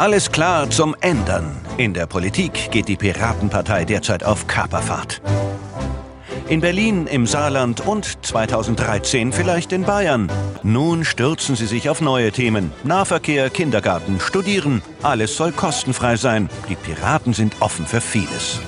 Alles klar zum Ändern. In der Politik geht die Piratenpartei derzeit auf Kaperfahrt. In Berlin, im Saarland und 2013 vielleicht in Bayern. Nun stürzen sie sich auf neue Themen. Nahverkehr, Kindergarten, Studieren. Alles soll kostenfrei sein. Die Piraten sind offen für vieles.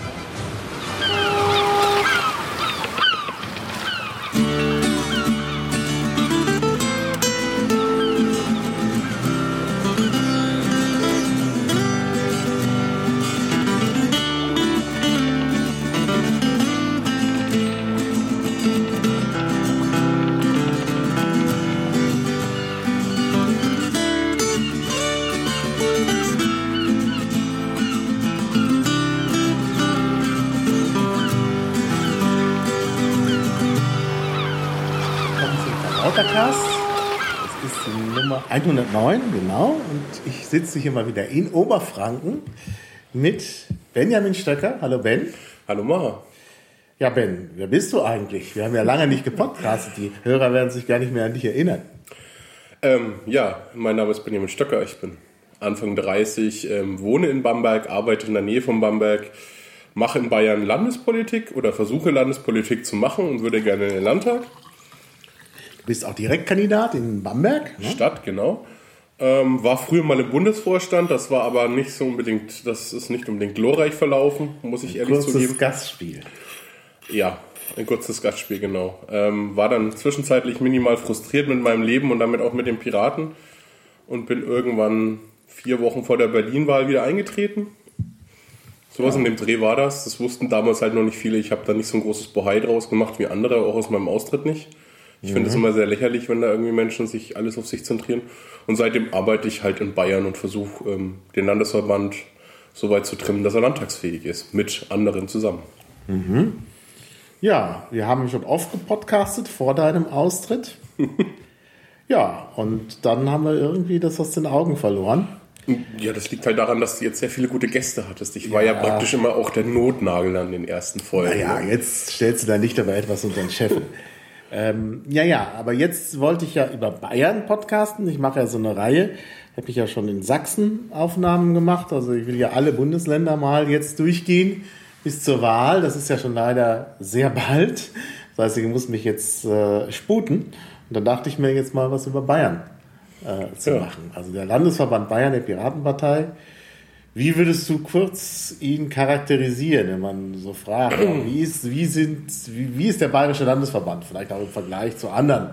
Genau. Und ich sitze hier mal wieder in Oberfranken mit Benjamin Stöcker. Hallo Ben. Hallo Maha. Ja Ben, wer bist du eigentlich? Wir haben ja lange nicht gepodcastet. Die Hörer werden sich gar nicht mehr an dich erinnern. Ähm, ja, mein Name ist Benjamin Stöcker. Ich bin Anfang 30, ähm, wohne in Bamberg, arbeite in der Nähe von Bamberg, mache in Bayern Landespolitik oder versuche Landespolitik zu machen und würde gerne in den Landtag. Du bist auch Direktkandidat in Bamberg. Ne? Stadt, genau. Ähm, war früher mal im Bundesvorstand, das war aber nicht so unbedingt, das ist nicht unbedingt glorreich verlaufen, muss ich ehrlich kurzes zugeben. Gastspiel. Ja, ein kurzes Gastspiel, genau. Ähm, war dann zwischenzeitlich minimal frustriert mit meinem Leben und damit auch mit den Piraten und bin irgendwann vier Wochen vor der Berlin-Wahl wieder eingetreten. Sowas ja. in dem Dreh war das. Das wussten damals halt noch nicht viele. Ich habe da nicht so ein großes Bohai draus gemacht wie andere, auch aus meinem Austritt nicht. Ich mhm. finde es immer sehr lächerlich, wenn da irgendwie Menschen sich alles auf sich zentrieren. Und seitdem arbeite ich halt in Bayern und versuche ähm, den Landesverband so weit zu trimmen, dass er landtagsfähig ist, mit anderen zusammen. Mhm. Ja, wir haben schon oft gepodcastet vor deinem Austritt. ja, und dann haben wir irgendwie das aus den Augen verloren. Ja, das liegt halt daran, dass du jetzt sehr viele gute Gäste hattest. Ich war ja, ja praktisch immer auch der Notnagel an den ersten Folgen. Naja, jetzt stellst du da nicht aber etwas unter den Chefin. Ähm, ja, ja, aber jetzt wollte ich ja über Bayern podcasten. Ich mache ja so eine Reihe. Habe ich ja schon in Sachsen Aufnahmen gemacht. Also ich will ja alle Bundesländer mal jetzt durchgehen bis zur Wahl. Das ist ja schon leider sehr bald. Das heißt, ich muss mich jetzt äh, sputen. Und dann dachte ich mir jetzt mal was über Bayern äh, zu ja. machen. Also der Landesverband Bayern der Piratenpartei wie würdest du kurz ihn charakterisieren, wenn man so fragt, wie ist, wie, sind, wie, wie ist der Bayerische Landesverband, vielleicht auch im Vergleich zu anderen?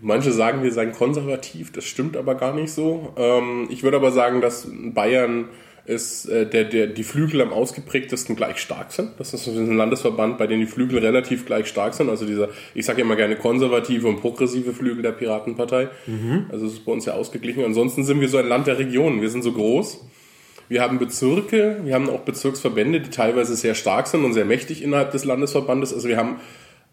Manche sagen, wir seien konservativ, das stimmt aber gar nicht so. Ähm, ich würde aber sagen, dass Bayern ist, äh, der, der, die Flügel am ausgeprägtesten gleich stark sind. Das ist ein Landesverband, bei dem die Flügel relativ gleich stark sind. Also dieser, ich sage immer gerne konservative und progressive Flügel der Piratenpartei. Mhm. Also das ist bei uns ja ausgeglichen. Ansonsten sind wir so ein Land der Regionen. Wir sind so groß wir haben Bezirke, wir haben auch Bezirksverbände, die teilweise sehr stark sind und sehr mächtig innerhalb des Landesverbandes. Also wir haben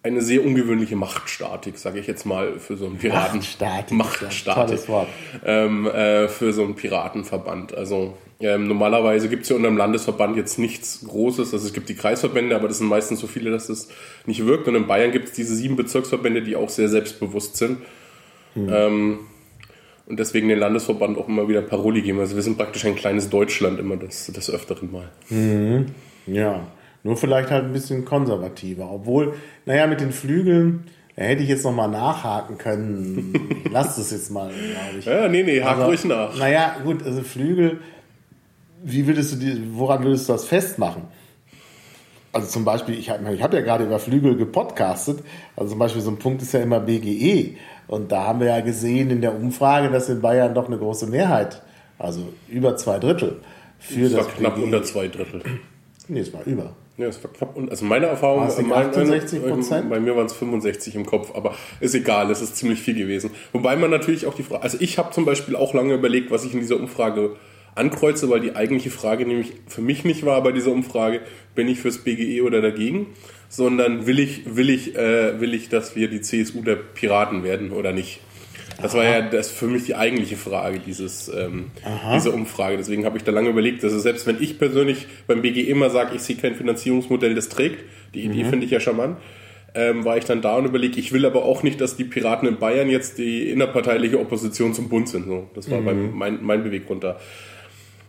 eine sehr ungewöhnliche Machtstatik, sage ich jetzt mal, für so einen Piraten. Machtstatik. Machtstatik. Wort. Ähm, äh, für so einen Piratenverband. Also ähm, normalerweise gibt es ja unter dem Landesverband jetzt nichts Großes. Also es gibt die Kreisverbände, aber das sind meistens so viele, dass das nicht wirkt. Und in Bayern gibt es diese sieben Bezirksverbände, die auch sehr selbstbewusst sind. Hm. Ähm, und deswegen den Landesverband auch immer wieder Paroli geben. Also wir sind praktisch ein kleines Deutschland immer des, des Öfteren mal. Mhm. Ja, nur vielleicht halt ein bisschen konservativer. Obwohl, naja, mit den Flügeln, da hätte ich jetzt nochmal nachhaken können. Lass das jetzt mal, glaube ich. Ja, nee, nee, hak also, ruhig nach. Naja, gut, also Flügel, wie würdest du die, woran würdest du das festmachen? Also zum Beispiel, ich habe ich hab ja gerade über Flügel gepodcastet. Also zum Beispiel so ein Punkt ist ja immer BGE. Und da haben wir ja gesehen in der Umfrage, dass in Bayern doch eine große Mehrheit, also über zwei Drittel, für das, das war knapp unter zwei Drittel. Nee, es war über. Ja, es war knapp. Also meine Erfahrung, war es mein, 68 Prozent? bei mir waren es 65 im Kopf, aber ist egal, es ist ziemlich viel gewesen. Wobei man natürlich auch die Frage, also ich habe zum Beispiel auch lange überlegt, was ich in dieser Umfrage ankreuze, weil die eigentliche Frage nämlich für mich nicht war bei dieser Umfrage, bin ich fürs BGE oder dagegen? Sondern will ich, will ich, äh, will ich, dass wir die CSU der Piraten werden oder nicht? Das Aha. war ja das für mich die eigentliche Frage dieses, ähm, dieser Umfrage. Deswegen habe ich da lange überlegt, dass selbst wenn ich persönlich beim BG immer sage, ich sehe kein Finanzierungsmodell, das trägt, die Idee mhm. finde ich ja charmant, ähm, war ich dann da und überlege, ich will aber auch nicht, dass die Piraten in Bayern jetzt die innerparteiliche Opposition zum Bund sind. So, das war mhm. mein, mein Beweggrund da.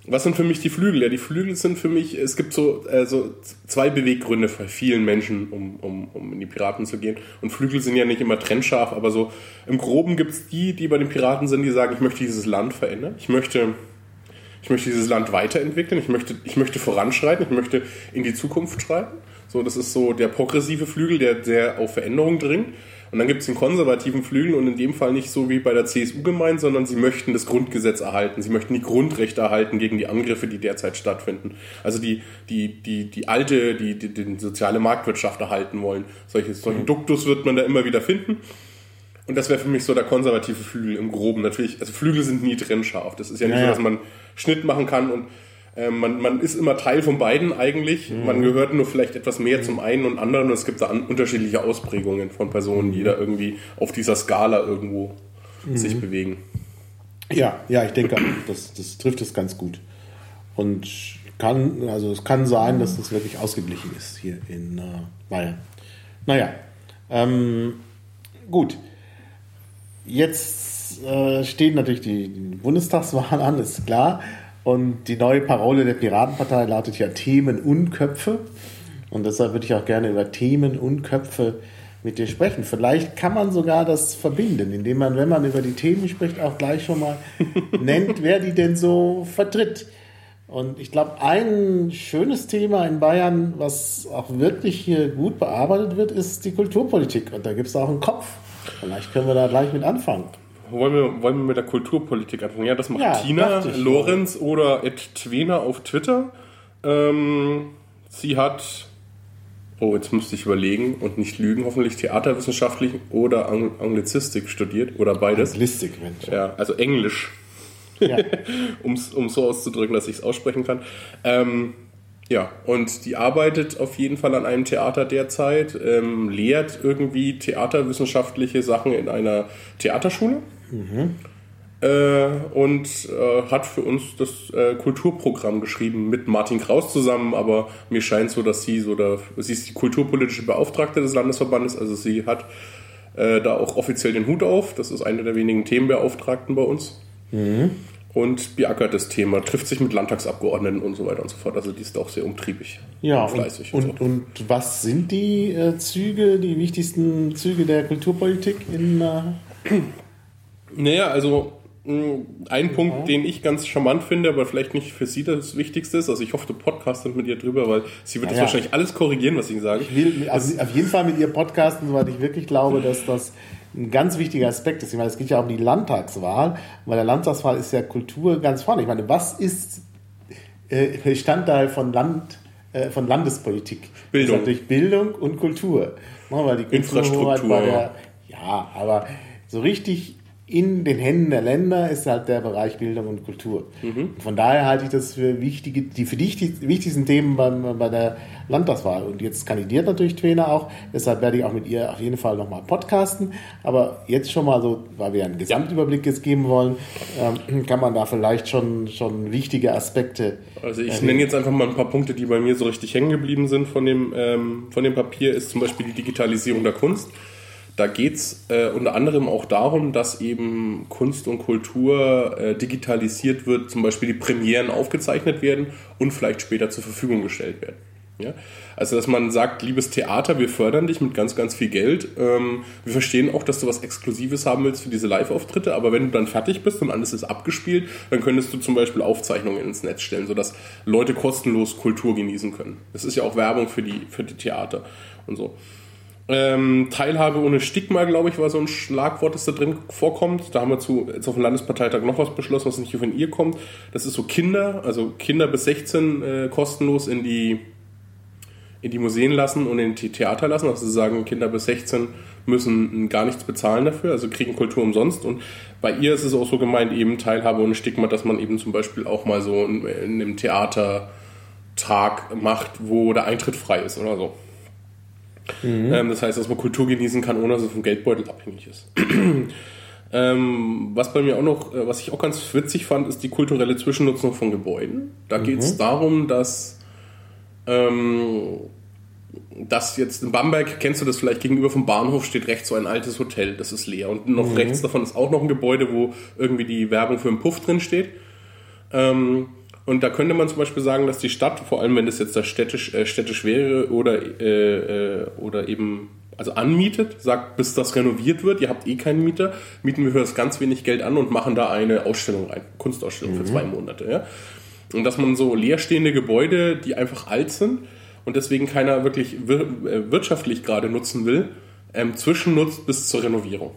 Was sind für mich die Flügel? Ja, die Flügel sind für mich, es gibt so, äh, so zwei Beweggründe für vielen Menschen, um, um, um in die Piraten zu gehen. Und Flügel sind ja nicht immer trennscharf, aber so im Groben gibt es die, die bei den Piraten sind, die sagen, ich möchte dieses Land verändern. Ich möchte, ich möchte dieses Land weiterentwickeln. Ich möchte, ich möchte voranschreiten. Ich möchte in die Zukunft schreiten. So, das ist so der progressive Flügel, der sehr auf Veränderung dringt. Und dann gibt es den konservativen Flügel und in dem Fall nicht so wie bei der CSU gemeint, sondern sie möchten das Grundgesetz erhalten. Sie möchten die Grundrechte erhalten gegen die Angriffe, die derzeit stattfinden. Also die, die, die, die alte, die, die, die soziale Marktwirtschaft erhalten wollen. Solche, solchen mhm. Duktus wird man da immer wieder finden. Und das wäre für mich so der konservative Flügel im Groben. Natürlich, also Flügel sind nie trennscharf. Das ist ja nicht ja, so, dass man Schnitt machen kann und ähm, man, man ist immer Teil von beiden eigentlich. Mhm. Man gehört nur vielleicht etwas mehr zum einen und anderen und es gibt da unterschiedliche Ausprägungen von Personen, die da irgendwie auf dieser Skala irgendwo mhm. sich bewegen. Ja, ja, ich denke, das, das trifft es ganz gut. Und kann, also es kann sein, dass es wirklich ausgeglichen ist hier in äh, Bayern. Naja, ähm, gut. Jetzt äh, stehen natürlich die, die Bundestagswahlen an, ist klar. Und die neue Parole der Piratenpartei lautet ja Themen und Köpfe. Und deshalb würde ich auch gerne über Themen und Köpfe mit dir sprechen. Vielleicht kann man sogar das verbinden, indem man, wenn man über die Themen spricht, auch gleich schon mal nennt, wer die denn so vertritt. Und ich glaube, ein schönes Thema in Bayern, was auch wirklich hier gut bearbeitet wird, ist die Kulturpolitik. Und da gibt es auch einen Kopf. Vielleicht können wir da gleich mit anfangen. Wollen wir, wollen wir mit der Kulturpolitik anfangen? Ja, das macht ja, Tina Lorenz ja. oder Ed Twena auf Twitter. Ähm, sie hat, oh, jetzt müsste ich überlegen und nicht lügen, hoffentlich Theaterwissenschaftlich oder Anglizistik studiert oder beides. Anglistik, Mensch. Ja, also Englisch. Ja. um es so auszudrücken, dass ich es aussprechen kann. Ähm, ja, und die arbeitet auf jeden Fall an einem Theater derzeit, ähm, lehrt irgendwie theaterwissenschaftliche Sachen in einer Theaterschule. Mhm. Äh, und äh, hat für uns das äh, Kulturprogramm geschrieben mit Martin Kraus zusammen, aber mir scheint so, dass sie so da, sie ist die kulturpolitische Beauftragte des Landesverbandes, also sie hat äh, da auch offiziell den Hut auf. Das ist eine der wenigen Themenbeauftragten bei uns. Mhm. Und beackert das Thema, trifft sich mit Landtagsabgeordneten und so weiter und so fort. Also die ist auch sehr umtriebig ja, und fleißig. Und, und, so. und was sind die äh, Züge, die wichtigsten Züge der Kulturpolitik in äh, naja, also ein Punkt, ja. den ich ganz charmant finde, aber vielleicht nicht für Sie das Wichtigste ist, also ich hoffe, du podcastest mit ihr drüber, weil sie wird ja, das wahrscheinlich alles korrigieren, was ich sage. Ich will also auf jeden Fall mit ihr podcasten, weil ich wirklich glaube, dass das ein ganz wichtiger Aspekt ist. Ich meine, es geht ja um die Landtagswahl, weil der Landtagswahl ist ja Kultur ganz vorne. Ich meine, was ist äh, Bestandteil von Land, äh, von Landespolitik? Bildung. Natürlich Bildung und Kultur. weil die Infrastruktur. Der, ja, aber so richtig in den Händen der Länder ist halt der Bereich Bildung und Kultur. Mhm. Von daher halte ich das für wichtige, die für dich die wichtigsten Themen beim, bei der Landtagswahl. Und jetzt kandidiert natürlich Twena auch, deshalb werde ich auch mit ihr auf jeden Fall nochmal podcasten. Aber jetzt schon mal so, weil wir einen Gesamtüberblick jetzt geben wollen, ähm, kann man da vielleicht schon, schon wichtige Aspekte. Also ich erwähnen. nenne jetzt einfach mal ein paar Punkte, die bei mir so richtig hängen geblieben sind von dem, ähm, von dem Papier, ist zum Beispiel die Digitalisierung der Kunst. Da geht es äh, unter anderem auch darum, dass eben Kunst und Kultur äh, digitalisiert wird, zum Beispiel die Premieren aufgezeichnet werden und vielleicht später zur Verfügung gestellt werden. Ja? Also, dass man sagt, liebes Theater, wir fördern dich mit ganz, ganz viel Geld. Ähm, wir verstehen auch, dass du was Exklusives haben willst für diese Live-Auftritte, aber wenn du dann fertig bist und alles ist abgespielt, dann könntest du zum Beispiel Aufzeichnungen ins Netz stellen, sodass Leute kostenlos Kultur genießen können. Das ist ja auch Werbung für die, für die Theater und so. Ähm, Teilhabe ohne Stigma, glaube ich, war so ein Schlagwort, das da drin vorkommt. Da haben wir zu, jetzt auf dem Landesparteitag noch was beschlossen, was nicht von ihr kommt. Das ist so Kinder, also Kinder bis 16 äh, kostenlos in die, in die Museen lassen und in die Theater lassen. Also sie sagen, Kinder bis 16 müssen gar nichts bezahlen dafür, also kriegen Kultur umsonst. Und bei ihr ist es auch so gemeint, eben Teilhabe ohne Stigma, dass man eben zum Beispiel auch mal so in, in einem Theatertag macht, wo der Eintritt frei ist oder so. Mhm. Ähm, das heißt, dass man Kultur genießen kann, ohne dass es vom Geldbeutel abhängig ist. ähm, was bei mir auch noch, äh, was ich auch ganz witzig fand, ist die kulturelle Zwischennutzung von Gebäuden. Da mhm. geht es darum, dass ähm, das jetzt in Bamberg, kennst du das vielleicht, gegenüber vom Bahnhof steht rechts so ein altes Hotel, das ist leer. Und noch mhm. rechts davon ist auch noch ein Gebäude, wo irgendwie die Werbung für einen Puff drin steht. Ähm, Und da könnte man zum Beispiel sagen, dass die Stadt, vor allem wenn es jetzt das städtisch, äh, städtisch wäre oder, äh, äh, oder eben also anmietet, sagt, bis das renoviert wird, ihr habt eh keinen Mieter, mieten wir für das ganz wenig Geld an und machen da eine Ausstellung rein, Kunstausstellung mhm. für zwei Monate. Ja? Und dass man so leerstehende Gebäude, die einfach alt sind und deswegen keiner wirklich wir äh, wirtschaftlich gerade nutzen will, ähm, zwischennutzt bis zur Renovierung.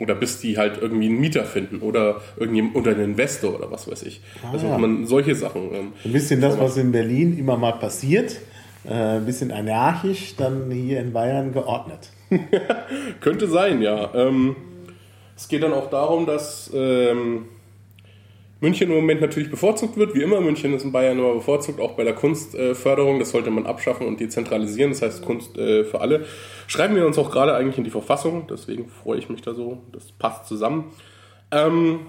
Oder bis die halt irgendwie einen Mieter finden oder irgendwie oder einen Investor oder was weiß ich. Ah, also man solche Sachen. Ähm, Ein bisschen das, was in Berlin immer mal passiert. Äh, ein bisschen anarchisch, dann hier in Bayern geordnet. Könnte sein, ja. Ähm, es geht dann auch darum, dass ähm, München im Moment natürlich bevorzugt wird, wie immer. München ist in Bayern immer bevorzugt, auch bei der Kunstförderung. Das sollte man abschaffen und dezentralisieren, das heißt Kunst äh, für alle. Schreiben wir uns auch gerade eigentlich in die Verfassung, deswegen freue ich mich da so. Das passt zusammen. Ähm,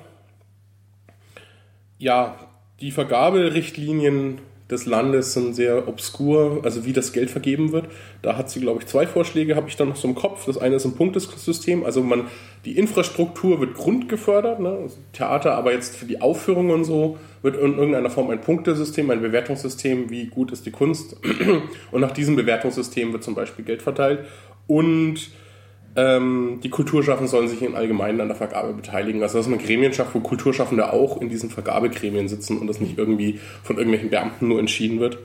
ja, die Vergaberichtlinien des Landes sind sehr obskur, also wie das Geld vergeben wird. Da hat sie, glaube ich, zwei Vorschläge, habe ich dann noch so im Kopf. Das eine ist ein Punktesystem, also man, die Infrastruktur wird grundgefördert, ne? Also Theater, aber jetzt für die Aufführung und so wird in irgendeiner Form ein Punktesystem, ein Bewertungssystem, wie gut ist die Kunst. Und nach diesem Bewertungssystem wird zum Beispiel Geld verteilt. Und ähm, die Kulturschaffenden sollen sich im Allgemeinen an der Vergabe beteiligen. Also dass man Gremien schafft, wo Kulturschaffende auch in diesen Vergabegremien sitzen und das nicht irgendwie von irgendwelchen Beamten nur entschieden wird.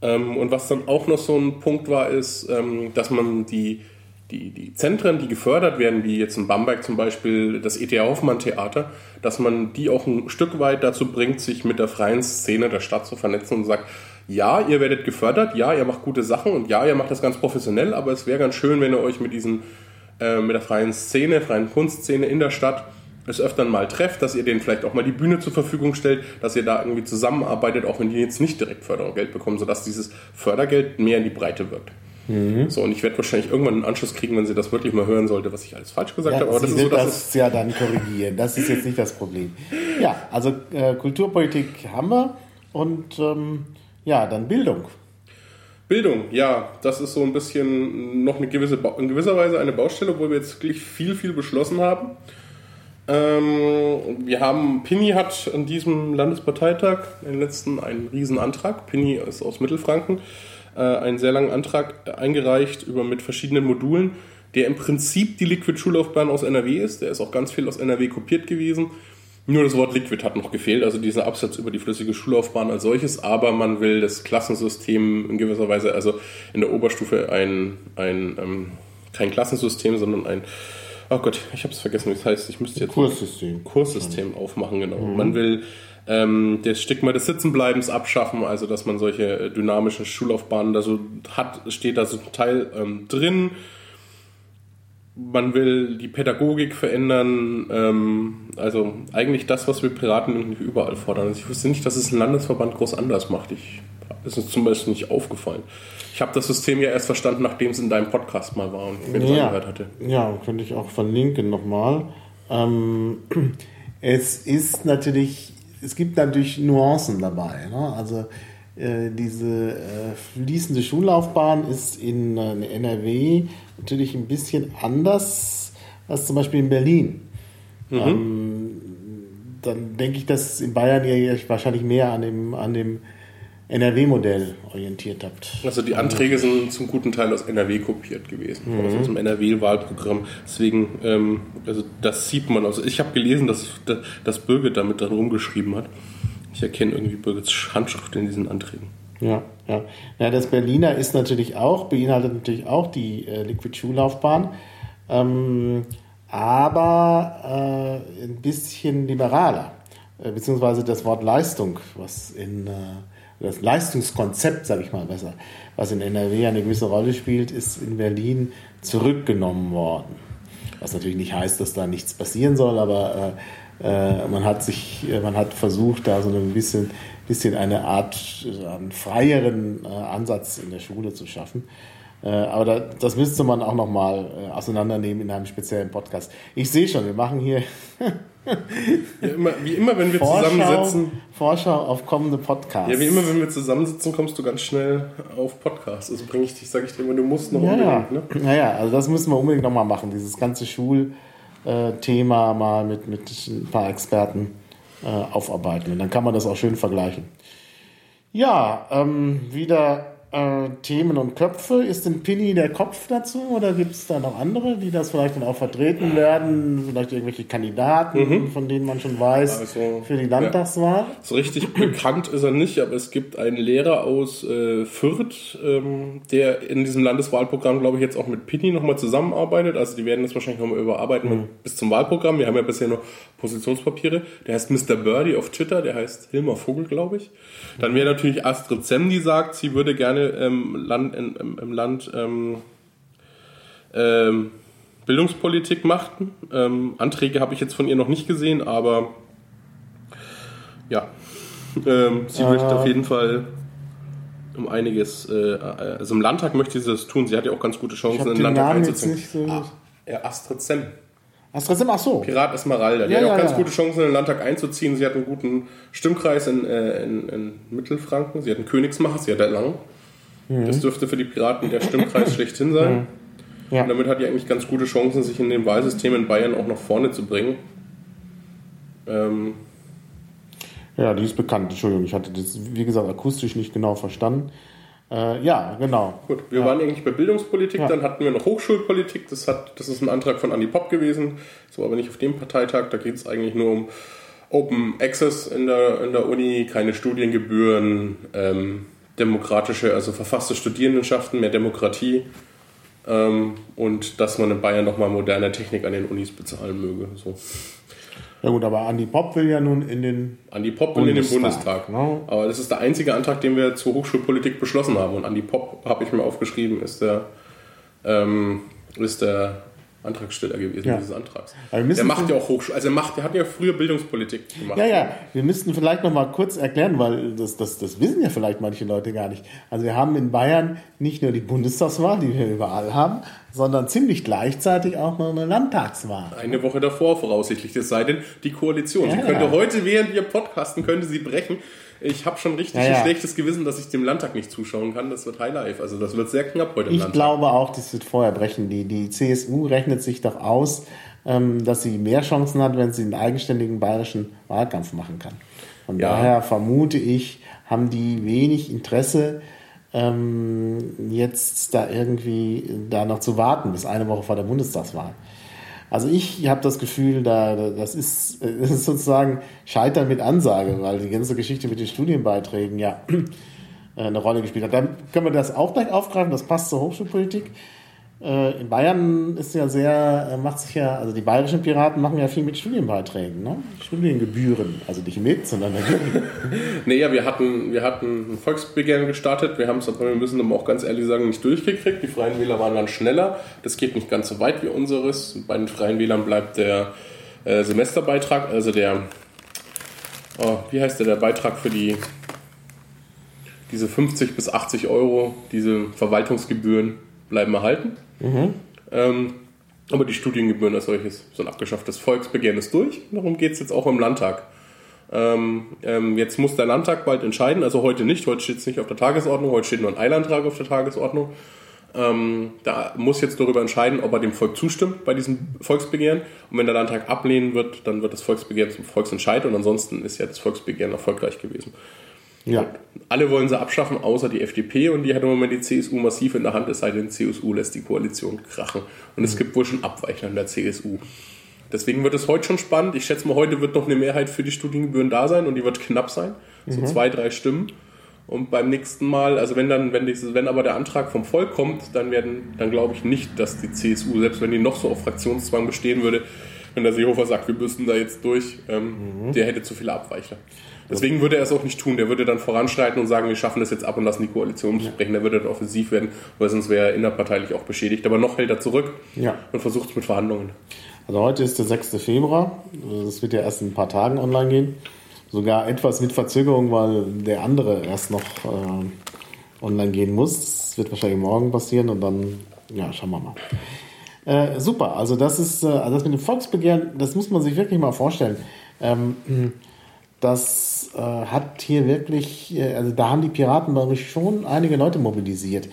Ähm, und was dann auch noch so ein Punkt war, ist, ähm, dass man die, die, die Zentren, die gefördert werden, wie jetzt in Bamberg zum Beispiel das E.T. Hoffmann Theater, dass man die auch ein Stück weit dazu bringt, sich mit der freien Szene der Stadt zu vernetzen und sagt, ja, ihr werdet gefördert, ja, ihr macht gute Sachen und ja, ihr macht das ganz professionell, aber es wäre ganz schön, wenn ihr euch mit diesen, äh, mit der freien Szene, freien Kunstszene in der Stadt es öfter mal trefft, dass ihr denen vielleicht auch mal die Bühne zur Verfügung stellt, dass ihr da irgendwie zusammenarbeitet, auch wenn die jetzt nicht direkt Fördergeld bekommen, sodass dieses Fördergeld mehr in die Breite wirkt. Mhm. So, und ich werde wahrscheinlich irgendwann einen Anschluss kriegen, wenn sie das wirklich mal hören sollte, was ich alles falsch gesagt ja, habe. Aber das ist so, das ja dann korrigieren. Das ist jetzt nicht das Problem. Ja, also äh, Kulturpolitik haben wir und ähm, ja, dann Bildung. Bildung, ja, das ist so ein bisschen noch eine gewisse, in gewisser Weise eine Baustelle, obwohl wir jetzt wirklich viel, viel beschlossen haben. Ähm, wir haben, Pini hat an diesem Landesparteitag, den letzten, einen riesen Antrag. Pini ist aus Mittelfranken, äh, einen sehr langen Antrag eingereicht über mit verschiedenen Modulen, der im Prinzip die Liquid-Schullaufbahn aus NRW ist. Der ist auch ganz viel aus NRW kopiert gewesen. Nur das Wort Liquid hat noch gefehlt, also dieser Absatz über die flüssige Schullaufbahn als solches, aber man will das Klassensystem in gewisser Weise, also in der Oberstufe ein, ein ähm, kein Klassensystem, sondern ein, oh Gott, ich habe es vergessen, wie es heißt, ich müsste jetzt Kurssystem, Kurssystem aufmachen, genau. Mhm. Man will ähm, das Stigma des Sitzenbleibens abschaffen, also dass man solche äh, dynamischen Schullaufbahnen da so hat, steht da so ein Teil ähm, drin man will die Pädagogik verändern, ähm, also eigentlich das, was wir Piraten überall fordern. Also ich wusste nicht, dass es ein Landesverband groß anders macht. Ich, ist uns zum Beispiel nicht aufgefallen. Ich habe das System ja erst verstanden, nachdem es in deinem Podcast mal war und ich ja, angehört hatte. Ja, könnte ich auch verlinken nochmal. Ähm, es ist natürlich, es gibt natürlich Nuancen dabei. Ne? Also äh, diese äh, fließende Schullaufbahn ist in äh, NRW natürlich ein bisschen anders als zum Beispiel in Berlin. Mhm. Ähm, dann denke ich, dass in Bayern ihr wahrscheinlich mehr an dem, an dem NRW-Modell orientiert habt. Also die Anträge sind zum guten Teil aus NRW kopiert gewesen, mhm. aus unserem NRW-Wahlprogramm. Deswegen, ähm, also das sieht man. Also ich habe gelesen, dass, dass Birgit damit dann rumgeschrieben hat. Ich erkenne irgendwie Birgits Handschrift in diesen Anträgen. Ja, ja. ja, das Berliner ist natürlich auch, beinhaltet natürlich auch die äh, Liquid-Schullaufbahn, ähm, aber äh, ein bisschen liberaler, äh, beziehungsweise das Wort Leistung, was in äh, das Leistungskonzept, sage ich mal besser, was in NRW eine gewisse Rolle spielt, ist in Berlin zurückgenommen worden. Was natürlich nicht heißt, dass da nichts passieren soll, aber äh, man hat sich, äh, man hat versucht, da so ein bisschen, bisschen eine Art einen freieren äh, Ansatz in der Schule zu schaffen. aber da, das müsste man auch nochmal äh, auseinandernehmen in einem speziellen Podcast. Ich sehe schon, wir machen hier ja, immer, wie immer, wenn wir Vorschau, zusammensitzen. Vorschau auf kommende Podcasts. Ja, wie immer, wenn wir zusammensitzen, kommst du ganz schnell auf Podcasts. Also bringe ich dich, sage ich dir immer, du musst noch ja, unbedingt. Ne? Naja, also das müssen wir unbedingt nochmal machen, dieses ganze Schul- äh, Thema mal mit, mit ein paar Experten äh, aufarbeiten. Und dann kann man das auch schön vergleichen. Ja, ähm, wieder äh, Themen und Köpfe. Ist denn Pini der Kopf dazu oder gibt es da noch andere, die das vielleicht dann auch vertreten werden? Vielleicht irgendwelche Kandidaten, mhm. von denen man schon weiß, also, für die Landtagswahl? Ja. So richtig bekannt ist er nicht, aber es gibt einen Lehrer aus äh, Fürth, ähm, der in diesem Landeswahlprogramm, glaube ich, jetzt auch mit Pini nochmal zusammenarbeitet. Also die werden das wahrscheinlich nochmal überarbeiten mhm. bis zum Wahlprogramm. Wir haben ja bisher nur Positionspapiere. Der heißt Mr. Birdie auf Twitter, der heißt Hilmar Vogel, glaube ich. Dann wäre natürlich Astrid Sem, die sagt, sie würde gerne ähm, Land, in, im, im, Land ähm, ähm, Bildungspolitik machen. Ähm, Anträge habe ich jetzt von ihr noch nicht gesehen, aber ja, ähm, sie äh. möchte auf jeden Fall um einiges, äh, also im Landtag möchte sie das tun. Sie hat ja auch ganz gute Chancen, in den Landtag einzuziehen. So ah, ja, Astrid Sem. Astrid Sem, ach so. Pirat Esmeralda. Die ja, hat ja, auch ganz ja. gute Chancen, in den Landtag einzuziehen. Sie hat einen guten Stimmkreis in, äh, in, in Mittelfranken. Sie hat einen Königsmacher, sie hat Erlangen. Mhm. Das dürfte für die Piraten der Stimmkreis schlechthin sein. Mhm. Ja. Und damit hat die eigentlich ganz gute Chancen, sich in dem Wahlsystem in Bayern auch nach vorne zu bringen. Ähm ja, die ist bekannt. Entschuldigung, ich hatte das, wie gesagt, akustisch nicht genau verstanden. Äh, ja, genau. Gut, wir ja. waren eigentlich bei Bildungspolitik, ja. dann hatten wir noch Hochschulpolitik. Das, hat, das ist ein Antrag von Andi Popp gewesen. So aber nicht auf dem Parteitag. Da geht es eigentlich nur um Open Access in der, in der Uni, keine Studiengebühren. Ähm, demokratische, also verfasste Studierendenschaften, mehr Demokratie ähm, und dass man in Bayern nochmal moderne Technik an den Unis bezahlen möge. So. Ja gut, aber Andi Popp will ja nun in den Andi Popp will in den Bundestag. No? Aber das ist der einzige Antrag, den wir zur Hochschulpolitik beschlossen haben. Und Andi Popp, habe ich mir aufgeschrieben, ist der, ähm, ist der Antragsteller gewesen ja. dieses Antrags. Der macht ja auch Hochschule, also er macht, der hat ja früher Bildungspolitik gemacht. Ja, ja, wir müssten vielleicht noch mal kurz erklären, weil das, das, das wissen ja vielleicht manche Leute gar nicht. Also wir haben in Bayern nicht nur die Bundestagswahl, die wir überall haben, sondern ziemlich gleichzeitig auch noch eine Landtagswahl. Eine Woche davor voraussichtlich, es sei denn, die Koalition. Ja, sie könnte ja. heute, während wir podcasten, könnte sie brechen. Ich habe schon richtig ja, ja. ein schlechtes Gewissen, dass ich dem Landtag nicht zuschauen kann. Das wird Highlife. Also das wird sehr knapp heute im ich Landtag. Ich glaube auch, das wird vorher brechen. Die, die CSU rechnet sich doch aus, ähm, dass sie mehr Chancen hat, wenn sie einen eigenständigen bayerischen Wahlkampf machen kann. Von ja. daher vermute ich, haben die wenig Interesse, ähm, jetzt da irgendwie da noch zu warten bis eine Woche vor der Bundestagswahl. Also ich habe das Gefühl, da, das, ist, das ist sozusagen Scheitern mit Ansage, weil die ganze Geschichte mit den Studienbeiträgen ja eine Rolle gespielt hat. Dann können wir das auch gleich aufgreifen, das passt zur Hochschulpolitik. Äh, in Bayern ist ja sehr, äh, macht sich ja, also die bayerischen Piraten machen ja viel mit Studienbeiträgen, ne? Studiengebühren, also nicht mit, sondern nee, ja, wir hatten, wir hatten ein Volksbegehren gestartet, wir haben es aber, wir müssen aber auch ganz ehrlich sagen, nicht durchgekriegt. Die Freien Wähler waren dann schneller, das geht nicht ganz so weit wie unseres. Bei den Freien Wählern bleibt der äh, Semesterbeitrag, also der, oh, wie heißt der, der Beitrag für die diese 50 bis 80 Euro, diese Verwaltungsgebühren bleiben erhalten. Mhm. Ähm, aber die Studiengebühren als solches sind abgeschafft. Das Volksbegehren ist durch. Darum geht es jetzt auch im Landtag. Ähm, ähm, jetzt muss der Landtag bald entscheiden, also heute nicht, heute steht es nicht auf der Tagesordnung, heute steht nur ein Eilantrag auf der Tagesordnung. Ähm, da muss jetzt darüber entscheiden, ob er dem Volk zustimmt bei diesem Volksbegehren. Und wenn der Landtag ablehnen wird, dann wird das Volksbegehren zum Volksentscheid und ansonsten ist ja das Volksbegehren erfolgreich gewesen. Ja. Alle wollen sie abschaffen, außer die FDP und die hat im Moment die CSU massiv in der Hand, es sei denn, die CSU lässt die Koalition krachen. Und es mhm. gibt wohl schon Abweichler in der CSU. Deswegen wird es heute schon spannend. Ich schätze mal, heute wird noch eine Mehrheit für die Studiengebühren da sein und die wird knapp sein. So mhm. zwei, drei Stimmen. Und beim nächsten Mal, also wenn dann, wenn, dieses, wenn aber der Antrag vom Volk kommt, dann werden, dann glaube ich nicht, dass die CSU, selbst wenn die noch so auf Fraktionszwang bestehen würde, wenn der Seehofer sagt, wir müssen da jetzt durch, ähm, mhm. der hätte zu viele Abweichler. Deswegen würde er es auch nicht tun. Der würde dann voranschreiten und sagen, wir schaffen das jetzt ab und lassen die Koalition sprechen. Der würde dann offensiv werden, weil sonst wäre er innerparteilich auch beschädigt. Aber noch hält er zurück ja. und versucht es mit Verhandlungen. Also heute ist der 6. Februar. Das wird ja erst in ein paar Tagen online gehen. Sogar etwas mit Verzögerung, weil der andere erst noch äh, online gehen muss. Das wird wahrscheinlich morgen passieren und dann, ja, schauen wir mal. Äh, super, also das ist, äh, also das mit dem Volksbegehren, das muss man sich wirklich mal vorstellen. Ähm, das äh, hat hier wirklich, äh, also da haben die Piraten, glaube ich, schon einige Leute mobilisiert.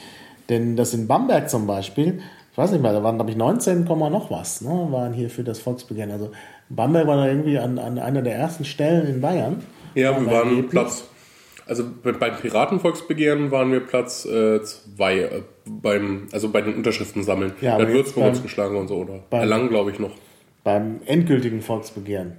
Denn das in Bamberg zum Beispiel ich weiß nicht mehr, da waren, glaube ich, 19, noch was, ne, waren hier für das Volksbegehren. Also Bamberg war da irgendwie an, an einer der ersten Stellen in Bayern. Ja, wir waren Ergebnis. Platz. Also beim Piratenvolksbegehren waren wir Platz äh, zwei äh, beim, also bei den Unterschriften sammeln. Ja, da Würzburg uns geschlagen und so, oder? Beim, Erlangen, glaube ich, noch. Beim endgültigen Volksbegehren.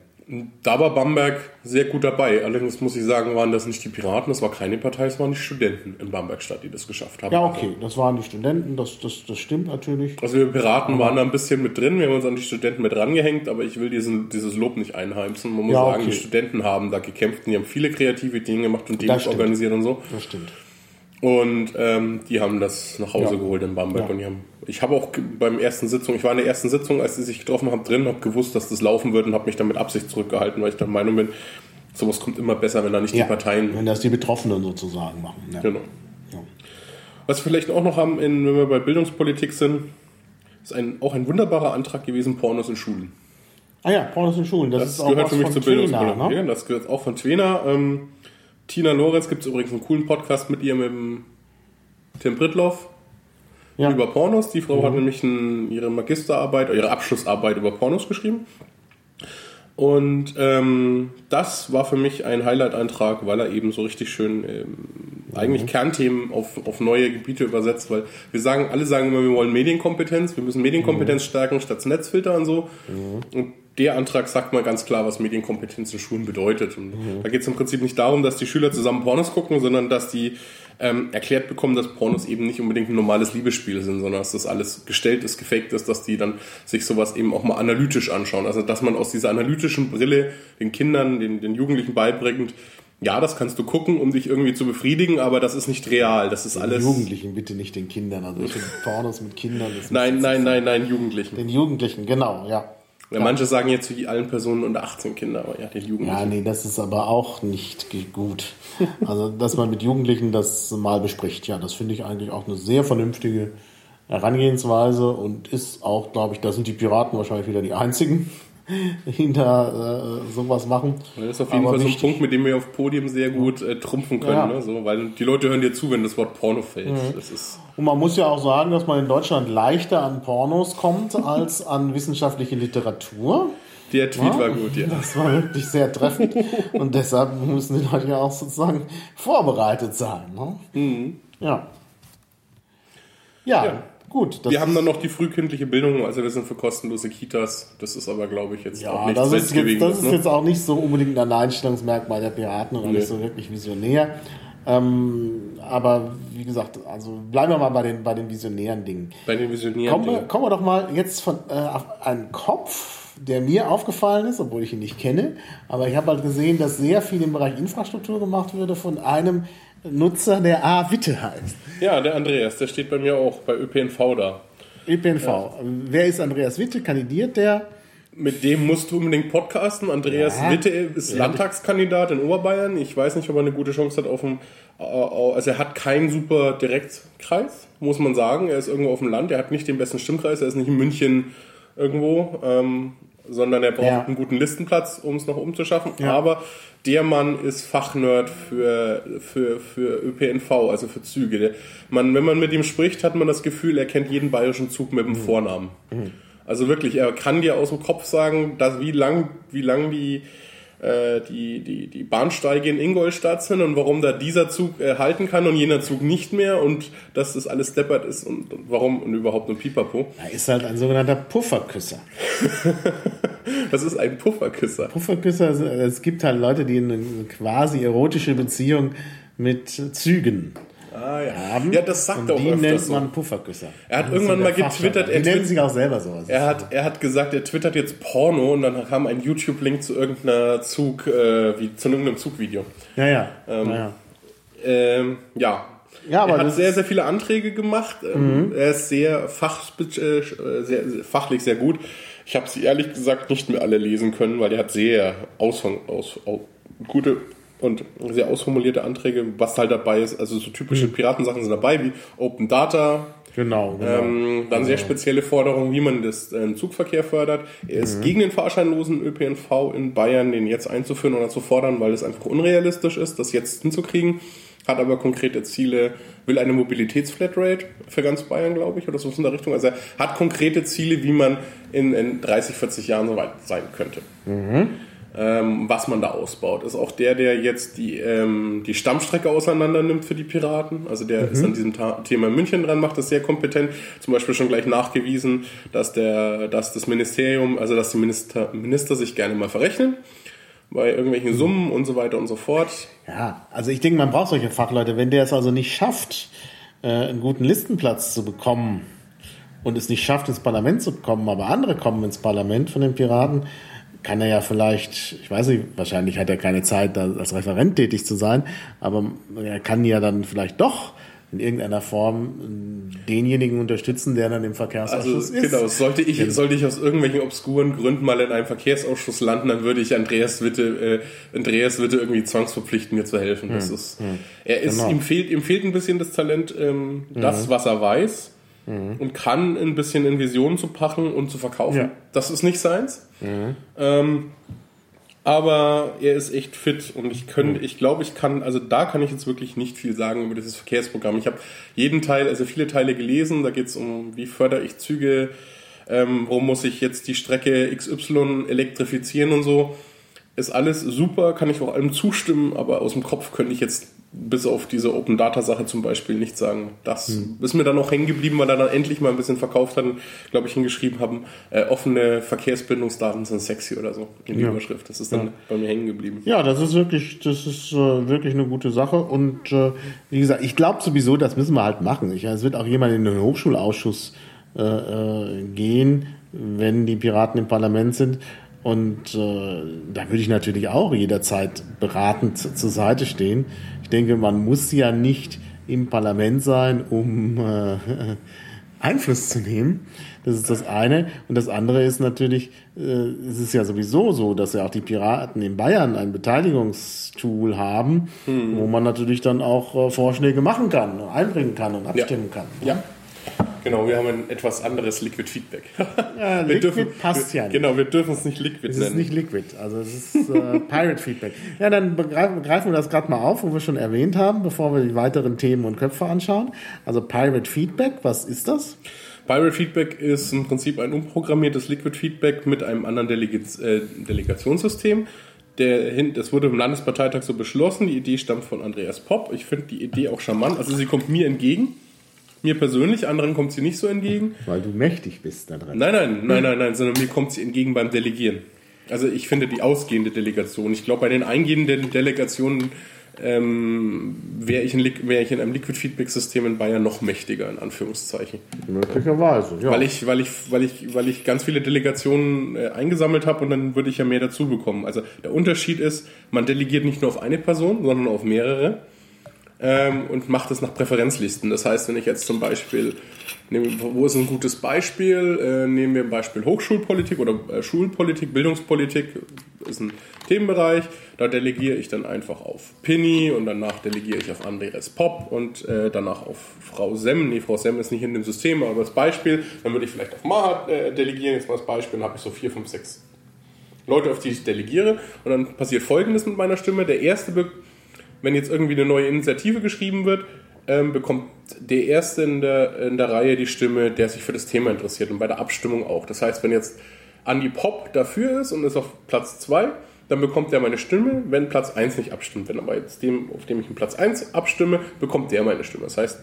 Da war Bamberg sehr gut dabei. Allerdings muss ich sagen, waren das nicht die Piraten, das war keine Partei, es waren die Studenten in Bambergstadt, die das geschafft haben. Ja, okay, das waren die Studenten, das, das, das stimmt natürlich. Also wir Piraten waren da ein bisschen mit drin, wir haben uns an die Studenten mit rangehängt, aber ich will diesen, dieses Lob nicht einheimsen. Man muss ja, sagen, okay. die Studenten haben da gekämpft, die haben viele kreative Dinge gemacht und Demos organisiert und so. Das stimmt. Und ähm, die haben das nach Hause ja. geholt in Bamberg. Ja. Und die haben, ich habe auch beim ersten Sitzung, ich war in der ersten Sitzung, als sie sich getroffen haben, drin, habe gewusst, dass das laufen wird und habe mich dann mit Absicht zurückgehalten, weil ich der Meinung bin, sowas kommt immer besser, wenn da nicht ja. die Parteien. Wenn das die Betroffenen sozusagen machen. Genau. Was wir vielleicht auch noch haben, in, wenn wir bei Bildungspolitik sind, ist ein, auch ein wunderbarer Antrag gewesen, Pornos in Schulen. Ah ja, Pornos in Schulen. Das, das gehört für mich zur Bildungspolitik. Ne? Das gehört auch von Twena. Ähm, Tina Lorenz gibt es übrigens einen coolen Podcast mit ihr, mit dem Tim Brittloff. Ja. Über Pornos. Die Frau mhm. hat nämlich ein, ihre Magisterarbeit, ihre Abschlussarbeit über Pornos geschrieben. Und ähm, das war für mich ein Highlight-Eintrag, weil er eben so richtig schön ähm, mhm. eigentlich Kernthemen auf, auf neue Gebiete übersetzt, weil wir sagen, alle sagen immer, wir wollen Medienkompetenz, wir müssen Medienkompetenz mhm. stärken statt Netzfilter und so. Mhm. Und der Antrag sagt mal ganz klar, was Medienkompetenz in Schulen bedeutet. Und mhm. da geht es im Prinzip nicht darum, dass die Schüler zusammen Pornos gucken, sondern dass die ähm, erklärt bekommen, dass Pornos eben nicht unbedingt ein normales Liebesspiel sind, sondern dass das alles gestellt ist, gefaked ist, dass die dann sich sowas eben auch mal analytisch anschauen. Also dass man aus dieser analytischen Brille den Kindern, den, den Jugendlichen beibringt, ja, das kannst du gucken, um dich irgendwie zu befriedigen, aber das ist nicht real. Das ist den alles. Jugendlichen, bitte nicht den Kindern. Also ich Pornos mit Kindern. nein, nein, nein, nein, Jugendlichen. Den Jugendlichen, genau, ja. Ja, manche sagen jetzt wie allen Personen unter 18 Kinder, aber ja, den Jugendlichen. Ja, nee, das ist aber auch nicht gut. Also, dass man mit Jugendlichen das mal bespricht, ja, das finde ich eigentlich auch eine sehr vernünftige Herangehensweise und ist auch, glaube ich, da sind die Piraten wahrscheinlich wieder die einzigen, hinter äh, sowas machen. Das ist auf jeden Aber Fall so ein Punkt, mit dem wir auf Podium sehr gut äh, trumpfen können. Ja. Ne? So, weil die Leute hören dir zu, wenn das Wort Porno fällt. Mhm. Das ist Und man muss ja auch sagen, dass man in Deutschland leichter an Pornos kommt als an wissenschaftliche Literatur. Der Tweet ja, war gut, ja. Das war wirklich sehr treffend. Und deshalb müssen die Leute ja auch sozusagen vorbereitet sein. Ne? Mhm. Ja. ja. ja. Gut. wir haben dann noch die frühkindliche Bildung, also wir sind für kostenlose Kitas. Das ist aber, glaube ich, jetzt ja, auch nicht das ist jetzt, Das ist ne? jetzt auch nicht so unbedingt ein Alleinstellungsmerkmal der Piraten oder nee. nicht so wirklich visionär. Ähm, aber wie gesagt, also bleiben wir mal bei den, bei den visionären Dingen. Bei den visionären kommen Dingen. Kommen wir doch mal jetzt von äh, auf einen Kopf, der mir aufgefallen ist, obwohl ich ihn nicht kenne. Aber ich habe halt gesehen, dass sehr viel im Bereich Infrastruktur gemacht würde von einem Nutzer, der A. Witte heißt. Ja, der Andreas, der steht bei mir auch bei ÖPNV da. ÖPNV. Ja. Wer ist Andreas Witte? Kandidiert der? Mit dem musst du unbedingt podcasten. Andreas ja. Witte ist ja. Landtagskandidat in Oberbayern. Ich weiß nicht, ob er eine gute Chance hat auf dem. Also er hat keinen super Direktkreis, muss man sagen. Er ist irgendwo auf dem Land. Er hat nicht den besten Stimmkreis. Er ist nicht in München irgendwo. Ähm, sondern er braucht ja. einen guten Listenplatz, um es noch umzuschaffen. Aber der Mann ist Fachnerd für, für, für ÖPNV, also für Züge. Man, wenn man mit ihm spricht, hat man das Gefühl, er kennt jeden bayerischen Zug mit dem mhm. Vornamen. Mhm. Also wirklich, er kann dir aus dem Kopf sagen, dass wie lang, wie lang die äh, die, die, die Bahnsteige in Ingolstadt sind und warum da dieser Zug äh, halten kann und jener Zug nicht mehr und dass das alles deppert ist und, und warum und überhaupt ein Pipapo. Er ist halt ein sogenannter Pufferküsser. das ist ein Pufferküsser. Pufferküsser, es gibt halt Leute, die eine quasi erotische Beziehung mit Zügen ah, ja. haben. Ja, das sagt und er auch die nennt so. man Pufferküsser. Er hat irgendwann mal getwittert. Er die nennen sich auch selber so. Er hat, er hat gesagt, er twittert jetzt Porno und dann kam ein YouTube-Link zu irgendeiner Zug, äh, wie, zu irgendeinem Zugvideo. Ja, ja. Ähm, ja. Ähm, ja. Ja, aber er hat sehr, sehr viele Anträge gemacht. Ähm, mhm. Er ist sehr, fach, äh, sehr, fachlich sehr gut. Ich habe sie ehrlich gesagt nicht mehr alle lesen können, weil er hat sehr Aushang, aus, aus, gute und sehr ausformulierte Anträge, was halt dabei ist. Also so typische mhm. Piratensachen sind dabei, wie Open Data. Genau. genau. Ähm, dann sehr spezielle Forderungen, wie man das äh, Zugverkehr fördert. Er ist mhm. gegen den fahrscheinlosen ÖPNV in Bayern, den jetzt einzuführen oder zu fordern, weil es einfach unrealistisch ist, das jetzt hinzukriegen. hat aber konkrete Ziele, will eine Mobilitätsflatrate für ganz Bayern, glaube ich, oder so in der Richtung. Also er hat konkrete Ziele, wie man in, in 30, 40 Jahren so weit sein könnte. Mhm. Ähm, was man da ausbaut. Ist auch der, der jetzt die, ähm, die Stammstrecke auseinander nimmt für die Piraten. Also der mhm. ist an diesem Ta Thema München dran, macht das sehr kompetent. Zum Beispiel schon gleich nachgewiesen, dass, der, dass das Ministerium, also dass die Minister, Minister sich gerne mal verrechnen bei irgendwelchen Summen und so weiter und so fort. Ja, also ich denke, man braucht solche Fachleute. Wenn der es also nicht schafft, äh, einen guten Listenplatz zu bekommen und es nicht schafft, ins Parlament zu kommen, aber andere kommen ins Parlament von den Piraten, kann er ja vielleicht, ich weiß nicht, wahrscheinlich hat er keine Zeit, da als Referent tätig zu sein, aber er kann ja dann vielleicht doch in irgendeiner Form denjenigen unterstützen, der dann im Verkehrsausschuss also, ist. Genau, sollte ich, genau. sollte ich aus irgendwelchen obskuren Gründen mal in einem Verkehrsausschuss landen, dann würde ich Andreas Witte, äh, Andreas Witte irgendwie zwangsverpflichten, mir zu helfen. Das hm. ist, hm. er ist, genau. ihm fehlt, ihm fehlt ein bisschen das Talent, ähm, das, mhm. was er weiß. Mhm. Und kann ein bisschen in Visionen zu packen und zu verkaufen. Ja. Das ist nicht seins. Mhm. Ähm, aber er ist echt fit und ich könnte, ich glaube, ich kann, also da kann ich jetzt wirklich nicht viel sagen über dieses Verkehrsprogramm. Ich habe jeden Teil, also viele Teile gelesen, da geht es um, wie fördere ich Züge, ähm, wo muss ich jetzt die Strecke XY elektrifizieren und so. Ist alles super, kann ich auch allem zustimmen, aber aus dem Kopf könnte ich jetzt bis auf diese Open Data Sache zum Beispiel nicht sagen. Das hm. ist mir dann noch hängen geblieben, weil er dann endlich mal ein bisschen verkauft hat und, glaube ich, hingeschrieben haben, äh, offene Verkehrsbindungsdaten sind sexy oder so in die ja. Überschrift. Das ist dann ja. bei mir hängen geblieben. Ja, das ist wirklich, das ist äh, wirklich eine gute Sache und äh, wie gesagt, ich glaube sowieso, das müssen wir halt machen. Ich, es wird auch jemand in den Hochschulausschuss äh, äh, gehen, wenn die Piraten im Parlament sind. Und äh, da würde ich natürlich auch jederzeit beratend zur Seite stehen. Ich denke, man muss ja nicht im Parlament sein, um äh, Einfluss zu nehmen. Das ist das eine. Und das andere ist natürlich, äh, es ist ja sowieso so, dass ja auch die Piraten in Bayern ein Beteiligungstool haben, hm. wo man natürlich dann auch äh, Vorschläge machen kann, einbringen kann und abstimmen ja. kann. Ja. Genau, wir haben ein etwas anderes Liquid Feedback. Ja, Liquid dürfen, passt ja nicht. Genau, wir dürfen es nicht Liquid es nennen. Es ist nicht Liquid, also es ist äh, Pirate Feedback. Ja, dann begreifen, greifen wir das gerade mal auf, wo wir schon erwähnt haben, bevor wir die weiteren Themen und Köpfe anschauen. Also Pirate Feedback, was ist das? Pirate Feedback ist im Prinzip ein umprogrammiertes Liquid Feedback mit einem anderen Delega äh, Delegationssystem. Der, das wurde im Landesparteitag so beschlossen. Die Idee stammt von Andreas Popp. Ich finde die Idee auch charmant. Also sie kommt mir entgegen. Mir persönlich, anderen kommt sie nicht so entgegen. Weil du mächtig bist da drin. Nein, nein, nein, nein, nein, sondern mir kommt sie entgegen beim Delegieren. Also ich finde die ausgehende Delegation. Ich glaube, bei den eingehenden Delegationen ähm, wäre ich, wär ich in einem Liquid Feedback System in Bayern noch mächtiger, in Anführungszeichen. Möglicherweise, ja. Weil ich, weil ich, weil ich, weil ich ganz viele Delegationen äh, eingesammelt habe und dann würde ich ja mehr dazu bekommen. Also der Unterschied ist, man delegiert nicht nur auf eine Person, sondern auf mehrere ähm, und macht es nach Präferenzlisten. Das heißt, wenn ich jetzt zum Beispiel, nehmen, wo ist ein gutes Beispiel? Äh, nehmen wir ein Beispiel Hochschulpolitik oder äh, Schulpolitik, Bildungspolitik ist ein Themenbereich. Da delegiere ich dann einfach auf Pinny und danach delegiere ich auf Andreas Pop und äh, danach auf Frau Sem. Nee, Frau Sem ist nicht in dem System, aber das Beispiel. Dann würde ich vielleicht auf Mahat äh, delegieren. Jetzt mal das Beispiel, dann habe ich so vier, fünf, sechs Leute, auf die ich delegiere. Und dann passiert Folgendes mit meiner Stimme. Der erste wenn jetzt irgendwie eine neue Initiative geschrieben wird, ähm, bekommt der Erste in der, in der Reihe die Stimme, der sich für das Thema interessiert und bei der Abstimmung auch. Das heißt, wenn jetzt Andy Pop dafür ist und ist auf Platz 2, dann bekommt der meine Stimme, wenn Platz 1 nicht abstimmt. Wenn aber jetzt dem, auf dem ich in Platz 1 abstimme, bekommt der meine Stimme. Das heißt,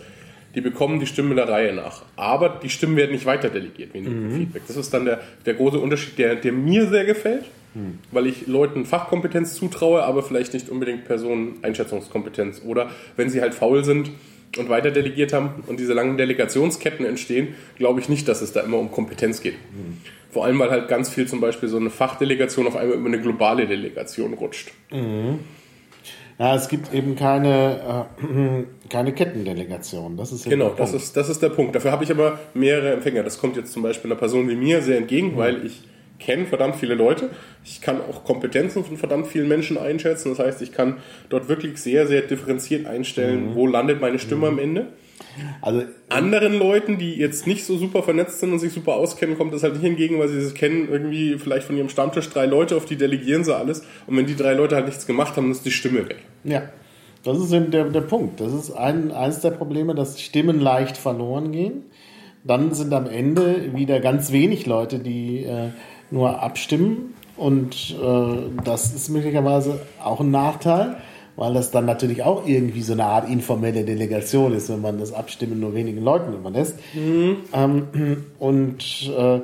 die bekommen die Stimme der Reihe nach. Aber die Stimmen werden nicht weiter delegiert wie mhm. Feedback. Das ist dann der, der große Unterschied, der, der mir sehr gefällt. Hm. Weil ich Leuten Fachkompetenz zutraue, aber vielleicht nicht unbedingt Personen-Einschätzungskompetenz. Oder wenn sie halt faul sind und weiter delegiert haben und diese langen Delegationsketten entstehen, glaube ich nicht, dass es da immer um Kompetenz geht. Hm. Vor allem, weil halt ganz viel zum Beispiel so eine Fachdelegation auf einmal über eine globale Delegation rutscht. Mhm. Ja, es gibt eben keine, äh, keine Kettendelegation. Das ist genau, das ist, das ist der Punkt. Dafür habe ich aber mehrere Empfänger. Das kommt jetzt zum Beispiel einer Person wie mir sehr entgegen, mhm. weil ich kenne verdammt viele Leute. Ich kann auch Kompetenzen von verdammt vielen Menschen einschätzen. Das heißt, ich kann dort wirklich sehr, sehr differenziert einstellen, mhm. wo landet meine Stimme mhm. am Ende. Also anderen Leuten, die jetzt nicht so super vernetzt sind und sich super auskennen, kommt das halt nicht hingegen, weil sie es kennen, irgendwie vielleicht von ihrem Stammtisch drei Leute, auf die delegieren sie alles. Und wenn die drei Leute halt nichts gemacht haben, ist die Stimme weg. Ja. Das ist eben der, der Punkt. Das ist ein, eines der Probleme, dass Stimmen leicht verloren gehen. Dann sind am Ende wieder ganz wenig Leute, die äh, nur abstimmen. Und äh, das ist möglicherweise auch ein Nachteil, weil das dann natürlich auch irgendwie so eine Art informelle Delegation ist, wenn man das Abstimmen nur wenigen Leuten überlässt. Mhm. Ähm, und äh,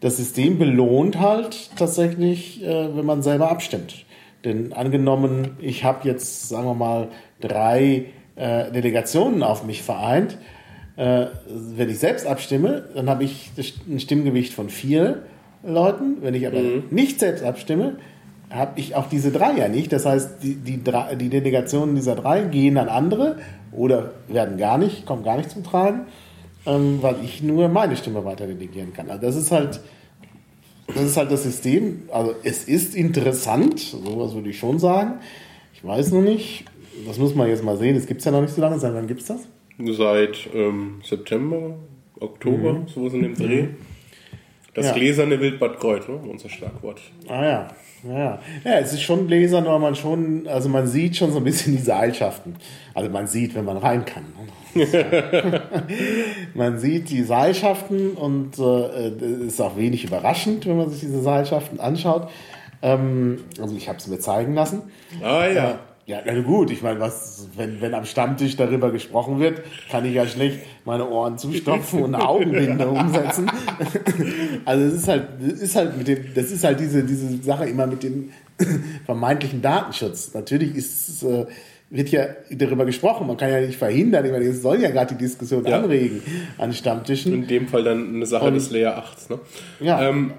das System belohnt halt tatsächlich, äh, wenn man selber abstimmt. Denn angenommen, ich habe jetzt, sagen wir mal, drei äh, Delegationen auf mich vereint, äh, wenn ich selbst abstimme, dann habe ich ein Stimmgewicht von vier Leuten. Wenn ich aber mhm. nicht selbst abstimme, habe ich auch diese drei ja nicht. Das heißt, die, die, drei, die Delegationen dieser drei gehen an andere oder werden gar nicht, kommen gar nicht zum Tragen, ähm, weil ich nur meine Stimme weiter delegieren kann. Also das ist halt das ist halt das System. Also es ist interessant, sowas würde ich schon sagen. Ich weiß noch nicht. Das muss man jetzt mal sehen. Es gibt es ja noch nicht so lange. Seit wann gibt es das? Seit ähm, September, Oktober, mhm. sowas in dem Dreh. Mhm. Das ja. gläserne Wildbad Kreuz, ne? unser Schlagwort. Ah ja. Ja. ja, es ist schon gläsern, aber man schon, also man sieht schon so ein bisschen die Seilschaften. Also man sieht, wenn man rein kann. man sieht die Seilschaften und äh, ist auch wenig überraschend, wenn man sich diese Seilschaften anschaut. Ähm, also ich habe es mir zeigen lassen. Ah ja. Äh, ja, na gut, ich meine, was, wenn, wenn am Stammtisch darüber gesprochen wird, kann ich ja schlecht meine Ohren zustopfen und eine Augenbinde umsetzen. also es ist halt, das ist halt mit dem, das ist halt diese, diese Sache immer mit dem vermeintlichen Datenschutz. Natürlich ist äh, wird ja darüber gesprochen. Man kann ja nicht verhindern. Ich meine, es soll ja gerade die Diskussion ja. anregen an Stammtischen. In dem Fall dann eine Sache und, des Layer 8. Ne? Ja. Ähm,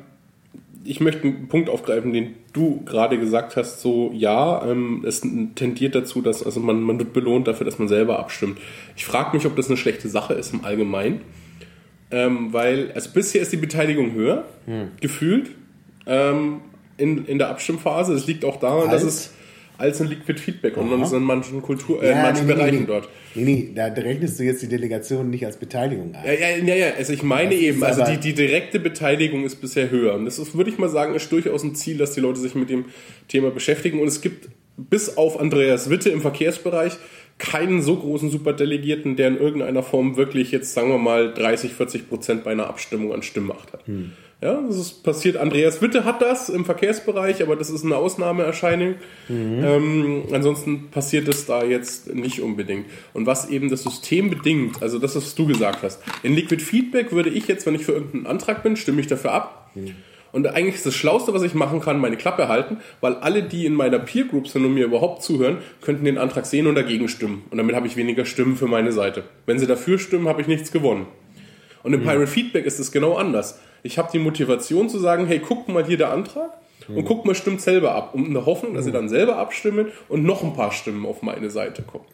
ich möchte einen Punkt aufgreifen, den du gerade gesagt hast. So, ja, ähm, es tendiert dazu, dass also man, man wird belohnt dafür, dass man selber abstimmt. Ich frage mich, ob das eine schlechte Sache ist im Allgemeinen. Ähm, weil, also bisher ist die Beteiligung höher, hm. gefühlt, ähm, in, in der Abstimmphase. Es liegt auch daran, halt. dass es als ein Liquid Feedback und dann in manchen Kultur, äh, ja, manchen nee, Bereichen nee, dort. Nee, nee, da rechnest du jetzt die Delegation nicht als Beteiligung ein. Ja, ja, ja, ja. also ich meine das eben, also die, die direkte Beteiligung ist bisher höher. Und das ist, würde ich mal sagen, ist durchaus ein Ziel, dass die Leute sich mit dem Thema beschäftigen. Und es gibt bis auf Andreas Witte im Verkehrsbereich keinen so großen Superdelegierten, der in irgendeiner Form wirklich jetzt, sagen wir mal, 30, 40 Prozent bei einer Abstimmung an Stimmmacht hat. Hm. Ja, das ist passiert. Andreas Witte hat das im Verkehrsbereich, aber das ist eine Ausnahmeerscheinung. Mhm. Ähm, ansonsten passiert es da jetzt nicht unbedingt. Und was eben das System bedingt, also das, was du gesagt hast. In Liquid Feedback würde ich jetzt, wenn ich für irgendeinen Antrag bin, stimme ich dafür ab. Mhm. Und eigentlich ist das Schlauste, was ich machen kann, meine Klappe halten, weil alle, die in meiner Peer Group sind und mir überhaupt zuhören, könnten den Antrag sehen und dagegen stimmen. Und damit habe ich weniger Stimmen für meine Seite. Wenn sie dafür stimmen, habe ich nichts gewonnen. Und im mhm. Pirate Feedback ist es genau anders. Ich habe die Motivation zu sagen, hey, guckt mal hier der Antrag mhm. und guckt mal, stimmt selber ab. Um eine Hoffnung, dass mhm. sie dann selber abstimmen und noch ein paar Stimmen auf meine Seite kommen.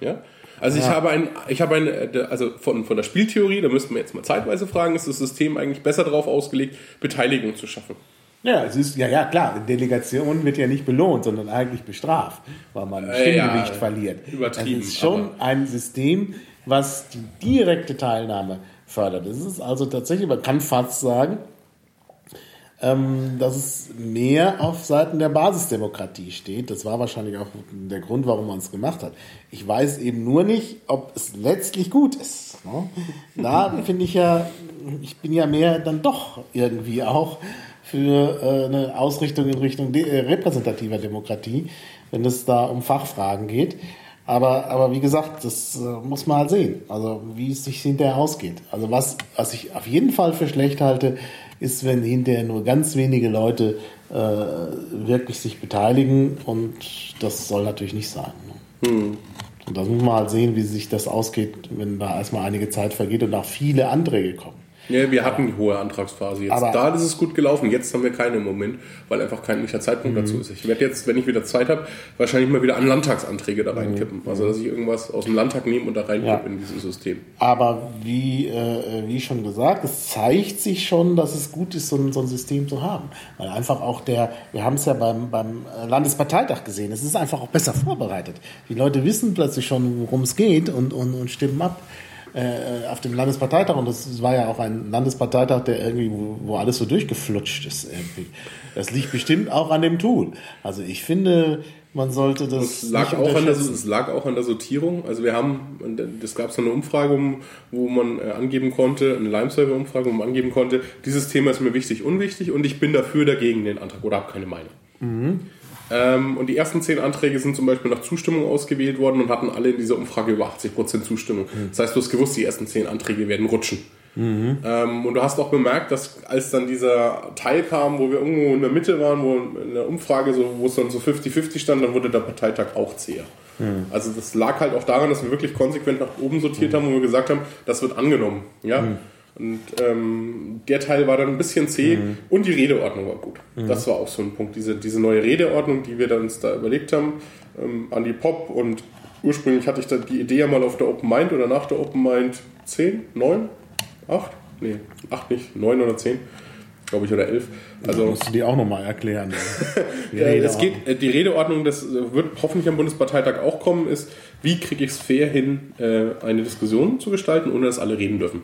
Ja? Also ja. ich habe ein, ich habe ein, also von, von der Spieltheorie, da müssten wir jetzt mal zeitweise fragen, ist das System eigentlich besser darauf ausgelegt, Beteiligung zu schaffen? Ja, es ist, ja, ja, klar, Delegation wird ja nicht belohnt, sondern eigentlich bestraft, weil man Stimmgewicht ja, verliert. Übertrieben. Das ist schon ein System, was die direkte Teilnahme fördert. Es ist also tatsächlich, man kann fast sagen, ähm, dass es mehr auf Seiten der Basisdemokratie steht. Das war wahrscheinlich auch der Grund, warum man es gemacht hat. Ich weiß eben nur nicht, ob es letztlich gut ist. Ne? Da finde ich ja, ich bin ja mehr dann doch irgendwie auch für äh, eine Ausrichtung in Richtung de äh, repräsentativer Demokratie, wenn es da um Fachfragen geht. Aber, aber wie gesagt, das äh, muss man halt sehen. Also wie es sich hinterher ausgeht. Also was, was ich auf jeden Fall für schlecht halte, ist, wenn hinterher nur ganz wenige Leute äh, wirklich sich beteiligen und das soll natürlich nicht sein. Ne? Hm. Und das muss man halt sehen, wie sich das ausgeht, wenn da erstmal einige Zeit vergeht und auch viele Anträge kommen. Ja, wir hatten die hohe Antragsphase jetzt. Aber da ist es gut gelaufen. Jetzt haben wir keine im Moment, weil einfach kein guter Zeitpunkt mhm. dazu ist. Ich werde jetzt, wenn ich wieder Zeit habe, wahrscheinlich mal wieder an Landtagsanträge da reinkippen. Mhm. Also dass ich irgendwas aus dem Landtag nehme und da reinkippe ja. in dieses System. Aber wie, äh, wie schon gesagt, es zeigt sich schon, dass es gut ist, so ein, so ein System zu haben. Weil einfach auch der, wir haben es ja beim, beim Landesparteitag gesehen, es ist einfach auch besser vorbereitet. Die Leute wissen plötzlich schon, worum es geht und, und, und stimmen ab. Äh, auf dem Landesparteitag und das war ja auch ein Landesparteitag, der irgendwie, wo, wo alles so durchgeflutscht ist. Irgendwie. Das liegt bestimmt auch an dem Tool. Also ich finde, man sollte das. Es lag, auch an der, es lag auch an der Sortierung. Also wir haben, das gab so eine Umfrage, wo man äh, angeben konnte, eine Lime-Server-Umfrage, wo man angeben konnte, dieses Thema ist mir wichtig, unwichtig und ich bin dafür, dagegen den Antrag oder habe keine Meinung. Mhm. Ähm, und die ersten zehn Anträge sind zum Beispiel nach Zustimmung ausgewählt worden und hatten alle in dieser Umfrage über 80% Zustimmung. Mhm. Das heißt, du hast gewusst, die ersten zehn Anträge werden rutschen. Mhm. Ähm, und du hast auch bemerkt, dass als dann dieser Teil kam, wo wir irgendwo in der Mitte waren, wo in der Umfrage, so, wo es dann so 50-50 stand, dann wurde der Parteitag auch zäher. Mhm. Also das lag halt auch daran, dass wir wirklich konsequent nach oben sortiert mhm. haben, wo wir gesagt haben, das wird angenommen. Ja? Und ähm, der Teil war dann ein bisschen zäh mhm. und die Redeordnung war gut. Mhm. Das war auch so ein Punkt. Diese, diese neue Redeordnung, die wir dann uns da überlegt haben, ähm, an die Pop und ursprünglich hatte ich da die Idee ja mal auf der Open Mind oder nach der Open Mind 10, 9, 8? Nee, 8 nicht, 9 oder 10, glaube ich, oder 11. Also, musst du die auch nochmal erklären. es geht, äh, die Redeordnung, das wird hoffentlich am Bundesparteitag auch kommen, ist, wie kriege ich es fair hin, äh, eine Diskussion zu gestalten, ohne dass alle reden dürfen.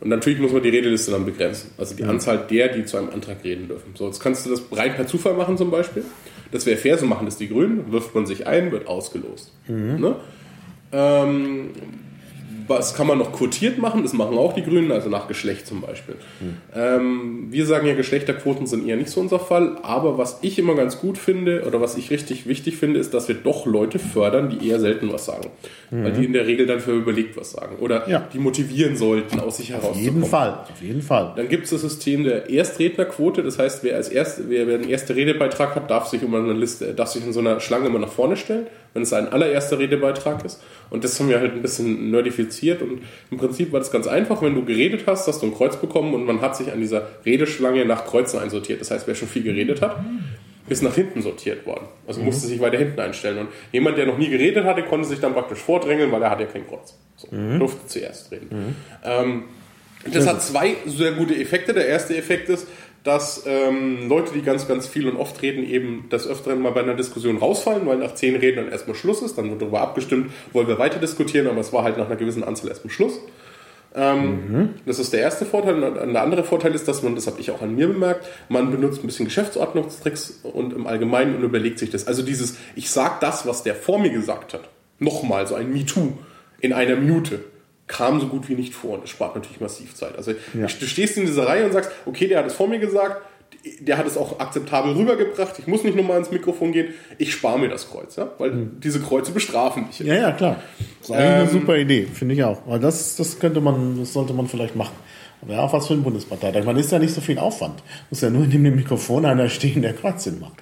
Und natürlich muss man die Redeliste dann begrenzen. Also die hm. Anzahl der, die zu einem Antrag reden dürfen. So, jetzt kannst du das rein per Zufall machen zum Beispiel. Das wäre fair, so machen das die Grünen. Wirft man sich ein, wird ausgelost. Mhm. Ne? Ähm, was kann man noch quotiert machen? Das machen auch die Grünen, also nach Geschlecht zum Beispiel. Mhm. Ähm, wir sagen ja, Geschlechterquoten sind eher nicht so unser Fall, aber was ich immer ganz gut finde oder was ich richtig wichtig finde, ist, dass wir doch Leute fördern, die eher selten was sagen. Mhm. Weil die in der Regel dann für überlegt was sagen. Oder ja. die motivieren sollten, aus sich herauszukommen. Auf jeden Fall, auf jeden Fall. Dann gibt es das System der Erstrednerquote, das heißt, wer als erst, wer, wer einen ersten Redebeitrag hat, darf sich, um eine Liste, darf sich in so einer Schlange immer nach vorne stellen wenn es ein allererster Redebeitrag ist. Und das haben wir halt ein bisschen nerdifiziert. Und im Prinzip war das ganz einfach. Wenn du geredet hast, hast du ein Kreuz bekommen und man hat sich an dieser Redeschlange nach Kreuzen einsortiert. Das heißt, wer schon viel geredet hat, ist nach hinten sortiert worden. Also mhm. musste sich weiter hinten einstellen. Und jemand, der noch nie geredet hatte, konnte sich dann praktisch vordrängeln, weil er hat ja kein Kreuz. So, mhm. durfte zuerst reden. Mhm. Ähm, das hat zwei sehr gute Effekte. Der erste Effekt ist, dass ähm, Leute, die ganz, ganz viel und oft reden, eben das Öfteren mal bei einer Diskussion rausfallen, weil nach zehn Reden dann erstmal Schluss ist. Dann wird darüber abgestimmt, wollen wir weiter diskutieren, aber es war halt nach einer gewissen Anzahl erstmal Schluss. Ähm, mhm. Das ist der erste Vorteil. Und der andere Vorteil ist, dass man, das habe ich auch an mir bemerkt, man benutzt ein bisschen Geschäftsordnungstricks und im Allgemeinen und überlegt sich das. Also dieses, ich sage das, was der vor mir gesagt hat. Nochmal, so ein MeToo in einer Minute kam so gut wie nicht vor und das spart natürlich massiv Zeit. Also ja. du stehst in dieser Reihe und sagst, okay, der hat es vor mir gesagt, der hat es auch akzeptabel rübergebracht, ich muss nicht nochmal ins Mikrofon gehen, ich spare mir das Kreuz, ja? weil mhm. diese Kreuze bestrafen mich. Ja, ja, klar. Das ist ähm, eine super Idee, finde ich auch. Weil das, das könnte man, das sollte man vielleicht machen. Aber ja, auch was für ein Bundesparteitag. Man ist ja nicht so viel Aufwand. Muss ja nur neben dem Mikrofon einer stehen, der Kreuze macht.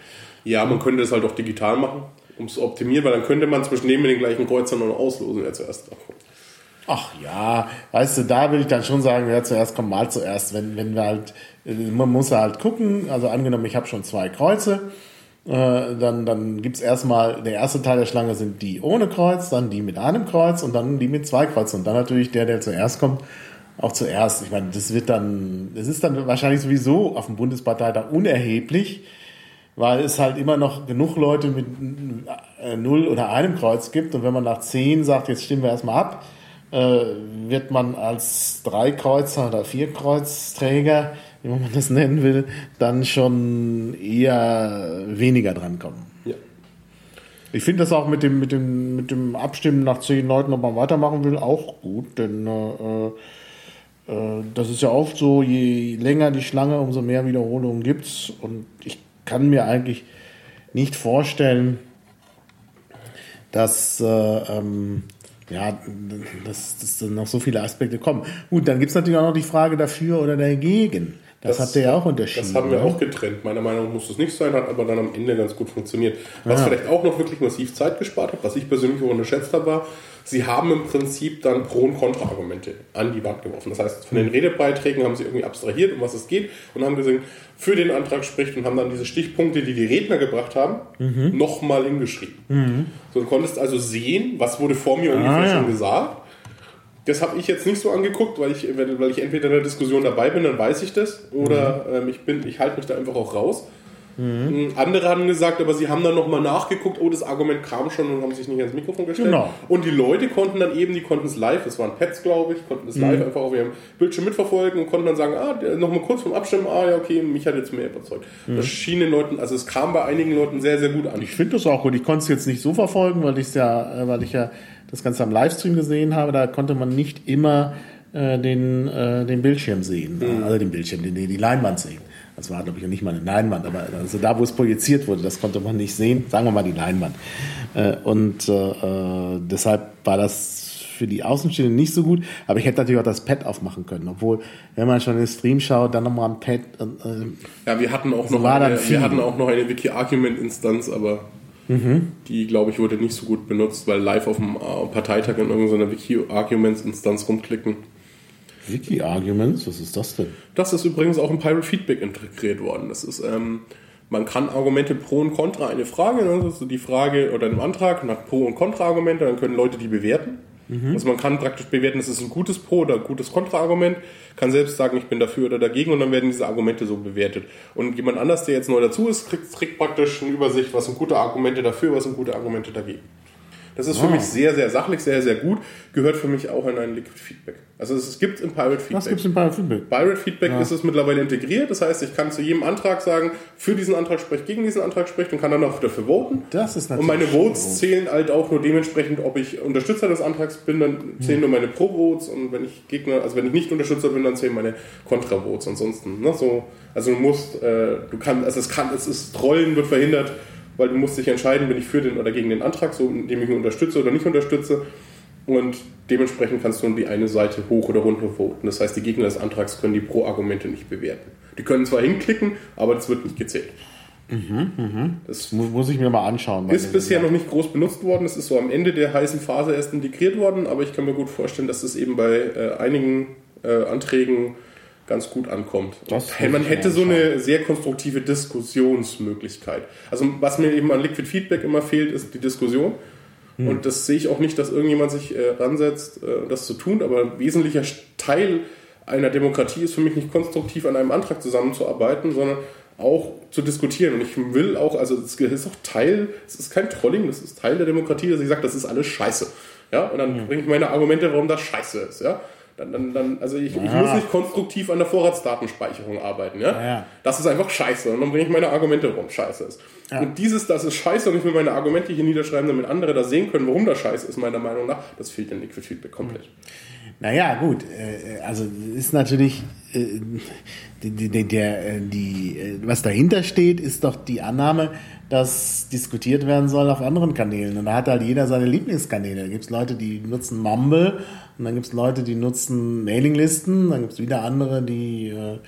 Ja, man könnte es halt auch digital machen, um es zu optimieren, weil dann könnte man zwischen neben den gleichen Kreuzern noch auslosen, wer zuerst drauf kommt. Ach ja, weißt du, da will ich dann schon sagen, wer zuerst kommt, mal zuerst. Wenn, wenn wir halt, man muss halt gucken, also angenommen, ich habe schon zwei Kreuze, äh, dann, dann gibt's erstmal, der erste Teil der Schlange sind die ohne Kreuz, dann die mit einem Kreuz und dann die mit zwei Kreuzen. Und dann natürlich der, der zuerst kommt, auch zuerst. Ich meine, das wird dann, das ist dann wahrscheinlich sowieso auf dem Bundesparteitag unerheblich, weil es halt immer noch genug Leute mit äh, null oder einem Kreuz gibt. Und wenn man nach zehn sagt, jetzt stimmen wir erstmal ab, äh, wird man als Dreikreuzer oder Vierkreuzträger, wie man das nennen will, dann schon eher weniger drankommen. Ja. Ich finde das auch mit dem, mit, dem, mit dem Abstimmen nach zehn Leuten, ob man weitermachen will, auch gut, denn äh, äh, das ist ja oft so, je länger die Schlange, umso mehr Wiederholungen gibt es. Und ich kann mir eigentlich nicht vorstellen, dass äh, ähm, ja, dass, dass dann noch so viele Aspekte kommen. Gut, dann gibt es natürlich auch noch die Frage dafür oder dagegen. Das, das hat der ja auch unterschieden. Das haben wir auch getrennt. Meiner Meinung nach muss es nicht sein, hat aber dann am Ende ganz gut funktioniert. Was ja. vielleicht auch noch wirklich massiv Zeit gespart hat, was ich persönlich auch unterschätzt habe, war, sie haben im Prinzip dann Pro- und Kontra-Argumente an die Wand geworfen. Das heißt, von den Redebeiträgen haben sie irgendwie abstrahiert, um was es geht, und haben gesehen, für den Antrag spricht und haben dann diese Stichpunkte, die die Redner gebracht haben, mhm. nochmal hingeschrieben. Mhm. So, du konntest also sehen, was wurde vor mir ungefähr ah, ja. schon gesagt. Das habe ich jetzt nicht so angeguckt, weil ich, weil ich entweder in der Diskussion dabei bin, dann weiß ich das, oder mhm. ähm, ich, ich halte mich da einfach auch raus. Mhm. Andere haben gesagt, aber sie haben dann nochmal nachgeguckt, oh, das Argument kam schon und haben sich nicht ans Mikrofon gestellt. Genau. Und die Leute konnten dann eben, die konnten es live, es waren Pads, glaube ich, konnten es live einfach auf ihrem Bildschirm mitverfolgen und konnten dann sagen, ah, nochmal kurz vom Abstimmen, ah ja, okay, mich hat jetzt mehr überzeugt. Das schien den Leuten, also es kam bei einigen Leuten sehr, sehr gut an. Ich finde das auch gut. Ich konnte es jetzt nicht so verfolgen, weil ich ja, äh, weil ich ja das Ganze am Livestream gesehen habe. Da konnte man nicht immer äh, den, äh, den Bildschirm sehen, also den Bildschirm, den, die Leinwand sehen. Das war, glaube ich, nicht mal eine Leinwand, aber also da, wo es projiziert wurde, das konnte man nicht sehen. Sagen wir mal die Leinwand. Äh, und äh, äh, deshalb war das für die Außenstehenden nicht so gut, aber ich hätte natürlich auch das Pad aufmachen können, obwohl, wenn man schon den Stream schaut, dann nochmal am Pad. Äh, Ja, wir hatten auch, So noch, eine, wir hatten auch noch eine Wiki-Argument-Instanz, aber die, glaube ich, wurde nicht so gut benutzt, weil live auf dem Parteitag in irgendeiner Wiki-Arguments-Instanz rumklicken. Wiki-Arguments, was ist das denn? Das ist übrigens auch in Pirate Feedback integriert worden. Das ist, ähm, man kann Argumente pro und contra eine Frage, ne? ist die Frage oder im Antrag nach Pro- und Kontra-Argumente, dann können Leute die bewerten. Also man kann praktisch bewerten, das ist ein gutes Pro- oder ein gutes Kontra-Argument, kann selbst sagen, ich bin dafür oder dagegen und dann werden diese Argumente so bewertet. Und jemand anders, der jetzt neu dazu ist, kriegt, kriegt praktisch eine Übersicht, was sind gute Argumente dafür, was sind gute Argumente dagegen. Das ist für mich sehr, sehr sachlich, sehr, sehr gut. Gehört für mich auch in ein Liquid Feedback. Also es, es gibt in Pirate Feedback. Was gibt es in Pirate Feedback? Pirate Feedback ist es mittlerweile integriert. Das heißt, ich kann zu jedem Antrag sagen, für diesen Antrag spreche, gegen diesen Antrag spreche und kann dann auch dafür voten. Das ist Und natürlich meine Votes zählen halt auch nur dementsprechend, ob ich Unterstützer des Antrags bin, dann zählen nur meine Pro-Votes und wenn ich Gegner, also wenn ich nicht Unterstützer bin, dann zählen meine Kontra-Votes. Ansonsten, ne, so, also du musst, äh, du kannst, also es kann, es ist Trollen wird verhindert, weil du musst dich entscheiden, bin ich für den oder gegen den Antrag, so indem ich ihn unterstütze oder nicht unterstütze. Und dementsprechend kannst du nur die eine Seite hoch oder runter voten. Das heißt, die Gegner des Antrags können die Pro-Argumente nicht bewerten. Die können zwar hinklicken, aber das wird nicht gezählt. Das Mu- Muss ich mir mal anschauen. ist bisher noch nicht groß benutzt worden. Es ist so am Ende der heißen Phase erst integriert worden, aber ich kann mir gut vorstellen, dass es eben bei äh, einigen äh, Anträgen ganz gut ankommt. Das man hätte so eine sehr konstruktive Diskussionsmöglichkeit. Also was mir eben an Liquid Feedback immer fehlt, ist die Diskussion. Hm. Und das sehe ich auch nicht, dass irgendjemand sich äh, ransetzt, äh, das zu tun. Aber ein wesentlicher Teil einer Demokratie ist für mich nicht konstruktiv an einem Antrag zusammenzuarbeiten, sondern auch zu diskutieren. Und ich will auch, also es ist auch Teil, es ist kein Trolling, das ist Teil der Demokratie, dass ich sage, das ist alles scheiße. Ja, und dann bringe ich meine Argumente, warum das scheiße ist. Ja, dann, dann, dann, also ich, ich muss nicht konstruktiv an der Vorratsdatenspeicherung arbeiten. Ja? Ja. Das ist einfach scheiße. Und dann bringe ich meine Argumente, warum scheiße ist. Und dieses, das ist scheiße und ich will meine Argumente hier niederschreiben, damit andere da sehen können, warum das scheiße ist, meiner Meinung nach, das fehlt in Liquid Feedback komplett. Naja, gut. äh, Also ist natürlich äh, der, äh, die, äh, was dahinter steht, ist doch die Annahme, dass diskutiert werden soll auf anderen Kanälen. Und da hat halt jeder seine Lieblingskanäle. Da gibt es Leute, die nutzen Mumble und dann gibt es Leute, die nutzen Mailinglisten, dann gibt es wieder andere, die äh,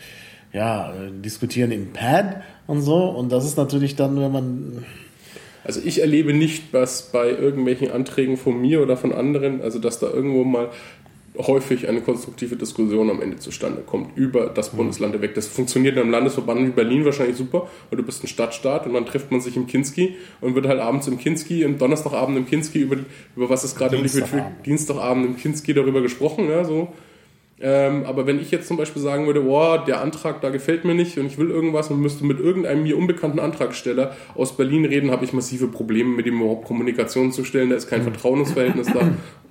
ja, diskutieren in Pad und so. Und das ist natürlich dann, wenn man Also ich erlebe nicht, was bei irgendwelchen Anträgen von mir oder von anderen, also dass da irgendwo mal häufig eine konstruktive Diskussion am Ende zustande kommt über das Bundesland weg. Das funktioniert in einem Landesverband wie Berlin wahrscheinlich super, weil du bist ein Stadtstaat und dann trifft man sich im Kinski und wird halt abends im Kinski, am Donnerstagabend im Kinski über, über was ist gerade im Dienstagabend. Dienstagabend im Kinski darüber gesprochen, ja, so. Ähm, aber wenn ich jetzt zum Beispiel sagen würde, boah, der Antrag da gefällt mir nicht und ich will irgendwas und müsste mit irgendeinem mir unbekannten Antragsteller aus Berlin reden, habe ich massive Probleme mit ihm überhaupt Kommunikation zu stellen, da ist kein Vertrauensverhältnis da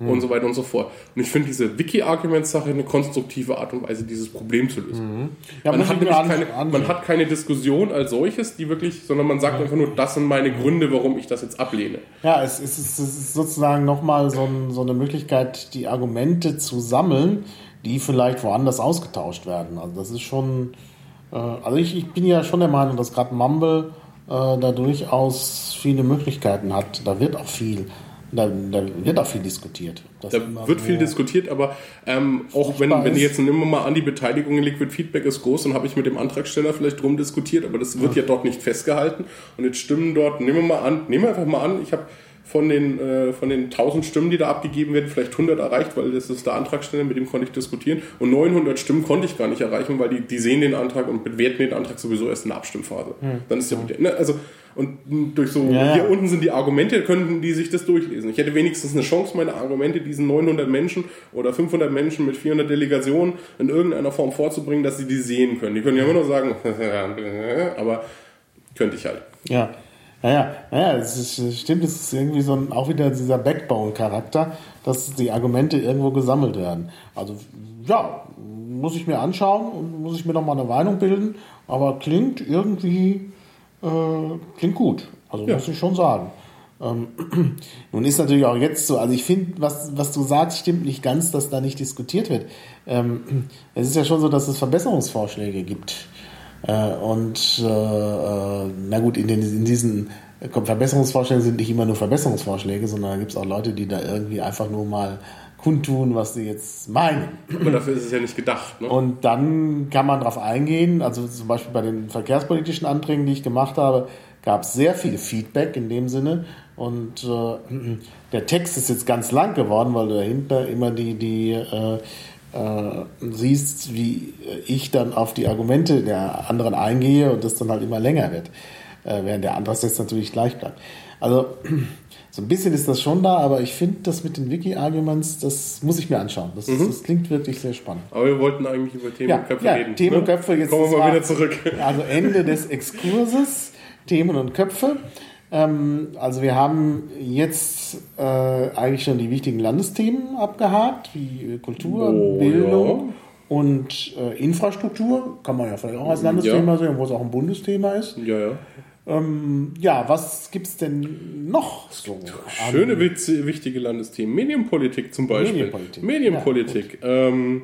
und so weiter und so fort. Und ich finde diese Wiki-Arguments-Sache eine konstruktive Art und Weise, dieses Problem zu lösen. ja, Man hat, keine, man hat keine Diskussion als solches, die wirklich, sondern man sagt einfach nur, das sind meine Gründe, warum ich das jetzt ablehne. Ja, es ist, es ist sozusagen nochmal so, ein, so eine Möglichkeit, die Argumente zu sammeln, die vielleicht woanders ausgetauscht werden. Also das ist schon, äh, also ich, ich bin ja schon der Meinung, dass gerade Mumble äh, da durchaus viele Möglichkeiten hat. Da wird auch viel, da, da wird auch viel diskutiert. Das Da wird viel diskutiert, aber ähm, auch wenn, wenn jetzt nehmen wir mal an, die Beteiligung in Liquid Feedback ist groß, dann habe ich mit dem Antragsteller vielleicht drum diskutiert, aber das wird ja dort nicht festgehalten. Und jetzt stimmen dort, nehmen wir mal an, nehmen wir einfach mal an, ich habe von den, äh, von den 1000 Stimmen, die da abgegeben werden, vielleicht 100 erreicht, weil das ist der Antragsteller, mit dem konnte ich diskutieren. Und 900 Stimmen konnte ich gar nicht erreichen, weil die, die sehen den Antrag und bewerten den Antrag sowieso erst in der Abstimmphase. Dann ist ja, ne, also, und durch so, Ja, hier unten sind die Argumente, könnten die sich das durchlesen. Ich hätte wenigstens eine Chance, meine Argumente diesen 900 Menschen oder 500 Menschen mit 400 Delegationen in irgendeiner Form vorzubringen, dass sie die sehen können. Die können ja immer nur sagen, aber Könnte ich halt. Ja. Naja, naja, es ist, stimmt, es ist irgendwie so ein, auch wieder dieser Backbone-Charakter, dass die Argumente irgendwo gesammelt werden. Also, ja, muss ich mir anschauen und muss ich mir noch mal eine Meinung bilden, aber klingt irgendwie, äh, klingt gut. Also, ja. muss ich schon sagen. Ähm, nun ist natürlich auch jetzt so, also ich finde, was, was du sagst, stimmt nicht ganz, dass da nicht diskutiert wird. Ähm, es ist ja schon so, dass es Verbesserungsvorschläge gibt. Äh, und äh, äh, na gut, in, den, in diesen Verbesserungsvorschlägen sind nicht immer nur Verbesserungsvorschläge, sondern da gibt es auch Leute, die da irgendwie einfach nur mal kundtun, was sie jetzt meinen. Aber dafür ist es ja nicht gedacht. Ne? Und dann kann man darauf eingehen, also zum Beispiel bei den verkehrspolitischen Anträgen, die ich gemacht habe, gab es sehr viel Feedback in dem Sinne. Und äh, der Text ist jetzt ganz lang geworden, weil du dahinter immer die, die äh, äh, siehst, wie ich dann auf die Argumente der anderen eingehe und das dann halt immer länger wird, äh, während der andere jetzt natürlich gleich bleibt. Also so ein bisschen ist das schon da, aber ich finde das mit den Wiki-Arguments, das muss ich mir anschauen. Das, mhm. das, klingt wirklich sehr spannend. Aber wir wollten eigentlich über Themen ja, und Köpfe ja, reden. Themen und ne? Köpfe, jetzt kommen wir mal wieder zurück. Also Ende des Exkurses, Themen und Köpfe. Ähm, also wir haben jetzt äh, eigentlich schon die wichtigen Landesthemen abgehakt, wie Kultur, oh, Bildung ja. und äh, Infrastruktur. Kann man ja vielleicht auch als Landesthema ja. sehen, wo es auch ein Bundesthema ist. Ja, ja. Ähm, ja, was gibt es denn noch so? Schöne, witze, wichtige Landesthemen. Medienpolitik zum Beispiel. Medienpolitik. Medienpolitik. Ja, ähm,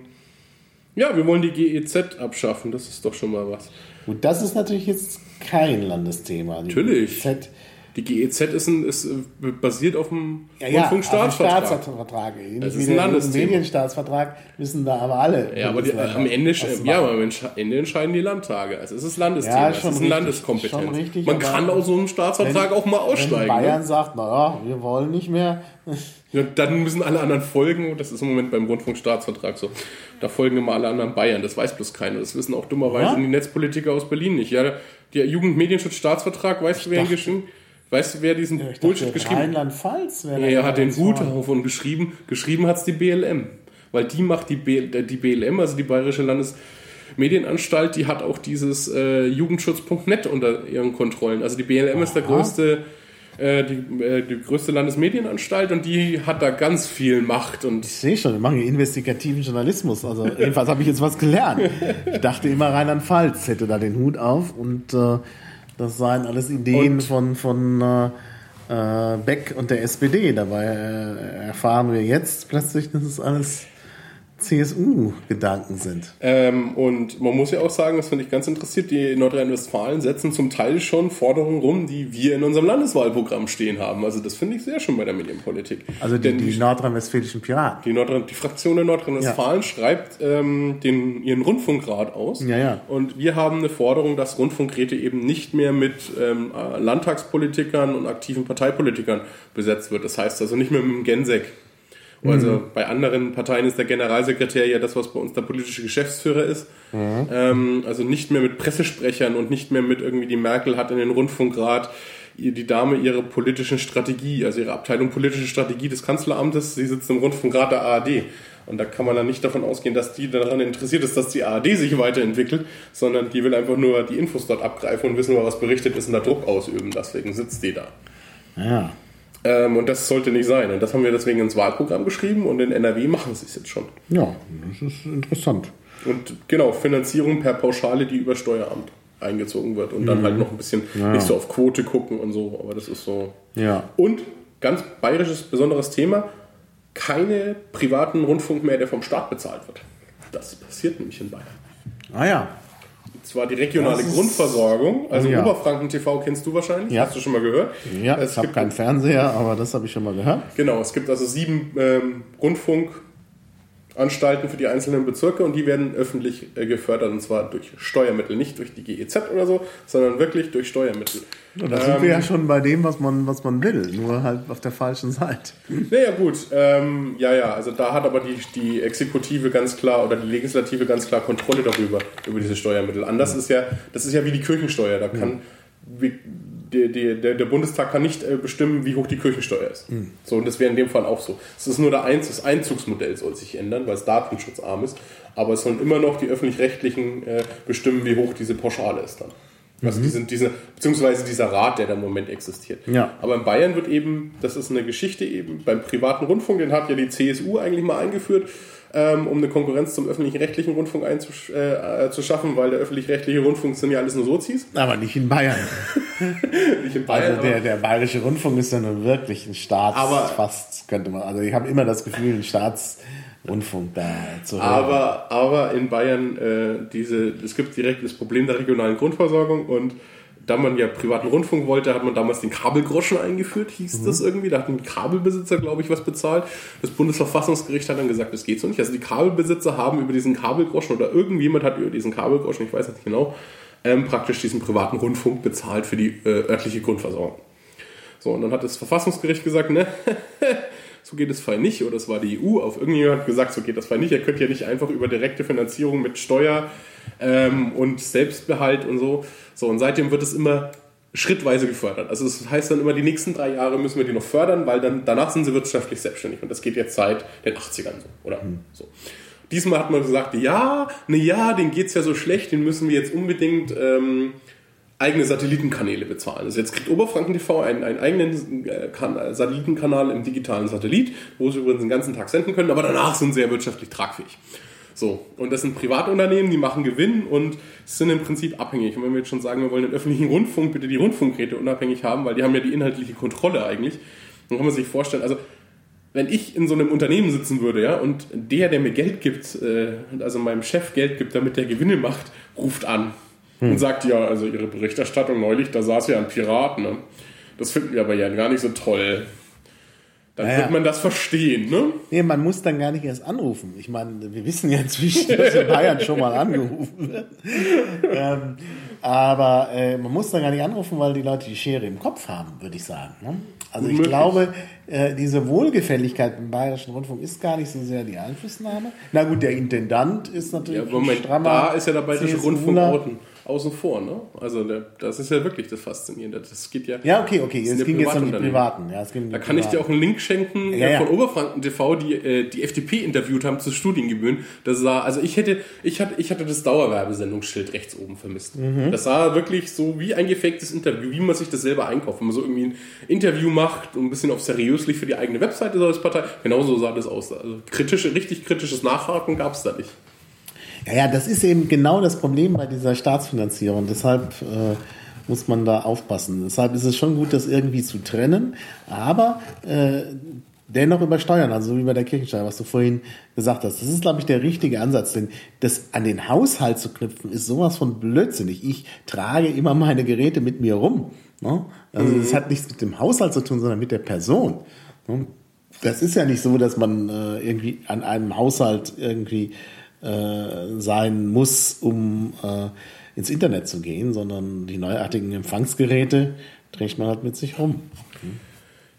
ja, wir wollen die GEZ abschaffen. Das ist doch schon mal was. Gut, das ist natürlich jetzt kein Landesthema. Die Natürlich. GEZ die GEZ ist, ein, ist äh, basiert auf dem ja, Rundfunkstaatsvertrag. Ja, Staatsvertrag. Das ist ein Landesthema. Medienstaatsvertrag wissen da aber alle. Ja, aber die, am, Ende, ja, aber am Ende entscheiden die Landtage. Also es ist Landesthema, ja, es ist richtig, Landeskompetenz. Richtig, Man kann aus so einem Staatsvertrag wenn, auch mal aussteigen. Wenn Bayern ne? sagt, naja, wir wollen nicht mehr. Ja, dann müssen alle anderen folgen. Das ist im Moment beim Rundfunkstaatsvertrag so. Da folgen immer alle anderen Bayern. Das weiß bloß keiner. Das wissen auch dummerweise ja? die Netzpolitiker aus Berlin nicht. Ja, der Jugendmedienschutzstaatsvertrag, weißt du, wer ihn geschrieben Weißt du, wer diesen ja, Bullshit geschrieben hat? Rheinland-Pfalz. Er hat den Hut auf und geschrieben, geschrieben hat es die BLM. Weil die macht die, B, äh, die BLM, also die Bayerische Landesmedienanstalt, die hat auch dieses äh, Jugendschutz.net unter ihren Kontrollen. Also die BLM Aha. ist der größte, äh, die, äh, die größte Landesmedienanstalt und die hat da ganz viel Macht. Und ich sehe schon, wir machen hier investigativen Journalismus. Also jedenfalls habe ich jetzt was gelernt. Ich dachte immer, Rheinland-Pfalz hätte da den Hut auf und äh, das seien alles Ideen und von, von äh, äh Beck und der SPD. Dabei äh, erfahren wir jetzt plötzlich, dass es alles CSU-Gedanken sind. Ähm, und man muss ja auch sagen, das finde ich ganz interessiert, die Nordrhein-Westfalen setzen zum Teil schon Forderungen rum, die wir in unserem Landeswahlprogramm stehen haben. Also das finde ich sehr schön bei der Medienpolitik. Also die, die, die nordrhein-westfälischen Piraten. Die, Nordrhein, die Fraktion der Nordrhein-Westfalen ja. schreibt ähm, den, ihren Rundfunkrat aus. Ja, ja. Und wir haben eine Forderung, dass Rundfunkräte eben nicht mehr mit ähm, Landtagspolitikern und aktiven Parteipolitikern besetzt wird. Das heißt also nicht mehr mit dem Gensek also mhm. bei anderen Parteien ist der Generalsekretär ja das, was bei uns der politische Geschäftsführer ist. Mhm. Ähm, also nicht mehr mit Pressesprechern und nicht mehr mit irgendwie die Merkel hat in den Rundfunkrat die Dame ihre politische Strategie, also ihre Abteilung politische Strategie des Kanzleramtes, sie sitzt im Rundfunkrat der ARD. Und da kann man dann nicht davon ausgehen, dass die daran interessiert ist, dass die ARD sich weiterentwickelt, sondern die will einfach nur die Infos dort abgreifen und wissen, was berichtet ist und da Druck ausüben. Deswegen sitzt die da. Ja. Ähm, und das sollte nicht sein. Und das haben wir deswegen ins Wahlprogramm geschrieben und in NRW machen sie es jetzt schon. Ja, das ist interessant. Und genau, Finanzierung per Pauschale, die über Steueramt eingezogen wird und mhm. dann halt noch ein bisschen ja. nicht so auf Quote gucken und so, aber das ist so. Ja. Und ganz bayerisches besonderes Thema, keine privaten Rundfunk mehr, der vom Staat bezahlt wird. Das passiert nämlich in Bayern. Ah ja, zwar die regionale Grundversorgung, also ja. Oberfranken TV kennst du wahrscheinlich, ja. hast du schon mal gehört? Ja, es ich habe keinen Fernseher, aber das habe ich schon mal gehört. Genau, es gibt also sieben ähm, Rundfunk Anstalten für die einzelnen Bezirke und die werden öffentlich äh, gefördert und zwar durch Steuermittel, nicht durch die GEZ oder so, sondern wirklich durch Steuermittel. Ja, da ähm, sind wir ja ähm, schon bei dem, was man, was man will, nur halt auf der falschen Seite. Naja gut, ähm, ja, ja, also da hat aber die, die Exekutive ganz klar oder die Legislative ganz klar Kontrolle darüber, über diese Steuermittel. Anders ist ja, das ist ja wie die Kirchensteuer, da kann, wie, der, der, der Bundestag kann nicht äh, bestimmen, wie hoch die Kirchensteuer ist. Mhm. So, und das wäre in dem Fall auch so. Es ist nur der Einz das Einzugsmodell soll sich ändern, weil es datenschutzarm ist. Aber es sollen immer noch die öffentlich-rechtlichen äh, bestimmen, wie hoch diese Pauschale ist dann. Also diesen, diesen, beziehungsweise dieser Rat, der da im Moment existiert. Ja. Aber in Bayern wird eben, das ist eine Geschichte eben, beim privaten Rundfunk, den hat ja die CSU eigentlich mal eingeführt, ähm, um eine Konkurrenz zum öffentlichen rechtlichen Rundfunk einzusch äh, zu schaffen, weil der öffentlich-rechtliche Rundfunk sind ja alles nur Sozis. Aber nicht in Bayern. Nicht in Bayern, Also der, der bayerische Rundfunk ist ja nun wirklich ein Staats, Aber- fast könnte man, also ich habe immer das Gefühl, ein Staatsrundfunk da zu hören. Aber, aber in Bayern, äh, diese, es gibt direkt das Problem der regionalen Grundversorgung und da man ja privaten Rundfunk wollte, hat man damals den Kabelgroschen eingeführt, hieß das irgendwie. Da hat ein Kabelbesitzer, glaube ich, was bezahlt. Das Bundesverfassungsgericht hat dann gesagt, das geht so nicht. Also die Kabelbesitzer haben über diesen Kabelgroschen oder irgendjemand hat über diesen Kabelgroschen, ich weiß nicht genau, ähm, praktisch diesen privaten Rundfunk bezahlt für die äh, örtliche Grundversorgung. So, und dann hat das Verfassungsgericht gesagt, ne, so geht das Fall nicht, oder es war die EU, auf irgendjemand hat gesagt, so geht das Fall nicht. Ihr könnt ja nicht einfach über direkte Finanzierung mit Steuer ähm, und Selbstbehalt und so. So, und seitdem wird es immer schrittweise gefördert. Also das heißt dann immer, die nächsten drei Jahre müssen wir die noch fördern, weil dann danach sind sie wirtschaftlich selbstständig. Und das geht jetzt seit den 80ern so, oder so. Diesmal hat man gesagt, ja, ne ja, denen geht's ja so schlecht, den müssen wir jetzt unbedingt ähm, eigene Satellitenkanäle bezahlen. Also jetzt kriegt Oberfranken TV einen, einen eigenen äh, kan Satellitenkanal im digitalen Satellit, wo sie übrigens den ganzen Tag senden können, aber danach sind sie ja wirtschaftlich tragfähig. So, und das sind Privatunternehmen, die machen Gewinn und sind im Prinzip abhängig. Und wenn wir jetzt schon sagen, wir wollen den öffentlichen Rundfunk, bitte die Rundfunkgeräte unabhängig haben, weil die haben ja die inhaltliche Kontrolle eigentlich, dann kann man sich vorstellen, also wenn ich in so einem Unternehmen sitzen würde, ja, und der, der mir Geld gibt, äh, also meinem Chef Geld gibt, damit der Gewinne macht, ruft an und sagt, ja, also ihre Berichterstattung neulich, da saß ja ein Pirat, ne? Das finden wir aber ja gar nicht so toll. Dann Naja. wird man das verstehen, ne? Nee, man muss dann gar nicht erst anrufen. Ich meine, wir wissen ja inzwischen, dass in Bayern schon mal angerufen wird. ähm, aber äh, man muss dann gar nicht anrufen, weil die Leute die Schere im Kopf haben, würde ich sagen. Ne? Also ich Unmöglich. glaube, äh, diese Wohlgefälligkeit im Bayerischen Rundfunk ist gar nicht so sehr die Einflussnahme. Na gut, der Intendant ist natürlich Ja, Moment, ein strammer da ist ja der bayerische. Rundfunk außen vor, ne? Also das ist ja wirklich das Faszinierende. Das geht ja. Ja, okay, okay. Es ging jetzt um die. Privaten. Ja, es ging um Da kann ich dir Privaten. auch einen Link schenken Ja, äh, ja. von Oberfranken TV, die äh, die FDP interviewt haben zu Studiengebühren. Das sah, also ich hätte, ich hatte, ich hatte das Dauerwerbesendungsschild rechts oben vermisst. Mhm. Das sah wirklich so wie ein gefaktes Interview, wie man sich das selber einkauft. Wenn man so irgendwie ein Interview macht und ein bisschen auf seriöslich für die eigene Webseite so als Partei, genauso sah das aus. Also kritische, richtig kritisches Nachhaken gab es da nicht. Ja, ja, das ist eben genau das Problem bei dieser Staatsfinanzierung. Deshalb äh, muss man da aufpassen. Deshalb ist es schon gut, das irgendwie zu trennen, aber äh, dennoch übersteuern, also so wie bei der Kirchensteuer, was du vorhin gesagt hast. Das ist, glaube ich, der richtige Ansatz, denn das an den Haushalt zu knüpfen, ist sowas von blödsinnig. Ich trage immer meine Geräte mit mir rum. Ne? Also das hat nichts mit dem Haushalt zu tun, sondern mit der Person. Ne? Das ist ja nicht so, dass man äh, irgendwie an einem Haushalt irgendwie äh, sein muss, um äh, ins Internet zu gehen, sondern die neuartigen Empfangsgeräte trägt man halt mit sich rum.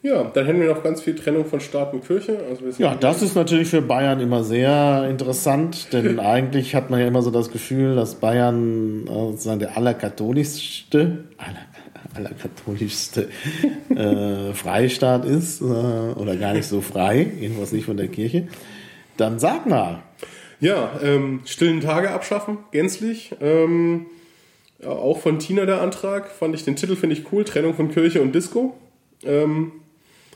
Ja, dann hätten wir noch ganz viel Trennung von Staat und Kirche. Also Ja, das ist natürlich für Bayern immer sehr interessant, denn eigentlich hat man ja immer so das Gefühl, dass Bayern äh, sozusagen der allerkatholischste, aller, allerkatholischste äh, Freistaat ist äh, oder gar nicht so frei, jedenfalls nicht von der Kirche. Dann sag mal, Ja, ähm, stillen Tage abschaffen, gänzlich. Ähm, ja, auch von Tina der Antrag, fand ich den Titel finde ich cool, Trennung von Kirche und Disco. Ähm,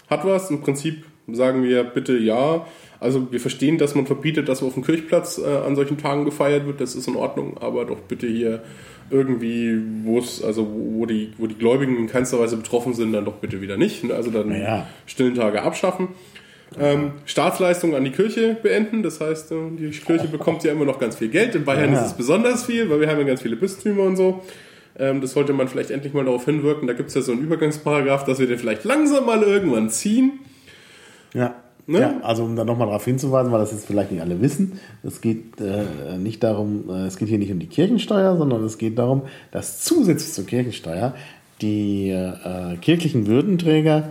hat was, im Prinzip sagen wir bitte ja. Also wir verstehen, dass man verbietet, dass auf dem Kirchplatz äh, an solchen Tagen gefeiert wird, das ist in Ordnung, aber doch bitte hier irgendwie, wo es, also wo wo die, wo die Gläubigen in keinster Weise betroffen sind, dann doch bitte wieder nicht. ne? Also dann Naja. stillen Tage abschaffen. Ähm, Staatsleistungen an die Kirche beenden. Das heißt, äh, die Kirche bekommt ja immer noch ganz viel Geld. In Bayern Ja. ist es besonders viel, weil wir haben ja ganz viele Bistümer und so. Ähm, das sollte man vielleicht endlich mal darauf hinwirken. Da gibt es ja so einen Übergangsparagraph, dass wir den vielleicht langsam mal irgendwann ziehen. Ja. Ne? ja, also um da nochmal darauf hinzuweisen, weil das jetzt vielleicht nicht alle wissen, es geht äh, nicht darum, äh, es geht hier nicht um die Kirchensteuer, sondern es geht darum, dass zusätzlich zur Kirchensteuer die äh, kirchlichen Würdenträger,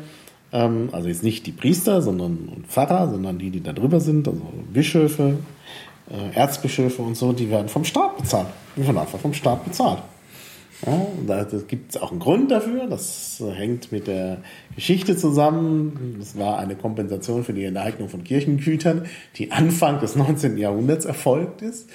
also jetzt nicht die Priester, sondern und Pfarrer, sondern die, die da drüber sind, also Bischöfe, äh, Erzbischöfe und so, die werden vom Staat bezahlt. Die werden einfach vom Staat bezahlt. Ja, da gibt es auch einen Grund dafür. Das äh, hängt mit der Geschichte zusammen. Das war eine Kompensation für die Enteignung von Kirchengütern, die Anfang des 19. Jahrhunderts erfolgt ist.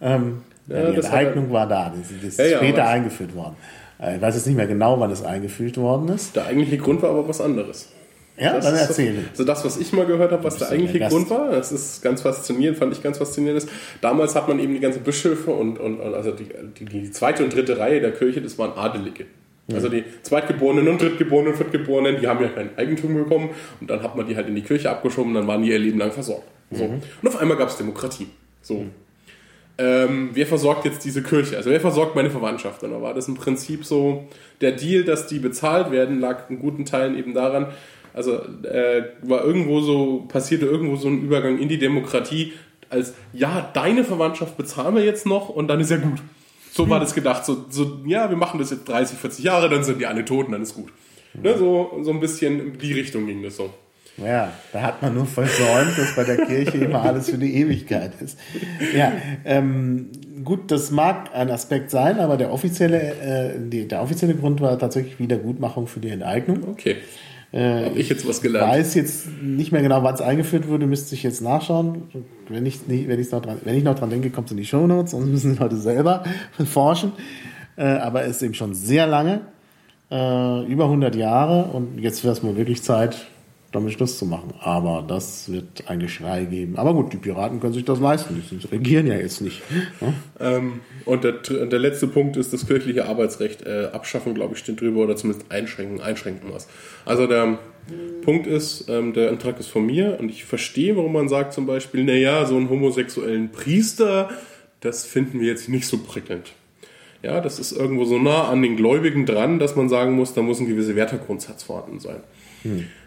Ähm, Ja, die Enteignung war da, das ist Ja, später eingeführt worden. Äh, Ich weiß jetzt nicht mehr genau, wann es eingeführt worden ist. Der eigentliche Grund war aber was anderes. Ja, Das dann erzähle. Also das, was ich mal gehört habe, was der eigentliche der Grund war, das ist ganz faszinierend, fand ich ganz faszinierend. Ist, damals hat man eben die ganzen Bischöfe und, und, und also die, die, die zweite und dritte Reihe der Kirche, das waren Adelige. Also die Zweitgeborenen und Drittgeborenen und Viertgeborenen, die haben ja kein Eigentum bekommen und dann hat man die halt in die Kirche abgeschoben und dann waren die ihr Leben lang versorgt. So. Und auf einmal gab es Demokratie. So. Ähm, wer versorgt jetzt diese Kirche? Also wer versorgt meine Verwandtschaft? Und da war das im Prinzip so, der Deal, dass die bezahlt werden, lag in guten Teilen eben daran, also äh, war irgendwo so, passierte irgendwo so ein Übergang in die Demokratie, als ja, deine Verwandtschaft bezahlen wir jetzt noch und dann ist ja gut. So war das gedacht. So, so, ja, wir machen das jetzt 30, 40 Jahre, dann sind die alle tot und dann ist gut. Ne, so, so ein bisschen in die Richtung ging das so. Ja, da hat man nur versäumt, dass bei der Kirche immer alles für die Ewigkeit ist. Ja, ähm, gut, das mag ein Aspekt sein, aber der offizielle, äh, die, der offizielle Grund war tatsächlich Wiedergutmachung für die Enteignung. Okay. Äh, Habe ich jetzt was Ich gelernt? weiß jetzt nicht mehr genau, wann es eingeführt wurde, müsste ich jetzt nachschauen. Wenn ich, nicht, wenn, ich's noch dran, wenn ich noch dran denke, kommt es in die Shownotes, sonst müssen die Leute selber forschen. Äh, aber es ist eben schon sehr lange, äh, über 100 Jahre und jetzt wäre es mal wirklich Zeit, damit Schluss zu machen. Aber das wird ein Geschrei geben. Aber gut, die Piraten können sich das leisten, die regieren ja jetzt nicht. ne? Ähm, und der, der letzte Punkt ist das kirchliche Arbeitsrecht äh, abschaffen, glaube ich, steht drüber oder zumindest einschränken, einschränken was. Also der Punkt ist, ähm, der Antrag ist von mir und ich verstehe, warum man sagt zum Beispiel, naja, so einen homosexuellen Priester, das finden wir jetzt nicht so prickelnd. Ja, das ist irgendwo so nah an den Gläubigen dran, dass man sagen muss, da muss ein gewisser Wertegrundsatz vorhanden sein.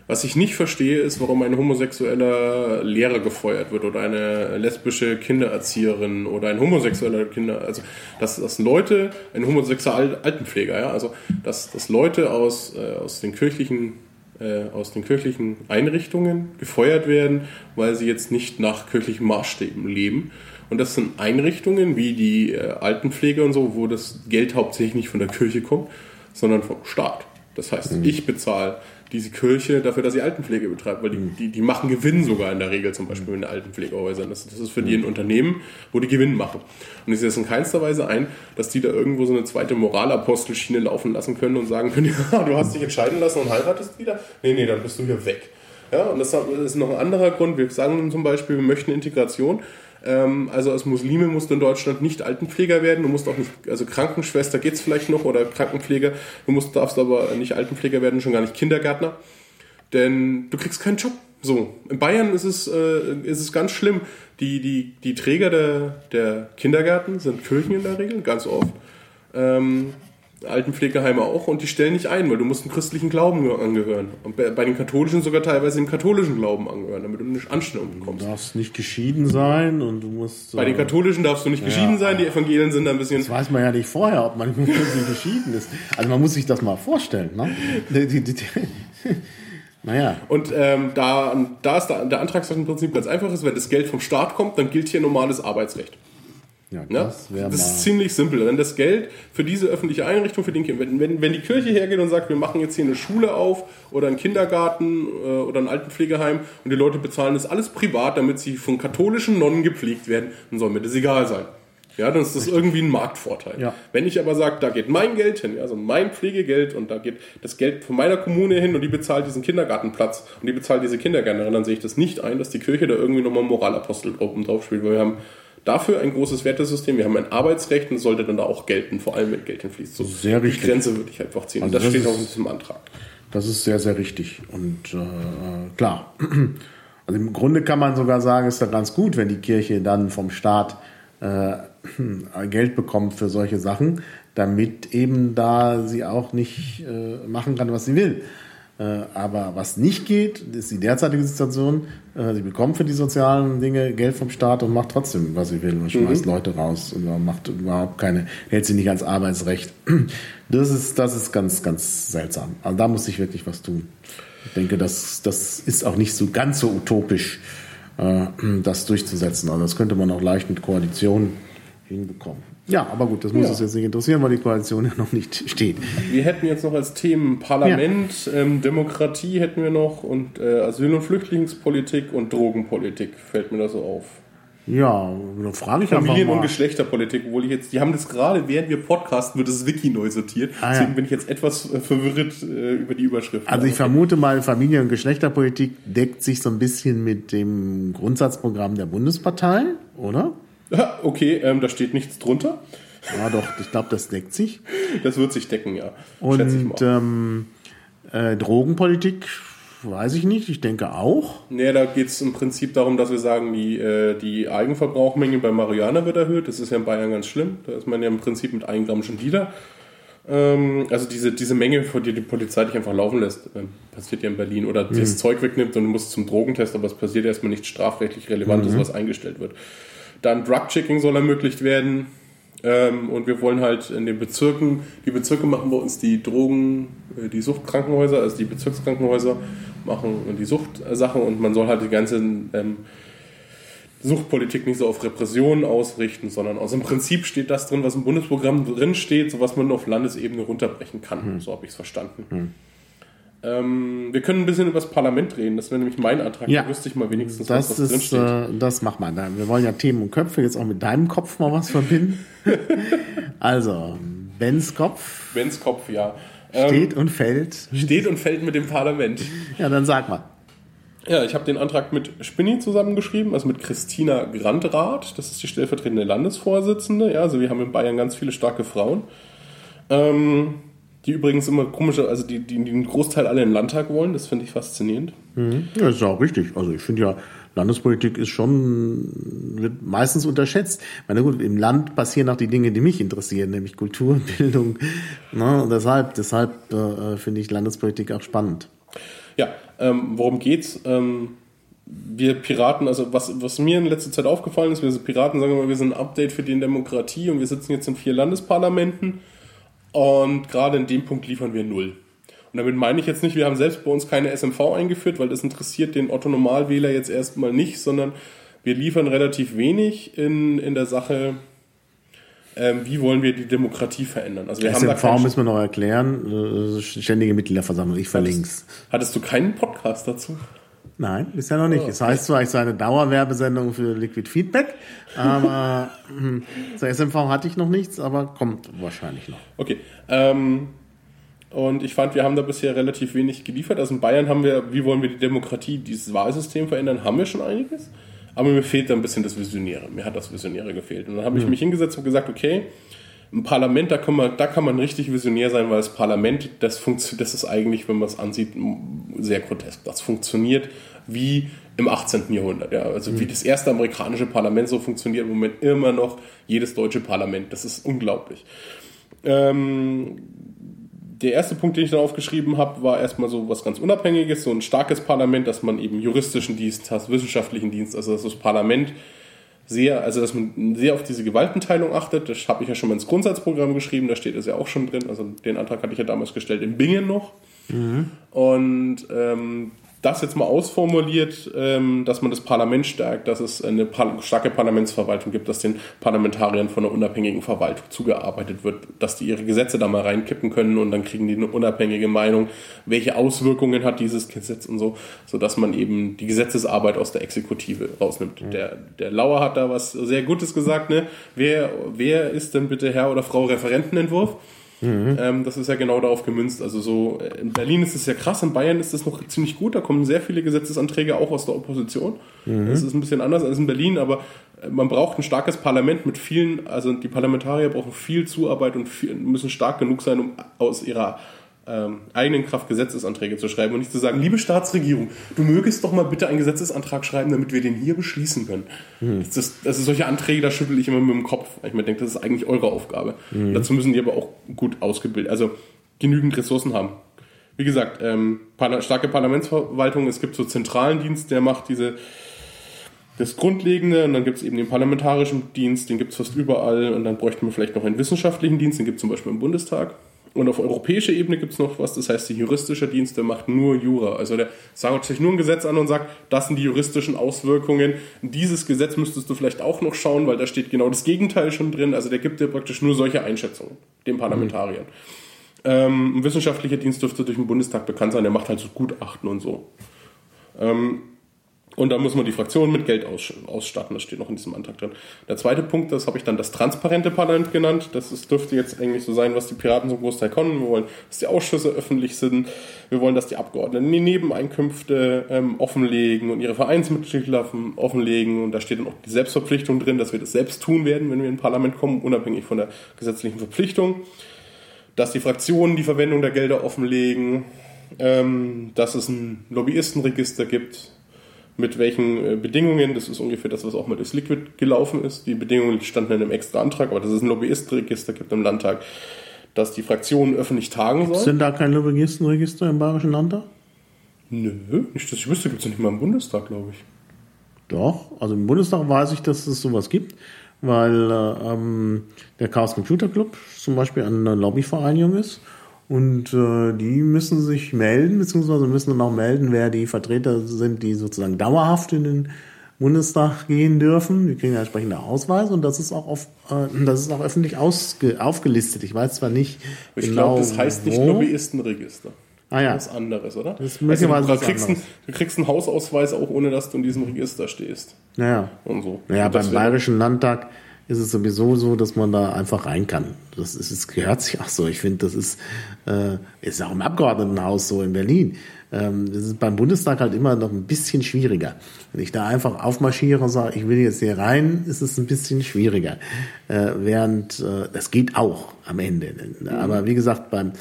Was ich nicht verstehe, ist, warum ein homosexueller Lehrer gefeuert wird oder eine lesbische Kindererzieherin oder ein homosexueller Kinder, also dass, dass Leute, ein homosexueller Al- Altenpfleger, ja, also dass, dass Leute aus, äh, aus den kirchlichen äh, aus den kirchlichen Einrichtungen gefeuert werden, weil sie jetzt nicht nach kirchlichen Maßstäben leben. Und das sind Einrichtungen wie die äh, Altenpflege und so, wo das Geld hauptsächlich nicht von der Kirche kommt, sondern vom Staat. Das heißt, ich bezahle diese Kirche dafür, dass sie Altenpflege betreibt, weil die, die, die machen Gewinn sogar in der Regel, zum Beispiel in den Altenpflegehäusern. Das, das ist für die ein Unternehmen, wo die Gewinn machen. Und ich sehe es in keinster Weise ein, dass die da irgendwo so eine zweite Moralapostelschiene laufen lassen können und sagen können, ja, du hast dich entscheiden lassen und heiratest wieder. Nee, nee, dann bist du hier weg. Ja, und das ist noch ein anderer Grund. Wir sagen zum Beispiel, wir möchten Integration. Ähm, also als Muslime musst du in Deutschland nicht Altenpfleger werden, du musst auch nicht, also Krankenschwester geht's vielleicht noch oder Krankenpfleger, du musst, darfst aber nicht Altenpfleger werden, schon gar nicht Kindergärtner, denn du kriegst keinen Job. So, in Bayern ist es, äh, ist es ganz schlimm. Die, die, die Träger der, der Kindergärten sind Kirchen in der Regel, ganz oft. Ähm, Altenpflegeheime auch und die stellen nicht ein, weil du musst dem christlichen Glauben angehören. Und bei, den katholischen sogar teilweise dem katholischen Glauben angehören, damit du eine Anstellung Du bekommst. darfst nicht geschieden sein und du musst. Bei den äh, katholischen darfst du nicht geschieden sein, die Evangelien sind da ein bisschen. Das weiß man ja nicht vorher, ob man geschieden ist. Also man muss sich das mal vorstellen. Ne? Naja, Und ähm, da, da ist der, der Antragssatz im Prinzip ganz einfach ist, wenn das Geld vom Staat kommt, dann gilt hier normales Arbeitsrecht. Ja, das wäre Das ist ziemlich simpel. Wenn das Geld für diese öffentliche Einrichtung, für den Kind, wenn, wenn, wenn die Kirche hergeht und sagt, wir machen jetzt hier eine Schule auf oder einen Kindergarten äh, oder ein Altenpflegeheim und die Leute bezahlen das alles privat, damit sie von katholischen Nonnen gepflegt werden, dann soll mir das egal sein. Ja, dann ist das irgendwie ein Marktvorteil. Ja. Wenn ich aber sage, da geht mein Geld hin, also mein Pflegegeld und da geht das Geld von meiner Kommune hin und die bezahlt diesen Kindergartenplatz und die bezahlt diese Kindergärtnerin, dann sehe ich das nicht ein, dass die Kirche da irgendwie nochmal einen Moralapostel oben drauf spielt, weil wir haben dafür ein großes Wertesystem, wir haben ein Arbeitsrecht und das sollte dann da auch gelten, vor allem wenn Geld hinfließt. So, Sehr richtig. Die Grenze würde ich einfach ziehen. Also und das, das steht auch in diesem Antrag. Das ist sehr, sehr richtig. Und äh, klar. Also im Grunde kann man sogar sagen, ist ja ganz gut, wenn die Kirche dann vom Staat äh, Geld bekommt für solche Sachen, damit eben da sie auch nicht äh, machen kann, was sie will. Äh, aber was nicht geht, ist die derzeitige Situation. Äh, sie bekommt für die sozialen Dinge Geld vom Staat und macht trotzdem, was sie will und schmeißt Leute raus und macht überhaupt keine, hält sie nicht ans Arbeitsrecht. Das ist, das ist ganz, ganz seltsam. Also da muss sich wirklich was tun. Ich denke, das, das ist auch nicht so ganz so utopisch, äh, das durchzusetzen. Also das könnte man auch leicht mit Koalitionen hinbekommen. Ja, aber gut, das muss Ja. uns jetzt nicht interessieren, weil die Koalition ja noch nicht steht. Wir hätten jetzt noch als Themen Parlament, ähm, Demokratie hätten wir noch und äh, Asyl- und Flüchtlingspolitik und Drogenpolitik fällt mir da so auf. Ja, dann frage ich einfach Familien- und mal. Geschlechterpolitik, obwohl ich jetzt, die haben das gerade, während wir podcasten, wird das Wiki neu sortiert. Ah, ja. Deswegen bin ich jetzt etwas äh, verwirrt äh, über die Überschrift. Also ich vermute mal, Familien- und Geschlechterpolitik deckt sich so ein bisschen mit dem Grundsatzprogramm der Bundespartei, oder? Ja, okay, ähm, da steht nichts drunter. Ja, doch, ich glaube, das deckt sich. Das wird sich decken, ja. Und ähm, äh, Drogenpolitik, weiß ich nicht, ich denke auch. Nee, da geht es im Prinzip darum, dass wir sagen, die, äh, die Eigenverbrauchmenge bei Marihuana wird erhöht. Das ist ja in Bayern ganz schlimm. Da ist man ja im Prinzip mit 1 Gramm schon wieder. Ähm, also diese, diese Menge, vor der die Polizei dich einfach laufen lässt, ähm, passiert ja in Berlin. Oder das Zeug wegnimmt und du musst zum Drogentest, aber es passiert erstmal nichts strafrechtlich Relevantes, was eingestellt wird. Dann Drug-Checking soll ermöglicht werden. Ähm, und wir wollen halt in den Bezirken, die Bezirke machen bei uns die Drogen, äh, die Suchtkrankenhäuser, also die Bezirkskrankenhäuser machen die Suchtsachen und man soll halt die ganze ähm, Suchtpolitik nicht so auf Repressionen ausrichten, sondern aus im Prinzip steht das drin, was im Bundesprogramm drin steht, so was man auf Landesebene runterbrechen kann. So habe ich es verstanden. Ähm, wir können ein bisschen über das Parlament reden. Das wäre nämlich mein Antrag. Ja. Da wüsste ich mal wenigstens, Das was, was ist, steht. äh, das macht man. Wir wollen ja Themen und Köpfe jetzt auch mit deinem Kopf mal was verbinden. also, Bens Kopf Bens Kopf, ja. Ähm, steht und fällt. steht und fällt mit dem Parlament. Ja, dann sag mal. Ja, ich habe den Antrag mit Spinni zusammengeschrieben, also mit Christina Grandrath. Das ist die stellvertretende Landesvorsitzende. Ja, also wir haben in Bayern ganz viele starke Frauen. Ähm, die übrigens immer komische, also die, die, die einen Großteil alle im Landtag wollen. Das finde ich faszinierend. Ja, ist auch richtig. Also ich finde ja, Landespolitik ist schon, wird meistens unterschätzt. Ich meine, gut, im Land passieren auch die Dinge, die mich interessieren, nämlich Kultur, Bildung. Ne? Und deshalb, deshalb äh, finde ich Landespolitik auch spannend. Ja, ähm, worum geht's? Ähm, wir Piraten, also was, was mir in letzter Zeit aufgefallen ist, wir sind Piraten, sagen wir mal, wir sind ein Update für die Demokratie und wir sitzen jetzt in vier Landesparlamenten und gerade in dem Punkt liefern wir null. Und damit meine ich jetzt nicht, wir haben selbst bei uns keine SMV eingeführt, weil das interessiert den Otto-Normalwähler jetzt erstmal nicht, sondern wir liefern relativ wenig in, in der Sache, ähm, wie wollen wir die Demokratie verändern. Also wir haben da SMV müssen wir noch erklären. Äh, Ständige Mitgliederversammlung. Ich verlinke es. Hattest du keinen Podcast dazu? Nein, ist ja noch nicht. Es heißt zwar, ich sei eine Dauerwerbesendung für Liquid Feedback, aber hm, zur SMV hatte ich noch nichts, aber kommt wahrscheinlich noch. Okay. Ähm, und ich fand, wir haben da bisher relativ wenig geliefert. Also in Bayern haben wir, wie wollen wir die Demokratie, dieses Wahlsystem verändern, haben wir schon einiges. Aber mir fehlt da ein bisschen das Visionäre. Mir hat das Visionäre gefehlt. Und dann habe ich mich hingesetzt und gesagt, okay, im Parlament, da kann, man, da kann man richtig visionär sein, weil das Parlament, das, funktio- das ist eigentlich, wenn man es ansieht, sehr grotesk. Das funktioniert wie im 18. Jahrhundert. Ja. Also wie das erste amerikanische Parlament so funktioniert im Moment immer noch jedes deutsche Parlament. Das ist unglaublich. Ähm, der erste Punkt, den ich dann aufgeschrieben habe, war erstmal so was ganz Unabhängiges, so ein starkes Parlament, dass man eben juristischen Dienst hat, wissenschaftlichen Dienst, also dass das Parlament sehr, also dass man sehr auf diese Gewaltenteilung achtet. Das habe ich ja schon mal ins Grundsatzprogramm geschrieben, da steht es ja auch schon drin. Also den Antrag hatte ich ja damals gestellt in Bingen noch. Und ähm, das jetzt mal ausformuliert, ähm, dass man das Parlament stärkt, dass es eine starke Parlamentsverwaltung gibt, dass den Parlamentariern von einer unabhängigen Verwaltung zugearbeitet wird, dass die ihre Gesetze da mal reinkippen können und dann kriegen die eine unabhängige Meinung, welche Auswirkungen hat dieses Gesetz und so, sodass man eben die Gesetzesarbeit aus der Exekutive rausnimmt. Der, der Lauer hat da was sehr Gutes gesagt, ne? Wer, wer ist denn bitte Herr oder Frau Referentenentwurf? Ähm, das ist ja genau darauf gemünzt. Also so äh, in Berlin ist es ja krass, in Bayern ist es noch ziemlich gut. Da kommen sehr viele Gesetzesanträge auch aus der Opposition. Das ist ein bisschen anders als in Berlin, aber äh, man braucht ein starkes Parlament mit vielen, also die Parlamentarier brauchen viel Zuarbeit und viel, müssen stark genug sein, um aus ihrer ähm, eigenen Kraft Gesetzesanträge zu schreiben und nicht zu sagen, liebe Staatsregierung, du mögest doch mal bitte einen Gesetzesantrag schreiben, damit wir den hier beschließen können. Das ist, also solche Anträge, da schüttel ich immer mit dem Kopf. Ich mir denke, das ist eigentlich eure Aufgabe. Dazu müssen die aber auch gut ausgebildet, also genügend Ressourcen haben. Wie gesagt, ähm, starke Parlamentsverwaltung, es gibt so zentralen Dienst, der macht diese das Grundlegende und dann gibt es eben den parlamentarischen Dienst, den gibt es fast überall und dann bräuchte man vielleicht noch einen wissenschaftlichen Dienst, den gibt es zum Beispiel im Bundestag. Und auf europäischer Ebene gibt es noch was, das heißt, der juristische Dienst, der macht nur Jura. Also der sagt sich nur ein Gesetz an und sagt, das sind die juristischen Auswirkungen. Dieses Gesetz müsstest du vielleicht auch noch schauen, weil da steht genau das Gegenteil schon drin. Also der gibt dir praktisch nur solche Einschätzungen, den Parlamentariern. Ähm, ein wissenschaftlicher Dienst dürfte durch den Bundestag bekannt sein, der macht halt so Gutachten und so. Ähm, Und da muss man die Fraktionen mit Geld ausstatten. Das steht noch in diesem Antrag drin. Der zweite Punkt, das habe ich dann das transparente Parlament genannt. Das ist, dürfte jetzt eigentlich so sein, was die Piraten zum Großteil können. Wir wollen, dass die Ausschüsse öffentlich sind. Wir wollen, dass die Abgeordneten die Nebeneinkünfte ähm, offenlegen und ihre Vereinsmitglieder offenlegen. Und da steht dann auch die Selbstverpflichtung drin, dass wir das selbst tun werden, wenn wir in Parlament kommen, unabhängig von der gesetzlichen Verpflichtung. Dass die Fraktionen die Verwendung der Gelder offenlegen. Ähm, dass es ein Lobbyistenregister gibt mit welchen äh, Bedingungen. Das ist ungefähr das, was auch mit das Liquid gelaufen ist. Die Bedingungen standen in einem extra Antrag, aber dass es ein Lobbyistenregister gibt im Landtag, dass die Fraktionen öffentlich tagen sollen. Sind da kein Lobbyistenregister im Bayerischen Landtag? Nö, nicht, dass ich wüsste, gibt es ja nicht mal im Bundestag, glaube ich. Doch, also im Bundestag weiß ich, dass es sowas gibt, weil äh, ähm, der Chaos Computer Club zum Beispiel eine Lobbyvereinigung ist und äh, die müssen sich melden, beziehungsweise müssen dann auch melden, wer die Vertreter sind, die sozusagen dauerhaft in den Bundestag gehen dürfen. Die kriegen ja entsprechende Ausweise und das ist auch, auf, äh, das ist auch öffentlich aufgelistet. Ich weiß zwar nicht ich genau. Ich glaube, das heißt nicht Lobbyistenregister. Ah ja. Das ist anderes, oder? Das ist also, du, kriegst ein, du kriegst einen Hausausweis auch ohne, dass du in diesem Register stehst. Naja. Und so. Naja, und beim Bayerischen Landtag ist es sowieso so, dass man da einfach rein kann. Das, ist, es gehört sich auch so. Ich finde, das ist, äh, ist auch im Abgeordnetenhaus so in Berlin. Ähm, das ist beim Bundestag halt immer noch ein bisschen schwieriger. Wenn ich da einfach aufmarschiere und sage, ich will jetzt hier rein, ist es ein bisschen schwieriger. Äh, während, äh, das geht auch am Ende. Aber wie gesagt, beim,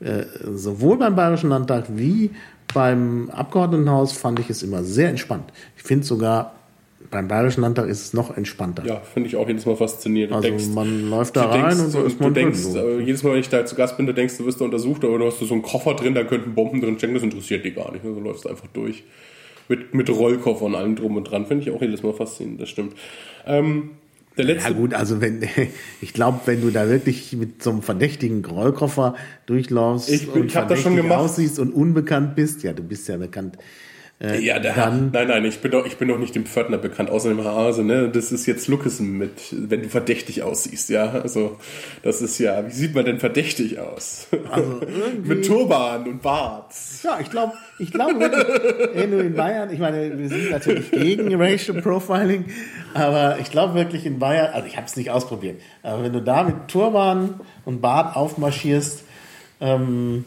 äh, sowohl beim Bayerischen Landtag wie beim Abgeordnetenhaus fand ich es immer sehr entspannt. Ich finde sogar beim Bayerischen Landtag ist es noch entspannter. Ja, finde ich auch jedes Mal faszinierend. also denkst, man läuft da rein denkst, und so ist man du denkst, so. äh, jedes Mal, wenn ich da zu Gast bin, du denkst, du wirst da untersucht, aber du hast so einen Koffer drin, da könnten Bomben drin stecken, das interessiert dich gar nicht. Also läufst du einfach durch. Mit, mit Rollkoffer und allem drum und dran. Finde ich auch jedes Mal faszinierend, das stimmt. Ähm, der letzte ja gut, also wenn ich glaube, wenn du da wirklich mit so einem verdächtigen Rollkoffer durchläufst ich, bin, und ich verdächtig schon gemacht. aussiehst und unbekannt bist, ja, du bist ja bekannt. Äh, ja, der dann, nein, nein, ich bin doch, ich bin doch nicht dem Pförtner bekannt, außer dem Hase, ne? Das ist jetzt Lucasen mit, wenn du verdächtig aussiehst, ja. Also, das ist ja, wie sieht man denn verdächtig aus? Also mit Turban und Bart. Ja, ich glaube, ich glaube wirklich, nur in Bayern, ich meine, wir sind natürlich gegen Racial Profiling, aber ich glaube wirklich in Bayern, also ich habe es nicht ausprobiert, aber wenn du da mit Turban und Bart aufmarschierst, ähm,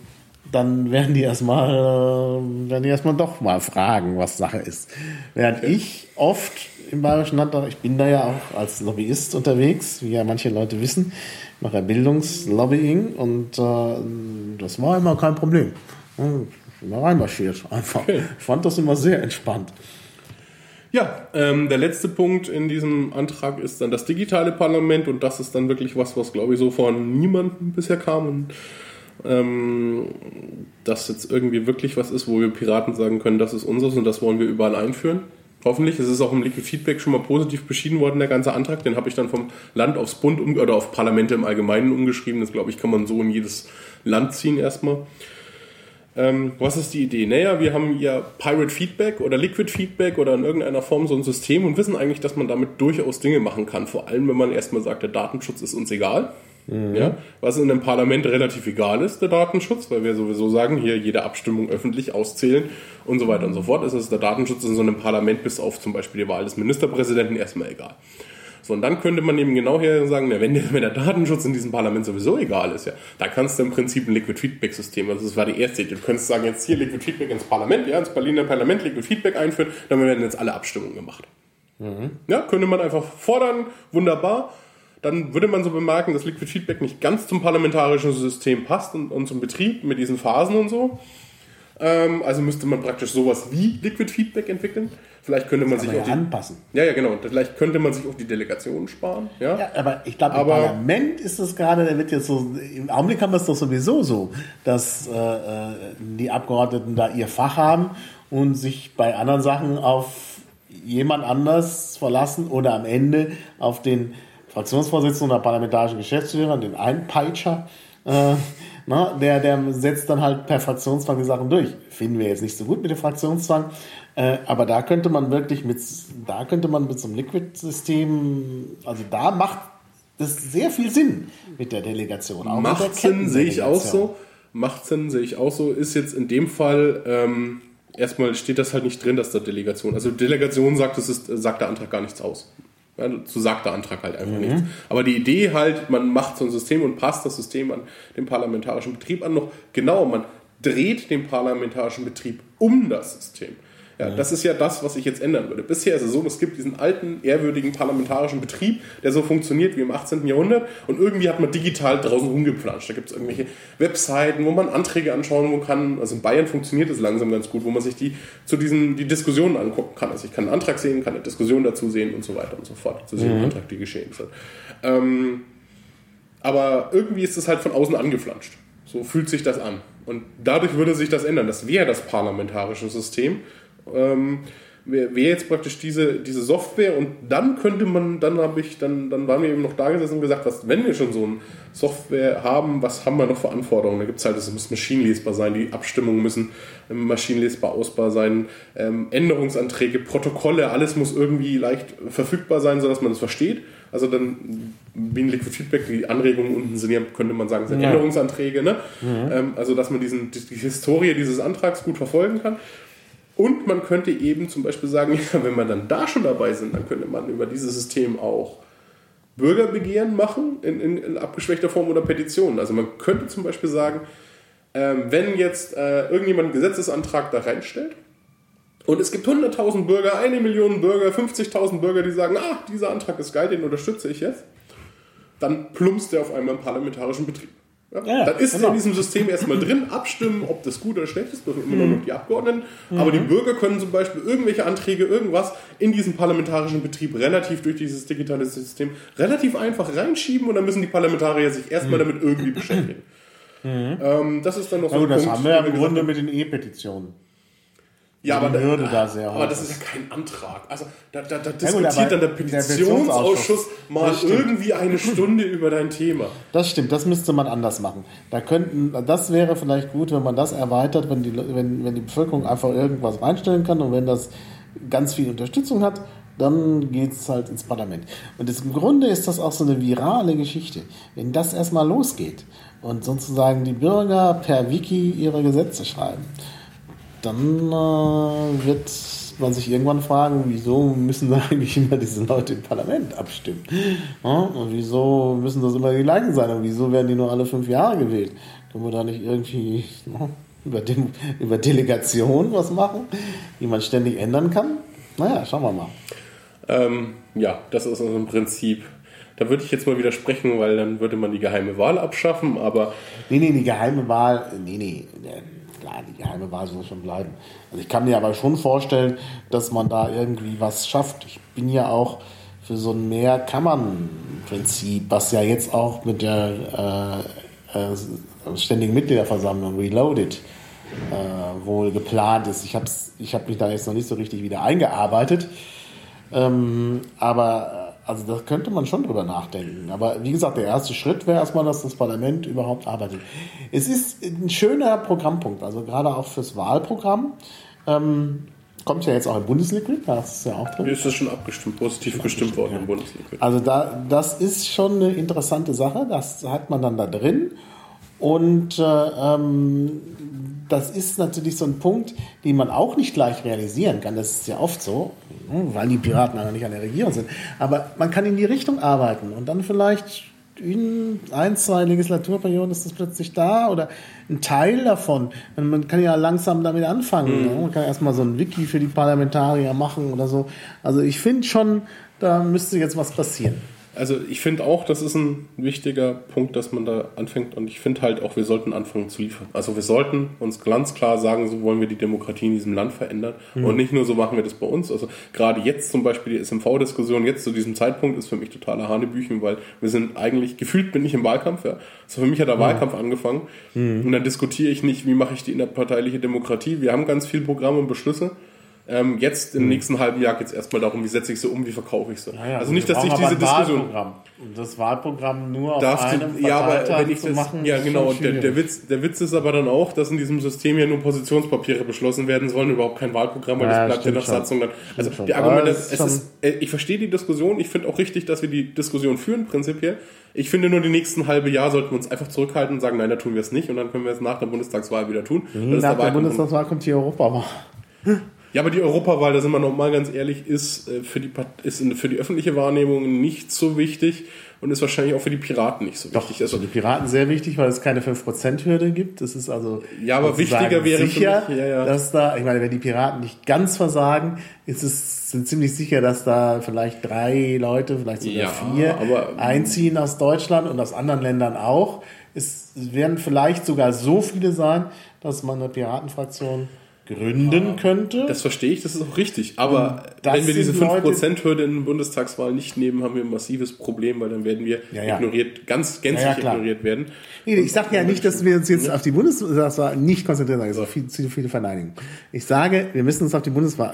dann werden die erstmal, äh, werden die erstmal doch mal fragen, was Sache ist. Während okay. ich oft im Bayerischen Landtag, ich bin da ja auch als Lobbyist unterwegs, wie ja manche Leute wissen, ich mache ja Bildungslobbying und äh, das war immer kein Problem. Ich bin da reinmarschiert einfach. Okay. Ich fand das immer sehr entspannt. Ja, ähm, der letzte Punkt in diesem Antrag ist dann das digitale Parlament und das ist dann wirklich was, was glaube ich so von niemandem bisher kam und ähm, dass jetzt irgendwie wirklich was ist, wo wir Piraten sagen können, das ist unseres und das wollen wir überall einführen. Hoffentlich. Es ist auch im Liquid Feedback schon mal positiv beschieden worden, der ganze Antrag. Den habe ich dann vom Land aufs Bund um, oder auf Parlamente im Allgemeinen umgeschrieben. Das glaube ich, kann man so in jedes Land ziehen erstmal. Ähm, was ist die Idee? Naja, wir haben ja Pirate Feedback oder Liquid Feedback oder in irgendeiner Form so ein System und wissen eigentlich, dass man damit durchaus Dinge machen kann. Vor allem, wenn man erstmal sagt, der Datenschutz ist uns egal. Mhm. Ja, was in einem Parlament relativ egal ist, der Datenschutz, weil wir sowieso sagen, hier jede Abstimmung öffentlich auszählen und so weiter und so fort. Ist es der Datenschutz in so einem Parlament bis auf zum Beispiel die Wahl des Ministerpräsidenten erstmal egal. So, und dann könnte man eben genau hier sagen, ja, wenn, wenn der Datenschutz in diesem Parlament sowieso egal ist, ja, da kannst du im Prinzip ein Liquid Feedback System, also das war die erste Idee. Du könntest sagen, jetzt hier Liquid Feedback ins Parlament, ja, ins Berliner Parlament Liquid Feedback einführen, dann werden jetzt alle Abstimmungen gemacht. Mhm. Ja, könnte man einfach fordern, wunderbar dann würde man so bemerken, dass Liquid Feedback nicht ganz zum parlamentarischen System passt und, und zum Betrieb mit diesen Phasen und so. Ähm, also müsste man praktisch sowas wie Liquid Feedback entwickeln. Vielleicht könnte man sich auch die, anpassen. Ja, ja, genau. Vielleicht könnte man sich auch die Delegationen sparen. Ja, ja aber ich glaube, im Parlament ist das gerade, der wird jetzt so, im Augenblick haben wir es doch sowieso so, dass äh, äh, die Abgeordneten da ihr Fach haben und sich bei anderen Sachen auf jemand anders verlassen oder am Ende auf den Fraktionsvorsitzenden oder parlamentarischen Geschäftsführer, den Einpeitscher, äh, na, der, der setzt dann halt per Fraktionszwang die Sachen durch. Finden wir jetzt nicht so gut mit dem Fraktionszwang, äh, aber da könnte man wirklich mit, da könnte man mit so einem Liquid-System, also da macht das sehr viel Sinn mit der Delegation. Auch macht Sinn, sehe ich auch so. Macht Sinn, sehe ich auch so. Ist jetzt in dem Fall ähm, erstmal steht das halt nicht drin, dass da Delegation. Also Delegation sagt, das ist, sagt der Antrag gar nichts aus. Ja, so sagt der Antrag halt einfach mhm. nichts. Aber die Idee halt, man macht so ein System und passt das System an den parlamentarischen Betrieb an, noch genau, man dreht den parlamentarischen Betrieb um das System. Ja, das ist ja das, was ich jetzt ändern würde. Bisher ist es so, es gibt diesen alten, ehrwürdigen parlamentarischen Betrieb, der so funktioniert wie im 18. Jahrhundert und irgendwie hat man digital draußen rumgeplanscht. Da gibt es irgendwelche Webseiten, wo man Anträge anschauen kann. Also in Bayern funktioniert es langsam ganz gut, wo man sich die zu diesen die Diskussionen angucken kann. Also ich kann einen Antrag sehen, kann eine Diskussion dazu sehen und so weiter und so fort. Zu sehen, mhm. Antrag, die geschehen sind. Ähm, aber irgendwie ist es halt von außen angeflanscht. So fühlt sich das an. Und dadurch würde sich das ändern. Das wäre das parlamentarische System ähm, wäre wär jetzt praktisch diese, diese Software und dann könnte man, dann habe ich, dann, dann waren wir eben noch da gesessen und gesagt, was, wenn wir schon so eine Software haben, was haben wir noch für Anforderungen? Da gibt es halt, es muss maschinenlesbar sein, die Abstimmungen müssen maschinenlesbar ausbar sein, ähm, Änderungsanträge, Protokolle, alles muss irgendwie leicht verfügbar sein, sodass man das versteht. Also dann, wie ein Liquid Feedback, die Anregungen unten sind ja, könnte man sagen, sind ja. Änderungsanträge. Ne? Mhm. Ähm, also dass man diesen, die, die Historie dieses Antrags gut verfolgen kann. Und man könnte eben zum Beispiel sagen, ja, wenn wir dann da schon dabei sind, dann könnte man über dieses System auch Bürgerbegehren machen in, in, in abgeschwächter Form oder Petitionen. Also man könnte zum Beispiel sagen, ähm, wenn jetzt äh, irgendjemand einen Gesetzesantrag da reinstellt und es gibt 100.000 Bürger, eine Million Bürger, 50.000 Bürger, die sagen, ah, dieser Antrag ist geil, den unterstütze ich jetzt, dann plumpst der auf einmal im parlamentarischen Betrieb. Ja, dann ist genau. in diesem System erstmal drin, abstimmen, ob das gut oder schlecht ist, dürfen immer mhm. noch die Abgeordneten. Mhm. Aber die Bürger können zum Beispiel irgendwelche Anträge, irgendwas in diesen parlamentarischen Betrieb relativ durch dieses digitale System relativ einfach reinschieben und dann müssen die Parlamentarier sich erstmal mhm. damit irgendwie beschäftigen. Mhm. Ähm, das ist dann noch so ein das Punkt, haben wir ja im Grunde mit den E-Petitionen. Ja, aber, Hürde da sehr aber das ist ja kein Antrag. Also da, da, da diskutiert ja, dann der Petitionsausschuss mal irgendwie eine Stunde über dein Thema. Das stimmt, das müsste man anders machen. Da könnten, das wäre vielleicht gut, wenn man das erweitert, wenn die, wenn, wenn die Bevölkerung einfach irgendwas reinstellen kann und wenn das ganz viel Unterstützung hat, dann geht es halt ins Parlament. Und das, im Grunde ist das auch so eine virale Geschichte. Wenn das erstmal losgeht und sozusagen die Bürger per Wiki ihre Gesetze schreiben dann äh, wird man sich irgendwann fragen, wieso müssen da eigentlich immer diese Leute im Parlament abstimmen? Ja? Und wieso müssen das immer die gleichen sein? Und wieso werden die nur alle fünf Jahre gewählt? Können wir da nicht irgendwie no, über, Dem über Delegation was machen, die man ständig ändern kann? Naja, schauen wir mal. Ähm, ja, das ist also im Prinzip da würde ich jetzt mal widersprechen, weil dann würde man die geheime Wahl abschaffen, aber. Nee, nee, die geheime Wahl, nee, nee klar, die geheime Wahl soll schon bleiben. Also ich kann mir aber schon vorstellen, dass man da irgendwie was schafft. Ich bin ja auch für so ein Mehrkammern-Prinzip, was ja jetzt auch mit der äh, äh, ständigen Mitgliederversammlung Reloaded äh, wohl geplant ist. Ich habe ich hab mich da jetzt noch nicht so richtig wieder eingearbeitet. Ähm, aber also da könnte man schon drüber nachdenken. Aber wie gesagt, der erste Schritt wäre erstmal, dass das Parlament überhaupt arbeitet. Es ist ein schöner Programmpunkt, also gerade auch fürs Wahlprogramm. Ähm, kommt ja jetzt auch im Bundesliquid, da ist ja auch drin. Ist das schon abgestimmt, positiv gestimmt worden ja. im Bundesliquid. Also da, das ist schon eine interessante Sache, das hat man dann da drin. Und äh, ähm, das ist natürlich so ein Punkt, den man auch nicht gleich realisieren kann. Das ist ja oft so, ne, weil die Piraten noch nicht an der Regierung sind. Aber man kann in die Richtung arbeiten und dann vielleicht in ein, zwei Legislaturperioden ist das plötzlich da oder ein Teil davon. Man kann ja langsam damit anfangen. Mhm. Ne? Man kann erstmal so ein Wiki für die Parlamentarier machen oder so. Also ich finde schon, da müsste jetzt was passieren. Also ich finde auch, das ist ein wichtiger Punkt, dass man da anfängt und ich finde halt auch, wir sollten anfangen zu liefern. Also wir sollten uns ganz klar sagen, so wollen wir die Demokratie in diesem Land verändern mhm. und nicht nur so machen wir das bei uns. Also gerade jetzt zum Beispiel die SMV-Diskussion, jetzt zu diesem Zeitpunkt ist für mich totaler Hanebüchen, weil wir sind eigentlich, gefühlt bin ich im Wahlkampf, ja. Also für mich hat der mhm. Wahlkampf angefangen mhm. und dann diskutiere ich nicht, wie mache ich die innerparteiliche Demokratie. Wir haben ganz viel Programme und Beschlüsse. Ähm, jetzt im hm. nächsten halben Jahr geht es erstmal darum, wie setze ich sie um, wie verkaufe ich sie. Ja, also nicht, dass ich diese Diskussion. Wahlprogramm. Das Wahlprogramm nur auf einem du, Ja, aber wenn ich das, machen, ja genau. Der, der, Witz, der Witz ist aber dann auch, dass in diesem System ja nur Positionspapiere beschlossen werden sollen, überhaupt kein Wahlprogramm, weil ja, das bleibt ja nach Satzung dann. Also die Argumente, es ist, äh, ich verstehe die Diskussion. Ich finde auch richtig, dass wir die Diskussion führen, prinzipiell. Ich finde nur, die nächsten halbe Jahr sollten wir uns einfach zurückhalten und sagen, nein, da tun wir es nicht und dann können wir es nach der Bundestagswahl wieder tun. nach der, der Bundestagswahl kommt die Europawahl. Ja, aber die Europawahl, da sind wir noch mal ganz ehrlich, ist äh, für die, ist für die öffentliche Wahrnehmung nicht so wichtig und ist wahrscheinlich auch für die Piraten nicht so Doch, wichtig. Also, für die Piraten sehr wichtig, weil es keine 5%-Hürde gibt. Das ist also Ja, aber wichtiger wäre für sicher, mich- ja, ja. dass da, ich meine, wenn die Piraten nicht ganz versagen, ist es sind ziemlich sicher, dass da vielleicht drei Leute, vielleicht sogar Ja, vier aber- einziehen aus Deutschland und aus anderen Ländern auch. Es werden vielleicht sogar so viele sein, dass man eine Piratenfraktion gründen könnte. das verstehe ich, das ist auch richtig. Aber das wenn wir diese sind Leute- 5%-Hürde in der Bundestagswahl nicht nehmen, haben wir ein massives Problem, weil dann werden wir Ja, ja. ignoriert, ganz gänzlich Ja, ignoriert werden. Nee, ich sage ja nicht, dass wir uns jetzt auf die Bundestagswahl nicht konzentrieren, also viel, zu viele Verneinigungen. Ich sage, wir müssen uns auf die Bundeswahl,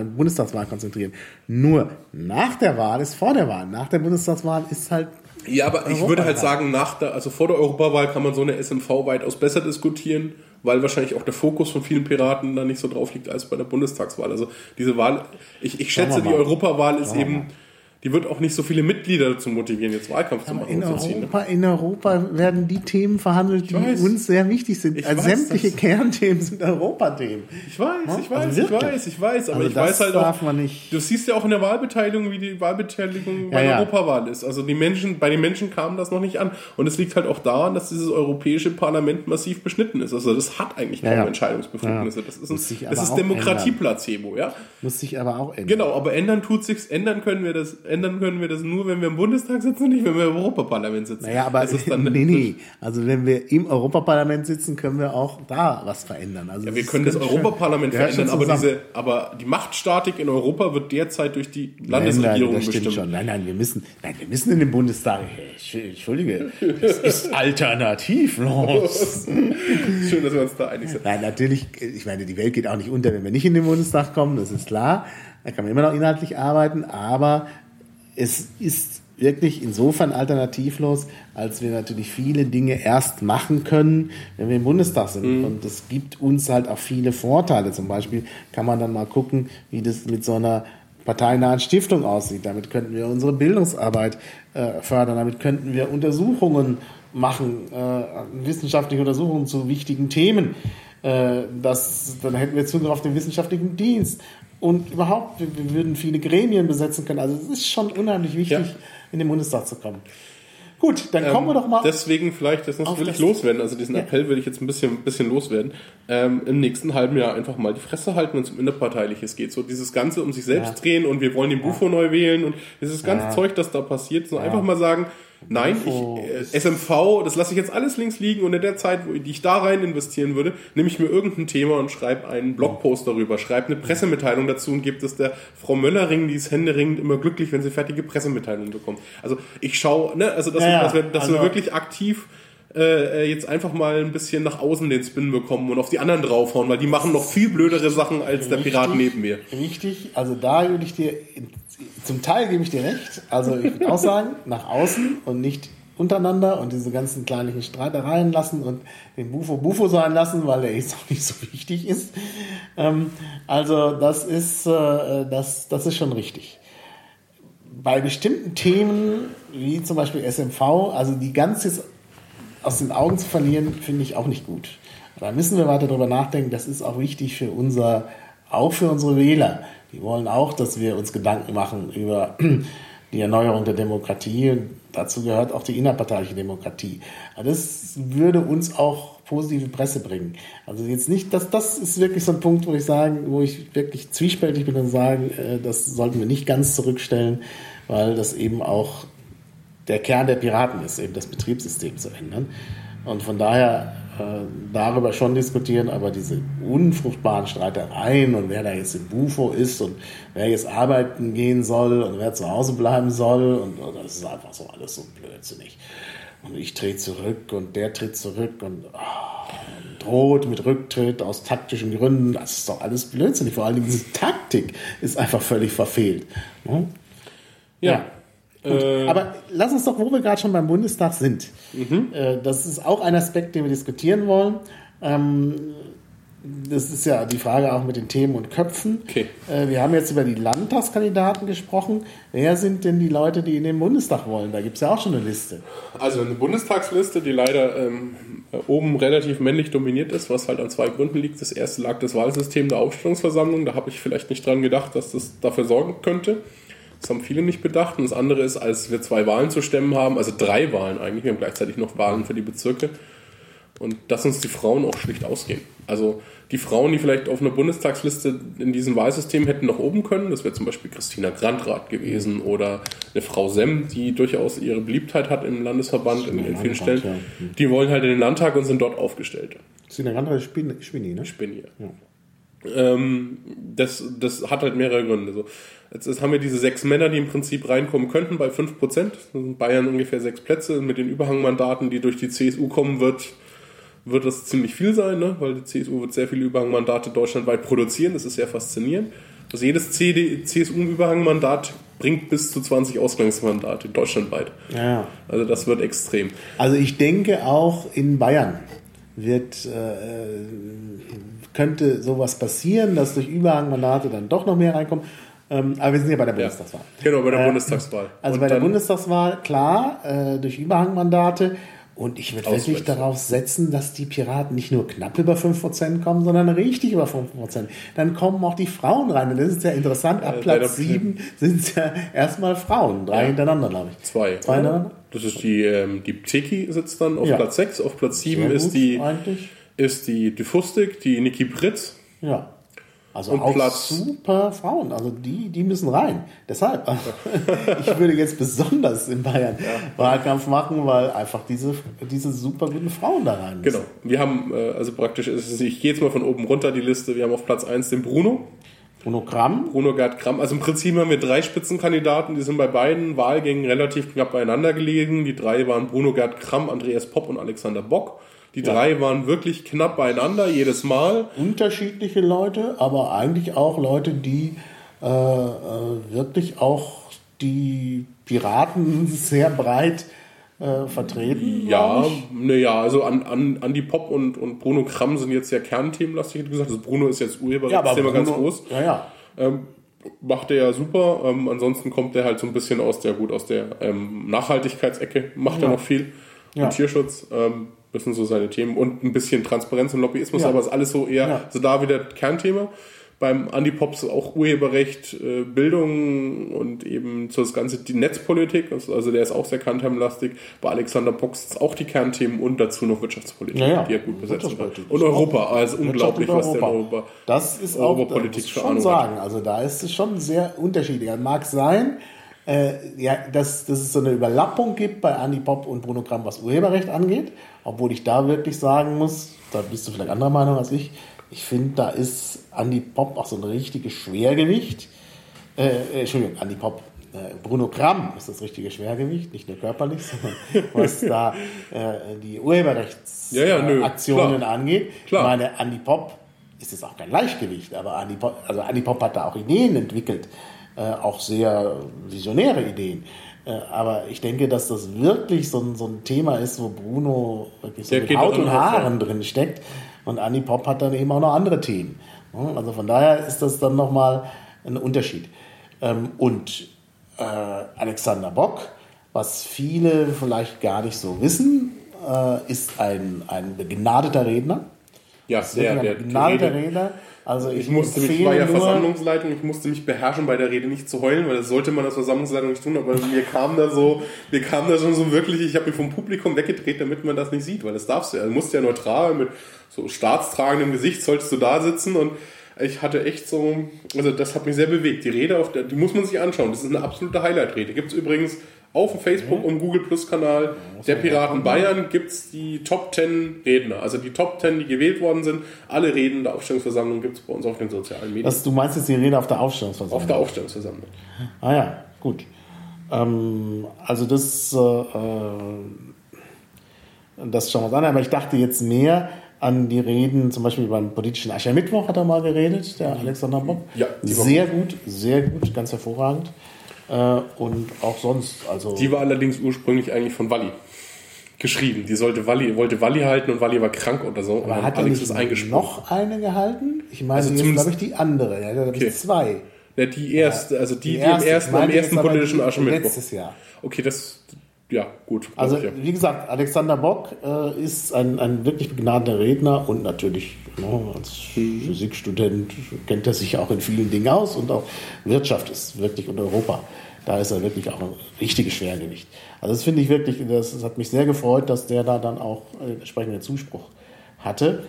äh, Bundestagswahl konzentrieren. Nur nach der Wahl ist vor der Wahl. Nach der Bundestagswahl ist halt Ja, aber ich würde halt sagen, nach der, also vor der Europawahl kann man so eine SMV weitaus besser diskutieren, weil wahrscheinlich auch der Fokus von vielen Piraten da nicht so drauf liegt als bei der Bundestagswahl. Also diese Wahl, ich, ich schätze, die. Europawahl ist eben. Die wird auch nicht so viele Mitglieder dazu motivieren, jetzt Wahlkampf zu machen in ne? Europa, in Europa werden die Themen verhandelt, die uns sehr wichtig sind. Ich Also weiß, sämtliche Kernthemen sind Europathemen. Ich weiß, ich Also weiß, ich wirklich. weiß, ich weiß, aber Also ich das weiß halt darf auch, man nicht- du siehst ja auch in der Wahlbeteiligung, wie die Wahlbeteiligung bei Ja, der ja. Europawahl ist. Also die Menschen, bei den Menschen kam das noch nicht an. Und es liegt halt auch daran, dass dieses europäische Parlament massiv beschnitten ist. Also das hat eigentlich kaum Ja. Entscheidungsbefugnisse. Das ist, ein, das ist Demokratie-Placebo, ja. Muss sich aber auch ändern. Genau, aber ändern tut sich's, ändern können wir das, ändern können wir das nur, wenn wir im Bundestag sitzen und nicht, wenn wir im Europaparlament sitzen. Naja, aber das ist dann, nee, nee. Also wenn wir im Europaparlament sitzen, können wir auch da was verändern. Also Ja, wir können das Europaparlament verändern, aber, diese, aber die Machtstatik in Europa wird derzeit durch die Nein, Landesregierung nein, das stimmt bestimmt. schon. Nein, nein, wir müssen, nein, wir müssen in den Bundestag. Hey, Entschuldige, es ist alternativlos. Schön, dass wir uns da einig sind. Nein, natürlich, ich meine, die Welt geht auch nicht unter, wenn wir nicht in den Bundestag kommen, das ist klar. Da kann man immer noch inhaltlich arbeiten, aber es ist wirklich insofern alternativlos, als wir natürlich viele Dinge erst machen können, wenn wir im Bundestag sind. Und das gibt uns halt auch viele Vorteile. Zum Beispiel kann man dann mal gucken, wie das mit so einer parteinahen Stiftung aussieht. Damit könnten wir unsere Bildungsarbeit äh, fördern. Damit könnten wir Untersuchungen machen, äh, wissenschaftliche Untersuchungen zu wichtigen Themen. Äh, das, dann hätten wir Zugriff auf den wissenschaftlichen Dienst. Und überhaupt, wir, wir würden viele Gremien besetzen können. Also es ist schon unheimlich wichtig, Ja. in den Bundestag zu kommen. Gut, dann kommen wir Ähm, doch mal. Deswegen vielleicht, das will ich loswerden, also diesen Ja. Appell will ich jetzt ein bisschen, ein bisschen loswerden. Ähm, Im nächsten halben Jahr einfach mal die Fresse halten, wenn es um Innerparteiliches geht. So dieses Ganze um sich selbst Ja. drehen und wir wollen den Bufo neu wählen und dieses ganze Ja. Zeug, das da passiert, so einfach mal sagen, nein, ich, äh, SMV, das lasse ich jetzt alles links liegen und in der Zeit, wo, die ich da rein investieren würde, nehme ich mir irgendein Thema und schreibe einen Blogpost darüber, schreibe eine Pressemitteilung dazu und gebe es der Frau Möllering, die ist händeringend immer glücklich, wenn sie fertige Pressemitteilungen bekommt. Also ich schaue, ne, also dass, Ja, wir, dass, wir, dass wir also- wirklich aktiv äh, jetzt einfach mal ein bisschen nach außen den Spin bekommen und auf die anderen draufhauen, weil die machen noch viel blödere Sachen als der Pirat neben mir. Richtig, also da würde ich dir, zum Teil gebe ich dir recht. Also ich würde auch sagen, nach außen und nicht untereinander und diese ganzen kleinlichen Streitereien lassen und den Bufo Bufo sein lassen, weil er jetzt auch nicht so wichtig ist. Ähm, also das ist, äh, das, das ist schon richtig. Bei bestimmten Themen, wie zum Beispiel SMV, also die ganz jetzt aus den Augen zu verlieren, finde ich auch nicht gut. Da müssen wir weiter drüber nachdenken. Das ist auch wichtig für unser, auch für unsere Wähler. Die wollen auch, dass wir uns Gedanken machen über die Erneuerung der Demokratie. Und dazu gehört auch die innerparteiliche Demokratie. Aber das würde uns auch positive Presse bringen. Also jetzt nicht, dass das ist wirklich so ein Punkt, wo ich sagen, wo ich wirklich zwiespältig bin und sagen, äh, das sollten wir nicht ganz zurückstellen, weil das eben auch der Kern der Piraten ist, eben das Betriebssystem zu ändern. Und von daher darüber schon diskutieren, aber diese unfruchtbaren Streitereien und wer da jetzt im Bufo ist und wer jetzt arbeiten gehen soll und wer zu Hause bleiben soll und, und das ist einfach so alles so blödsinnig. Und ich trete zurück und der tritt zurück und ah, droht mit Rücktritt aus taktischen Gründen. Das ist doch alles blödsinnig. Vor allem diese Taktik ist einfach völlig verfehlt. Ne? Ja. Gut, Äh, aber lass uns doch, wo wir gerade schon beim Bundestag sind. Mhm. Äh, das ist auch ein Aspekt, den wir diskutieren wollen. Ähm, das ist ja die Frage auch mit den Themen und Köpfen. Okay. Äh, wir haben jetzt über die Landtagskandidaten gesprochen. Wer sind denn die Leute, die in den Bundestag wollen? Da gibt es ja auch schon eine Liste. Also eine Bundestagsliste, die leider ähm, oben relativ männlich dominiert ist, was halt an zwei Gründen liegt. Das erste lag das Wahlsystem der Aufstellungsversammlung. Da habe ich vielleicht nicht dran gedacht, dass das dafür sorgen könnte. Das haben viele nicht bedacht. Und das andere ist, als wir zwei Wahlen zu stemmen haben, also drei Wahlen eigentlich, wir haben gleichzeitig noch Wahlen für die Bezirke, und dass uns die Frauen auch schlicht ausgehen. Also die Frauen, die vielleicht auf einer Bundestagsliste in diesem Wahlsystem hätten noch oben können, das wäre zum Beispiel Christina Grandrath gewesen oder eine Frau Semm, die durchaus ihre Beliebtheit hat im Landesverband in, in vielen Stellen, ja. die wollen halt in den Landtag und sind dort aufgestellt. Christina Grandrath ist Spinni, Spinni ne? Spinni, ja. Ähm, das, das hat halt mehrere Gründe. So, jetzt, jetzt haben wir diese sechs Männer, die im Prinzip reinkommen könnten bei 5%. Das sind Bayern ungefähr sechs Plätze. Mit den Überhangmandaten, die durch die CSU kommen wird, wird das ziemlich viel sein, ne? weil die CSU wird sehr viele Überhangmandate deutschlandweit produzieren. Das ist sehr faszinierend. Also jedes CSU-Überhangmandat bringt bis zu 20 Ausgangsmandate deutschlandweit. Ja. Also das wird extrem. Also ich denke auch in Bayern wird, äh, könnte sowas passieren, dass durch Überhangmandate dann doch noch mehr reinkommen. Ähm, aber wir sind ja bei der Bundestagswahl. Genau, bei der Äh, Bundestagswahl. Also Und bei der Bundestagswahl, klar, äh, durch Überhangmandate. Und ich würde wirklich darauf setzen, dass die Piraten nicht nur knapp über 5% kommen, sondern richtig über 5%. Dann kommen auch die Frauen rein. Und das ist ja interessant. Ab Äh, Platz der- 7 sind es ja erstmal Frauen. Drei Ja. hintereinander, glaube ich. Zwei. Zwei hintereinander? Das ist die, ähm, die Pteki sitzt dann auf Ja. Platz 6. Auf Platz 7 Sehr ist die, eigentlich. Ist die Dyfustik, die Niki Pritz. Ja. Also Und auch Platz- super Frauen. Also die, die müssen rein. Deshalb, ich würde jetzt besonders in Bayern Wahlkampf machen, weil einfach diese, diese super guten Frauen da rein müssen. Genau. Wir haben, äh, also praktisch, ist ich gehe jetzt mal von oben runter die Liste. Wir haben auf Platz 1 den Bruno. Bruno Kramm. Bruno Gerd Kramm. Also im Prinzip haben wir drei Spitzenkandidaten, die sind bei beiden Wahlgängen relativ knapp beieinander gelegen. Die drei waren Bruno Gerd Kramm, Andreas Popp und Alexander Bock. Die drei waren wirklich knapp beieinander, jedes Mal. Unterschiedliche Leute, aber eigentlich auch Leute, die äh, äh, wirklich auch die Piraten sehr breit äh, vertreten. Ja, naja, also an, an, Andi Pop und, und Bruno Kramm sind jetzt ja Kernthemenlastig, hätte ich gesagt. Also Bruno ist jetzt Urheberrechtsthema ganz groß. Ja, ja. Ähm, macht er ja super. Ähm, ansonsten kommt er halt so ein bisschen aus der, gut, aus der ähm, Nachhaltigkeitsecke, macht er noch viel. Ja. Und Tierschutz, ähm, das sind so seine Themen. Und ein bisschen Transparenz und Lobbyismus, Ja. aber ist alles so eher, Ja. so da wieder Kernthema. Beim Andi Pops auch Urheberrecht, äh, Bildung und eben so das ganze, die Netzpolitik, also der ist auch sehr kernthemenlastig. Bei Alexander Box ist auch die Kernthemen und dazu noch Wirtschaftspolitik, Ja, ja. die er gut kann. Wirtschaftspolitik Und auch- Europa, also unglaublich, was der Europa, Das ist auch, da Europapolitik muss ich schon sagen. Also da ist es schon sehr unterschiedlich. Mag sein, äh, ja, dass, dass es so eine Überlappung gibt bei Andi Pop und Bruno Kramm, was Urheberrecht angeht. Obwohl ich da wirklich sagen muss, da bist du vielleicht anderer Meinung als ich, ich finde, da ist Andi Pop auch so ein richtiges Schwergewicht. Äh, äh, Entschuldigung, Andi Pop. Äh, Bruno Kramm ist das richtige Schwergewicht, nicht nur körperlich, sondern was da äh, die Ja, ja, Urheberrechtsaktionen klar. angeht. Klar. Ich meine, Andi Pop ist es auch kein Leichtgewicht, aber Andi Pop, also Andi Pop hat da auch Ideen entwickelt, auch sehr visionäre Ideen. Äh, aber ich denke, dass das wirklich so ein, so ein Thema ist, wo Bruno wirklich so Der mit Haut und ja. Haaren drin steckt und Andi Pop hat dann eben auch noch andere Themen. Ja, Also von daher ist das dann nochmal ein Unterschied. Ähm, Und äh, Alexander Bock, was viele vielleicht gar nicht so wissen, äh, ist ein, ein begnadeter Redner. Ja, sehr, der, die begnadeter Rede- Redner. Also ich, Ich musste mich, war ja nur, Versammlungsleitung, ich musste mich beherrschen, bei der Rede nicht zu heulen, weil das sollte man als Versammlungsleitung nicht tun, aber mir kam da so, mir kam da schon so wirklich, ich habe mich vom Publikum weggedreht, damit man das nicht sieht, weil das darfst du ja. Du musst ja neutral mit so staatstragendem Gesicht solltest du da sitzen und ich hatte echt so, also das hat mich sehr bewegt. Die Rede, auf der, die muss man sich anschauen. Das ist eine absolute Highlight-Rede. Gibt es übrigens auf dem Facebook- und Google Plus-Kanal der Piraten Bayern gibt es die Top 10 Redner. Also die Top 10, die gewählt worden sind. Alle Reden der Aufstellungsversammlung gibt es bei uns auf den sozialen Medien. das, du meinst jetzt die Rede auf der Aufstellungsversammlung? auf der Aufstellungsversammlung. Ah ja, gut. Ähm, also das, äh, äh, das schauen wir uns an. Aber ich dachte jetzt mehr an die Reden, zum Beispiel beim politischen Aschermittwoch hat er mal geredet, der Alexander Bock. Ja, sehr gut, sehr gut, ganz hervorragend. Äh, und auch sonst, also Die war allerdings ursprünglich eigentlich von Walli geschrieben. Die sollte Walli, wollte Walli halten und Walli war krank oder so. Aber und hat Alex ist eingesprungen. noch eine gehalten? Ich meine, Also jetzt glaube ich die andere. Er glaube ich Okay. zwei. Ja, die erste, also die, die, erste, im ersten, am ersten politischen die Aschermittwoch. Letztes Jahr. Okay, das, ja, gut. Also, ja. wie gesagt, Alexander Bock äh, ist ein, ein wirklich begnadeter Redner und natürlich ne, als Mhm. Physikstudent kennt er sich auch in vielen Dingen aus und auch Wirtschaft ist wirklich und Europa. Da ist er wirklich auch ein richtiges Schwergewicht. Also das finde ich wirklich, das, das hat mich sehr gefreut, dass der da dann auch äh, entsprechenden Zuspruch hatte.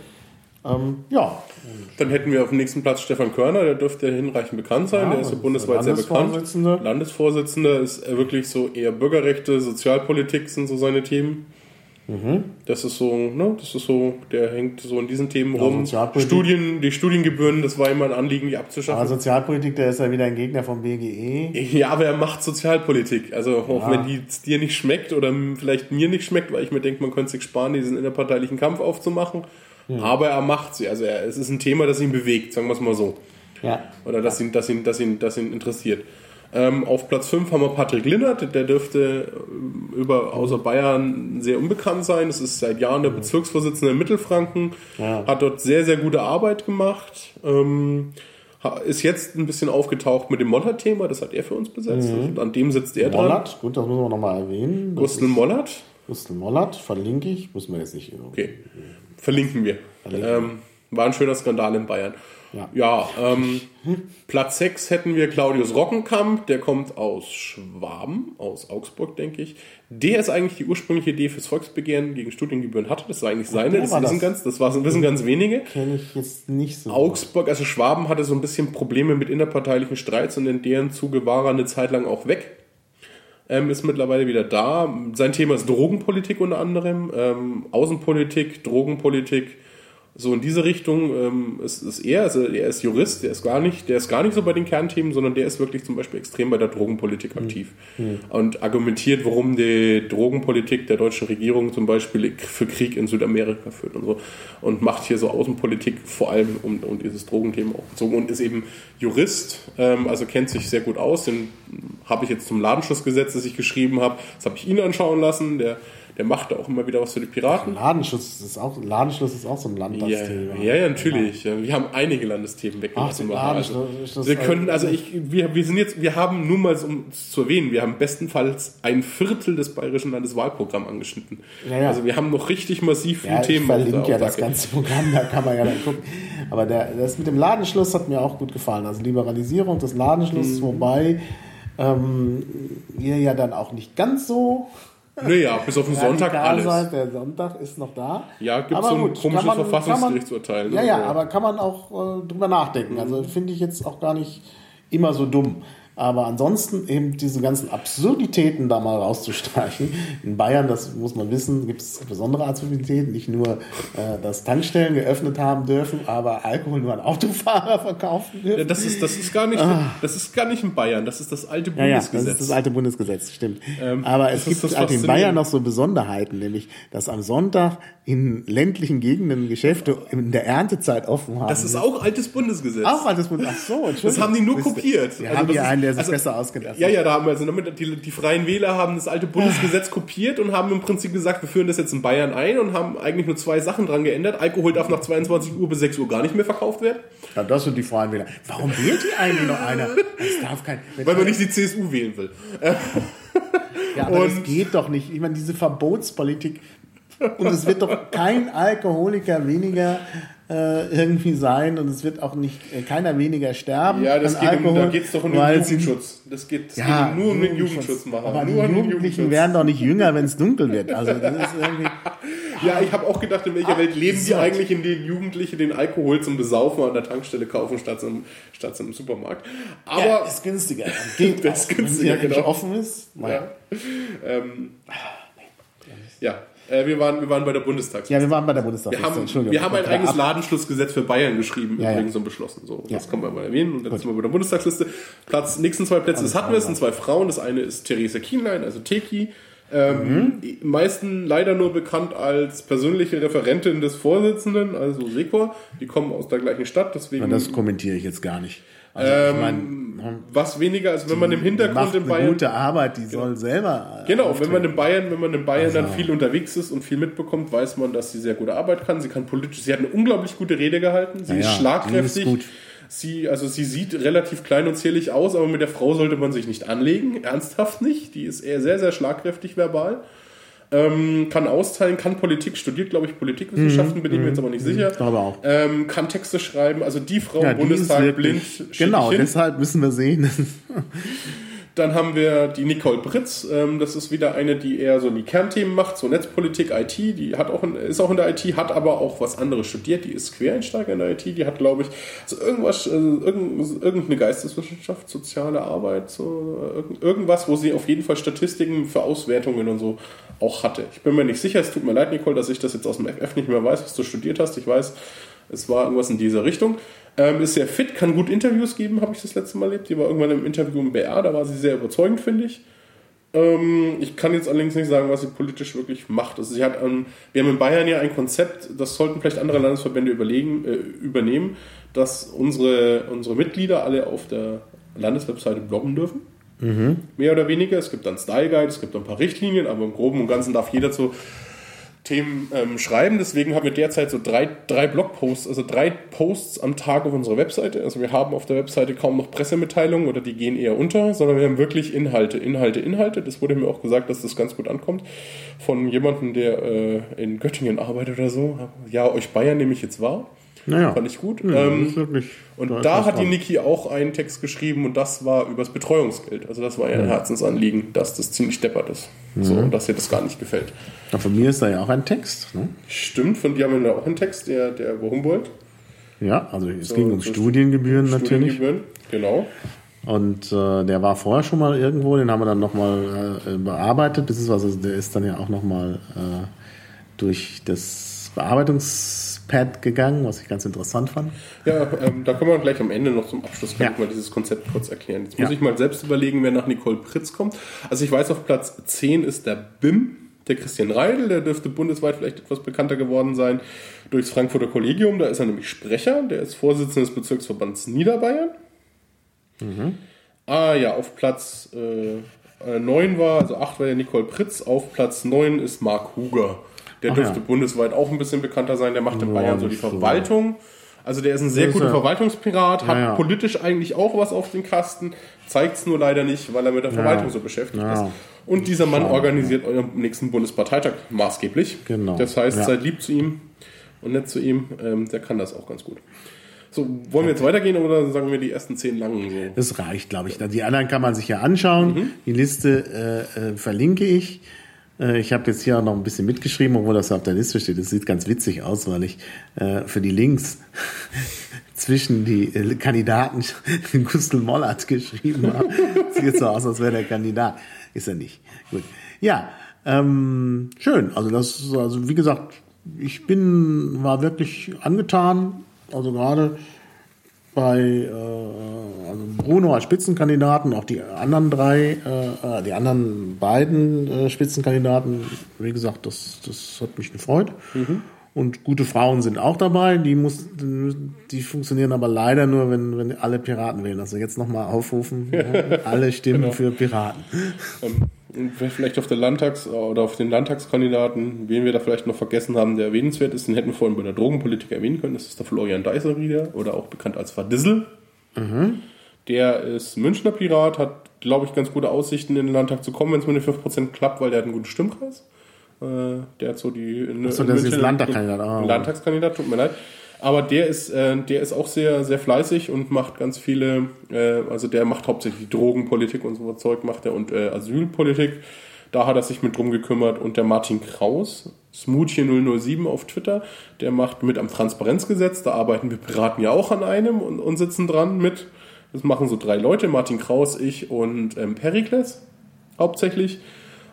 Ähm, ja, Dann hätten wir auf dem nächsten Platz Stefan Körner, der dürfte hinreichend bekannt sein, Ja, der ist ja und bundesweit sehr bekannt. Landesvorsitzender. Landesvorsitzender ist er wirklich so eher Bürgerrechte, Sozialpolitik sind so seine Themen. Mhm. Das ist so, ne, das ist so, der hängt so in diesen Themen rum. Sozialpolitik. Studien, die Studiengebühren, das war immer ein Anliegen, die aber abzuschaffen. Sozialpolitik, der ist ja wieder ein Gegner vom BGE. Ja, aber er macht Sozialpolitik. Also auch wenn die es dir nicht schmeckt oder vielleicht mir nicht schmeckt, weil ich mir denke, man könnte sich sparen, diesen innerparteilichen Kampf aufzumachen. Aber er macht sie. Also er, es ist ein Thema, das ihn bewegt, sagen wir es mal so. Ja. Oder das ihn, das ihn, das ihn, das ihn interessiert. Ähm, auf Platz 5 haben wir Patrick Linnert, der dürfte ähm, über, außer Bayern sehr unbekannt sein. Das ist seit Jahren der Bezirksvorsitzende in Mittelfranken, Ja. hat dort sehr, sehr gute Arbeit gemacht. Ähm, ist jetzt ein bisschen aufgetaucht mit dem Mollert-Thema, das hat er für uns besetzt. Und an dem sitzt er dran. Mollert, gut, das müssen wir nochmal erwähnen. Gustl Mollert. Gustl Mollert, verlinke ich, müssen wir jetzt nicht. Okay, verlinken wir. Ähm, war ein schöner Skandal in Bayern. Ja. Ja, ähm, Platz 6 hätten wir Claudius Rockenkamp, der kommt aus Schwaben, aus Augsburg, denke ich. Der ist eigentlich die ursprüngliche Idee fürs Volksbegehren gegen Studiengebühren hatte. Das war eigentlich seine, das war wissen, das. ganz, das war, wissen ganz wenige. Kenne ich jetzt nicht so. Augsburg, also Schwaben hatte so ein bisschen Probleme mit innerparteilichen Streits und in deren Zuge war er eine Zeit lang auch weg. Ähm, ist mittlerweile wieder da. Sein Thema ist Drogenpolitik unter anderem, ähm, Außenpolitik, Drogenpolitik, so in diese Richtung ähm, ist, ist er. Also er ist Jurist, der ist gar nicht, der ist gar nicht so bei den Kernthemen, sondern der ist wirklich zum Beispiel extrem bei der Drogenpolitik aktiv und argumentiert, warum die Drogenpolitik der deutschen Regierung zum Beispiel für Krieg in Südamerika führt und so und macht hier so Außenpolitik vor allem um, um dieses Drogenthema auch bezogen und ist eben Jurist, ähm, also kennt sich sehr gut aus. Den habe ich jetzt zum Ladenschlussgesetz, das ich geschrieben habe, das habe ich ihn anschauen lassen. Der, der macht da auch immer wieder was für die Piraten. Ladenschluss ist auch, Ladenschluss ist auch so ein Ja, Landtagsthema. ja, ja, natürlich. Ja, Wir haben einige Landesthemen weggelassen. Ach, also, Ladenschluss- wir können, also ich, wir, wir sind jetzt, wir haben nur mal, um es zu erwähnen, wir haben bestenfalls ein Viertel des bayerischen Landeswahlprogramms angeschnitten. Ja, ja. Also wir haben noch richtig massiv viele Ja, ich Themen. auf verlinke ja das ganze Programm, da kann man ja dann gucken. Aber der, das mit dem Ladenschluss hat mir auch gut gefallen. Also Liberalisierung des Ladenschlusses, Mhm. wobei ähm, ihr ja dann auch nicht ganz so Naja, bis auf den Sonntag radikal alles. seid. Der Sonntag ist noch da. Ja, gibt's Aber so ein gut, komisches kann man- Verfassungsgerichtsurteil, man, ja, ja, Ja. aber kann man auch äh, drüber nachdenken. Also finde ich jetzt auch gar nicht immer so dumm. Aber ansonsten eben diese ganzen Absurditäten da mal rauszustreichen. In Bayern, das muss man wissen, gibt es besondere Absurditäten. Nicht nur, äh, dass Tankstellen geöffnet haben dürfen, aber Alkohol nur an Autofahrer verkaufen dürfen. Ja, das ist, das ist gar nicht, das ist gar nicht in Bayern. Das ist das alte Ah. Ja, ja, das Bundesgesetz. ist das alte Bundesgesetz, stimmt. Ähm, Aber es gibt halt in. Bayern noch so Besonderheiten, nämlich, dass am Sonntag in ländlichen Gegenden Geschäfte in der Erntezeit offen haben. das ist auch altes Bundesgesetz. auch altes Bundesgesetz. Ach so, Entschuldigung. Das haben die nur kopiert. Wir Also haben hier einen, der sich also- besser auskennt. als Ja, ja, da haben wir also damit die, die Freien Wähler haben das alte Bundesgesetz kopiert und haben im Prinzip gesagt, wir führen das jetzt in Bayern ein und haben eigentlich nur zwei Sachen dran geändert. Alkohol darf nach 22 Uhr bis 6 Uhr gar nicht mehr verkauft werden, Ja, das sind die Freien Wähler. Warum wählt die eigentlich noch einer? Das darf kein. weil man nicht die CSU wählen will. Ja, aber das und- geht doch nicht. Ich meine, diese Verbotspolitik. Und es wird doch kein Alkoholiker weniger äh, irgendwie sein und es wird auch nicht äh, keiner weniger sterben. Ja, das an geht um, Alkohol, da geht es doch um den Jugendschutz. Das geht, das Ja, geht nur um den Jugendschutz machen. Aber die nur um den Jugendlichen werden doch nicht jünger, wenn es dunkel wird. Also das ist irgendwie. Ja, ich habe auch gedacht, in welcher Welt leben die eigentlich, in denen Jugendliche den Alkohol zum Besaufen an der Tankstelle kaufen, statt zum, statt zum Supermarkt. Aber ja, ist günstiger. Geht Das ist günstiger, Wenn sie genau. nicht offen ist. ja, ähm, ja äh, wir, waren, wir waren bei der Bundestagswahl. Ja, wir waren bei der Bundestag. Wir haben, Entschuldigung. wir haben ein Ab- eigenes Ladenschlussgesetz für Bayern geschrieben, Ja, ja. übrigens und beschlossen. So, Ja. Das kann man mal erwähnen. Und jetzt sind wir bei der Bundestagsliste. Platz, nächsten zwei Plätze, das hatten wir, es sind zwei Frauen. Das eine ist Theresa Kienlein, also Teki. Ähm, Mhm. Die meisten leider nur bekannt als persönliche Referentin des Vorsitzenden, also Sekor. Die kommen aus der gleichen Stadt, deswegen. Das kommentiere ich jetzt gar nicht. Also, ich Ähm, mein, was weniger, als wenn man im Hintergrund macht in eine Bayern. gute Arbeit, die soll selber. äh, Genau, wenn man in Bayern, wenn man in Bayern dann Also- viel unterwegs ist und viel mitbekommt, weiß man, dass sie sehr gute Arbeit kann. Sie kann politisch, sie hat eine unglaublich gute Rede gehalten. Sie Ja, ist schlagkräftig. ist. Sie, also sie sieht relativ klein und zierlich aus, aber mit der Frau sollte man sich nicht anlegen. Ernsthaft nicht. Die ist eher sehr, sehr schlagkräftig verbal. Ähm, kann austeilen, kann Politik, studiert, glaube ich, Politikwissenschaften, bin ich mir jetzt aber nicht sicher. Ich glaube auch. Ähm, kann Texte schreiben, also die Frau ja, im Bundestag blind. genau, deshalb müssen wir sehen. Dann haben wir die Nicole Britz. Ähm, das ist wieder eine, die eher so die Kernthemen macht, so Netzpolitik, IT. Die hat auch in, ist auch in der IT, hat aber auch was anderes studiert. Die ist Quereinsteiger in der IT. Die hat, glaube ich, so irgendwas, äh, irgend, irgendeine Geisteswissenschaft, soziale Arbeit, so irgend, irgendwas, wo sie auf jeden Fall Statistiken für Auswertungen und so auch hatte. Ich bin mir nicht sicher. Es tut mir leid, Nicole, dass ich das jetzt aus dem FF nicht mehr weiß, was du studiert hast. Ich weiß, es war irgendwas in dieser Richtung. Ähm, ist sehr fit, kann gut Interviews geben, habe ich das letzte Mal erlebt. Die war irgendwann im Interview im BR, da war sie sehr überzeugend, finde ich. Ähm, ich kann jetzt allerdings nicht sagen, was sie politisch wirklich macht. Also sie hat, ähm, wir haben in Bayern ja ein Konzept, das sollten vielleicht andere Landesverbände überlegen, äh, übernehmen, dass unsere, unsere Mitglieder alle auf der Landeswebseite bloggen dürfen. Mehr oder weniger. Es gibt dann Style Guide, es gibt ein paar Richtlinien, aber im Groben und Ganzen darf jeder zu Themen ähm, schreiben. Deswegen haben wir derzeit so drei, drei Blogposts, also drei Posts am Tag auf unserer Webseite. Also wir haben auf der Webseite kaum noch Pressemitteilungen oder die gehen eher unter, sondern wir haben wirklich Inhalte, Inhalte, Inhalte. Das wurde mir auch gesagt, dass das ganz gut ankommt. Von jemandem, der äh, in Göttingen arbeitet oder so. Ja, euch Bayern nehme ich jetzt wahr. Naja. Fand ich gut. Ja, das ähm, und da hat die. Niki auch einen Text geschrieben und das war übers Betreuungsgeld. Also das war ihr Herzensanliegen, dass das ziemlich deppert ist. So, und dass ihr das gar nicht gefällt. Ja, von mir ist da ja auch ein Text. Ne? Stimmt, von dir haben wir auch einen Text, der, der über Humboldt. Ja, also es So, ging um Studiengebühren natürlich. Studiengebühren, Genau. Und äh, der war vorher schon mal irgendwo, den haben wir dann nochmal äh, bearbeitet, beziehungsweise der ist dann ja auch nochmal äh, durch das Bearbeitungspad gegangen, was ich ganz interessant fand. Ja, ähm, da können wir gleich am Ende noch zum Abschluss Ja. mal dieses Konzept kurz erklären. Jetzt muss Ja. ich mal selbst überlegen, wer nach Nicole Pritz kommt. Also ich weiß, auf Platz 10 ist der BIM, der Christian Reidel, der dürfte bundesweit vielleicht etwas bekannter geworden sein durchs Frankfurter Kollegium. Da ist er nämlich Sprecher, der ist Vorsitzender des Bezirksverbands Niederbayern. Ah ja, auf Platz äh, äh, 9 war, also 8 war ja Nicole Pritz, auf Platz 9 ist Marc Huger. Der Ach dürfte ja. bundesweit auch ein bisschen bekannter sein. Der macht in Ja, Bayern so die. Verwaltung. Also der ist ein sehr ist guter er. Verwaltungspirat, hat Ja, politisch eigentlich auch was auf den Kasten, zeigt es nur leider nicht, weil er mit der Verwaltung so beschäftigt ist. Und dieser Mann organisiert euren nächsten Bundesparteitag maßgeblich. Genau. Das heißt, seid lieb zu ihm und nett zu ihm. Ähm, der kann das auch ganz gut. So, wollen wir jetzt weitergehen oder sagen wir die ersten zehn langen so? Das reicht, glaube ich. Die anderen kann man sich ja anschauen. Die Liste äh, äh, verlinke ich. Äh, ich habe jetzt hier noch ein bisschen mitgeschrieben, obwohl das auf der Liste steht. Das sieht ganz witzig aus, weil ich äh, für die Links zwischen die äh, Kandidaten Gustl Mollert geschrieben habe. Sieht so aus, als wäre der Kandidat. Ist er nicht. Gut. Ja, ähm, schön. Also das, also wie gesagt, ich bin, war wirklich angetan. Also gerade bei äh, also Bruno als Spitzenkandidaten, auch die anderen drei, äh, äh, die anderen beiden äh, Spitzenkandidaten, wie gesagt, das, das hat mich gefreut. Und gute Frauen sind auch dabei, die, muss, die funktionieren aber leider nur, wenn, wenn alle Piraten wählen. Also jetzt nochmal aufrufen, alle stimmen für Piraten. Ähm, vielleicht auf der Landtags- oder auf den Landtagskandidaten, wen wir da vielleicht noch vergessen haben, der erwähnenswert ist, den hätten wir vorhin bei der Drogenpolitik erwähnen können. Das ist der Florian Deißerieder oder auch bekannt als Verdissel. Der ist Münchner Pirat, hat, glaube ich, ganz gute Aussichten in den Landtag zu kommen, wenn es mit den 5% klappt, weil der hat einen guten Stimmkreis. Äh, Der hat so die. In, so, in der ist München- Landtagskandidat. Ah. Landtagskandidat, tut mir leid. Aber der ist, äh, der ist auch sehr, sehr fleißig und macht ganz viele, äh, also der macht hauptsächlich Drogenpolitik und so Zeug macht er und äh, Asylpolitik. Da hat er sich mit drum gekümmert. Und der Martin Kraus, Smoothie007 auf Twitter, der macht mit am Transparenzgesetz. Da arbeiten wir Piraten ja auch an einem und, und sitzen dran mit. Das machen so drei Leute, Martin Kraus, ich und ähm, Perikles hauptsächlich.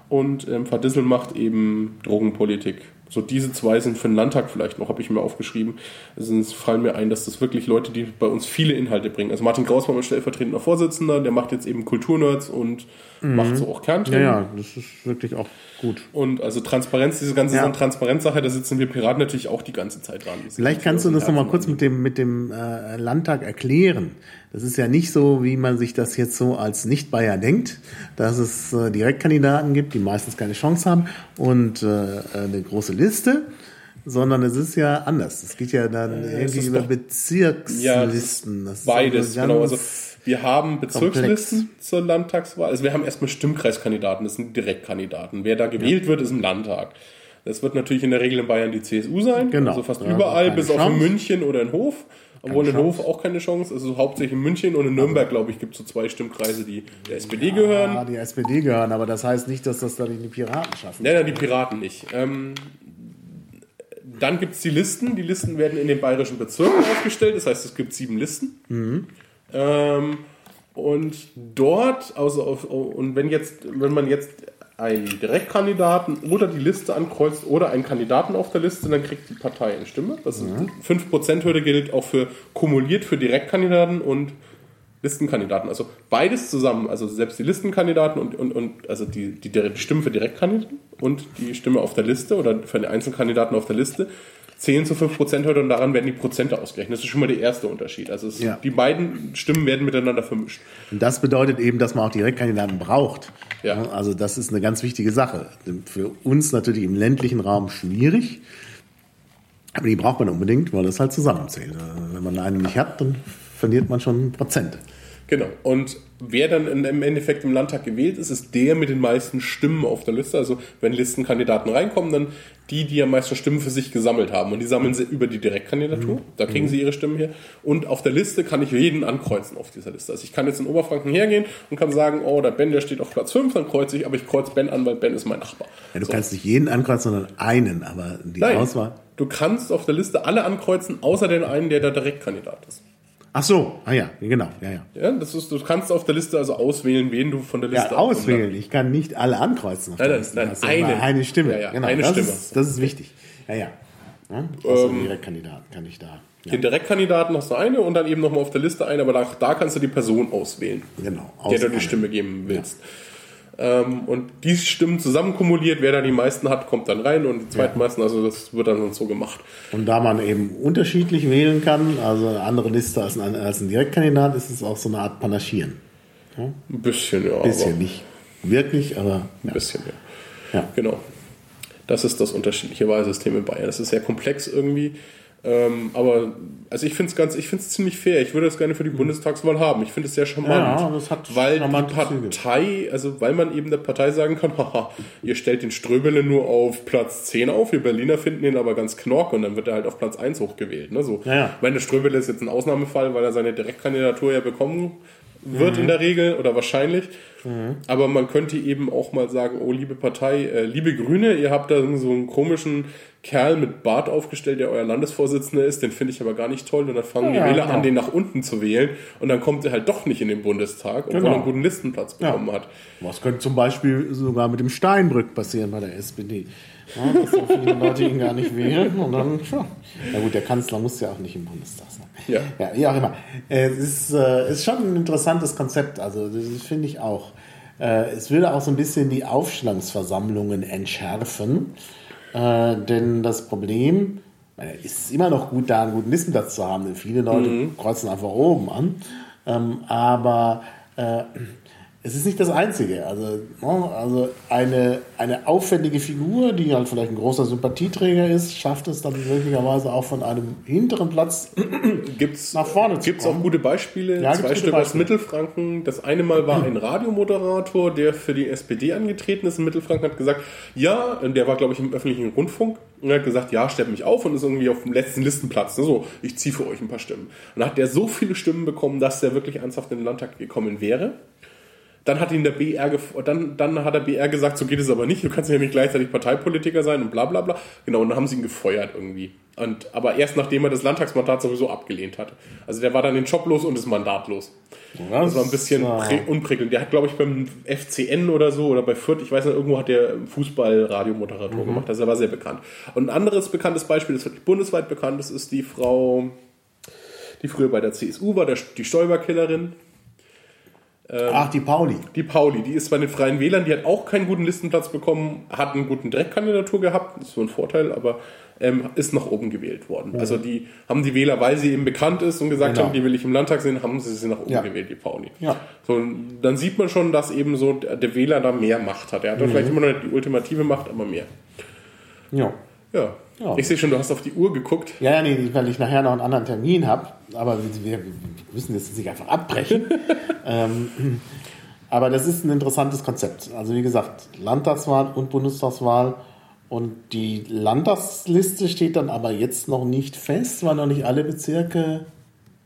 Und ähm, Verdissel macht eben Drogenpolitik. So diese zwei sind für den Landtag vielleicht noch, habe ich mir aufgeschrieben. Es es fallen mir ein, dass das wirklich Leute, die bei uns viele Inhalte bringen. Also Martin Kraus war mein stellvertretender Vorsitzender, der macht jetzt eben Kulturnerds und macht so auch Ja, Kernthemen. ja, das ist wirklich auch gut. Und also Transparenz, diese ganze Ja. Transparenzsache, da sitzen wir Piraten natürlich auch die ganze Zeit dran. Das Vielleicht kannst du das nochmal kurz mit dem, mit dem äh, Landtag erklären. Das ist ja nicht so, wie man sich das jetzt so als Nicht-Bayer denkt, dass es äh, Direktkandidaten gibt, die meistens keine Chance haben und äh, eine große Liste, sondern es ist ja anders. Es geht ja dann es irgendwie über Bezirkslisten. Ist Beides, genau. Also wir haben Bezirkslisten zur Landtagswahl. Also wir haben erstmal Stimmkreiskandidaten, das sind Direktkandidaten. Wer da gewählt wird, ist im Landtag. Das wird natürlich in der Regel in Bayern die CSU sein. Genau. Also fast man überall, bis auf in Chance. München oder in Hof. Obwohl in. Hof auch keine Chance. Also hauptsächlich in München und in Nürnberg, glaube ich, gibt es so zwei Stimmkreise, die der SPD gehören. Ja, die SPD gehören, aber das heißt nicht, dass das dann die Piraten schaffen. Nein, nein, die Piraten nicht. Ähm, dann gibt es die Listen. Die Listen werden in den bayerischen Bezirken aufgestellt. Das heißt, es gibt sieben Listen. Ähm, und dort, also auf, und wenn jetzt, wenn man jetzt einen Direktkandidaten oder die Liste ankreuzt oder einen Kandidaten auf der Liste, dann kriegt die Partei eine Stimme. Das ist 5%-Hürde gilt auch für kumuliert für Direktkandidaten und Listenkandidaten. Also beides zusammen, also selbst die Listenkandidaten und, und, und also die, die, die Stimme für Direktkandidaten und die Stimme auf der Liste oder für den Einzelkandidaten auf der Liste zählen zu 5% heute und daran werden die Prozente ausgerechnet. Das ist schon mal der erste Unterschied. Also es, Ja. die beiden Stimmen werden miteinander vermischt. Und das bedeutet eben, dass man auch Direktkandidaten braucht. Ja. Also das ist eine ganz wichtige Sache. Für uns natürlich im ländlichen Raum schwierig, aber die braucht man unbedingt, weil das halt zusammenzählt. Also Wenn man einen nicht hat, dann verliert man schon Prozent. Genau. Und wer dann in- im Endeffekt im Landtag gewählt ist, ist der mit den meisten Stimmen auf der Liste. Also wenn Listenkandidaten reinkommen, dann die, die am meisten Stimmen für sich gesammelt haben. Und die sammeln sie über die Direktkandidatur. Da kriegen sie ihre Stimmen her. Und auf der Liste kann ich jeden ankreuzen auf dieser Liste. Also ich kann jetzt in Oberfranken hergehen und kann sagen, oh, der Ben, der steht auf Platz 5, dann kreuze ich, aber ich kreuze Ben an, weil Ben ist mein Nachbar. Ja, du So. kannst nicht jeden ankreuzen, sondern einen, aber die Nein, Auswahl. du kannst auf der Liste alle ankreuzen, außer den einen, der der Direktkandidat ist. Ach so, ah ja, genau, ja, ja. Ja, das ist, du kannst auf der Liste also auswählen, wen du von der Liste Ja, auswählen. Ich kann nicht alle ankreuzen. Auf Nein, der Liste. nein, Das ist immer einen. eine Stimme. Ja, ja, genau, eine das Stimme. Ist, das ist wichtig. Ja, ja. ja? Also Direktkandidat kann ich da. Ja, Den Direktkandidaten hast du eine und dann eben nochmal auf der Liste eine, aber da, da kannst du die Person auswählen, genau. der du Aus- die Stimme geben willst. Ähm, und die Stimmen zusammen kumuliert, wer da die meisten hat, kommt dann rein und die zweitmeisten, also das wird dann so gemacht. Und da man eben unterschiedlich wählen kann, also eine andere Liste als ein, als ein Direktkandidat, ist es auch so eine Art Panaschieren. Ein bisschen, ja. Bisschen aber nicht wirklich, aber Ein ja. bisschen, ja. ja. Genau. Das ist das unterschiedliche Wahlsystem in Bayern. Das ist sehr komplex irgendwie. Ähm, aber also ich finde es ganz, ich finde es ziemlich fair. Ich würde es gerne für die Bundestagswahl haben. Ich finde es sehr charmant, Ja, das hat weil die charmante Züge. Partei, also weil man eben der Partei sagen kann, haha, ihr stellt den Ströbele nur auf Platz 10 auf, wir Berliner finden ihn aber ganz knork und dann wird er halt auf Platz 1 hochgewählt. Ne? So. Ja, ja. Ich meine, der Ströbele ist jetzt ein Ausnahmefall, weil er seine Direktkandidatur ja bekommen wird Mhm. in der Regel oder wahrscheinlich. Aber man könnte eben auch mal sagen, oh liebe Partei, äh, liebe Grüne, ihr habt da so einen komischen Kerl mit Bart aufgestellt, der euer Landesvorsitzender ist, den finde ich aber gar nicht toll. Und dann fangen Ja, die Wähler genau. an, den nach unten zu wählen. Und dann kommt er halt doch nicht in den Bundestag, obwohl Genau. er einen guten Listenplatz Ja. bekommen hat. Was könnte zum Beispiel sogar mit dem Steinbrück passieren bei der SPD? Ja, dass so viele Leute ihn gar nicht wählen und dann, tja. Na gut, der Kanzler muss ja auch nicht im Bundestag sein. Ja. Ja, wie auch immer. Es ist, äh, ist schon ein interessantes Konzept, also das finde ich auch. Äh, Es würde auch so ein bisschen die Aufstandsversammlungen entschärfen, äh, denn das Problem, äh, es ist immer noch gut, da einen guten Listenplatz zu haben, denn viele Leute Mhm. kreuzen einfach oben an, ähm, aber äh, es ist nicht das Einzige. Also, ne, also eine, eine aufwendige Figur, die halt vielleicht ein großer Sympathieträger ist, schafft es dann möglicherweise auch von einem hinteren Platz Gibt's, Nach vorne zu Gibt's auch kommen. gute Beispiele? Ja, Zwei Stück aus. Mittelfranken. Das eine Mal war ein Radiomoderator, der für die SPD angetreten ist in Mittelfranken, hat gesagt, ja, der war, glaube ich, im öffentlichen Rundfunk und er hat gesagt, ja, stellt mich auf und ist irgendwie auf dem letzten Listenplatz. Ne, so, ich ziehe für euch ein paar Stimmen. Und dann hat der so viele Stimmen bekommen, dass der wirklich ernsthaft in den Landtag gekommen wäre. Dann hat ihn der BR dann, dann hat der BR gesagt, so geht es aber nicht, du kannst ja nicht gleichzeitig Parteipolitiker sein und bla bla bla. Genau, und dann haben sie ihn gefeuert irgendwie. Und, aber erst nachdem er das Landtagsmandat sowieso abgelehnt hatte. Also der war dann den Job los und das Mandat los. Das war ein bisschen war- prä- unprickelnd. Der hat, glaube ich, beim FCN oder so oder bei Fürth, ich weiß nicht, irgendwo hat der Fußball-Radiomoderator gemacht. Also er war sehr bekannt. Und ein anderes bekanntes Beispiel, das wirklich bundesweit bekannt ist, ist die Frau, die früher bei der CSU war, der, die Stolberkillerin. Ach, die Pauli. Die Pauli, die ist bei den Freien Wählern, die hat auch keinen guten Listenplatz bekommen, hat einen guten Direktkandidatur gehabt, ist so ein Vorteil, aber ähm, ist nach oben gewählt worden. Also die haben die Wähler, weil sie eben bekannt ist und gesagt Genau. haben, die will ich im Landtag sehen, haben sie sie nach oben Ja. gewählt, die Pauli. Ja. So, dann sieht man schon, dass eben so der, der Wähler da mehr Macht hat. Er hat Mhm. vielleicht immer noch nicht die ultimative Macht, aber mehr. Ja. Ja. Ja. Ich sehe schon, du hast auf die Uhr geguckt. Ja, ja, nee, weil ich nachher noch einen anderen Termin habe. Aber wir, wir müssen das jetzt nicht einfach abbrechen. ähm, aber das ist ein interessantes Konzept. Also wie gesagt, Landtagswahl und Bundestagswahl. Und die Landtagsliste steht dann aber jetzt noch nicht fest, weil noch nicht alle Bezirke.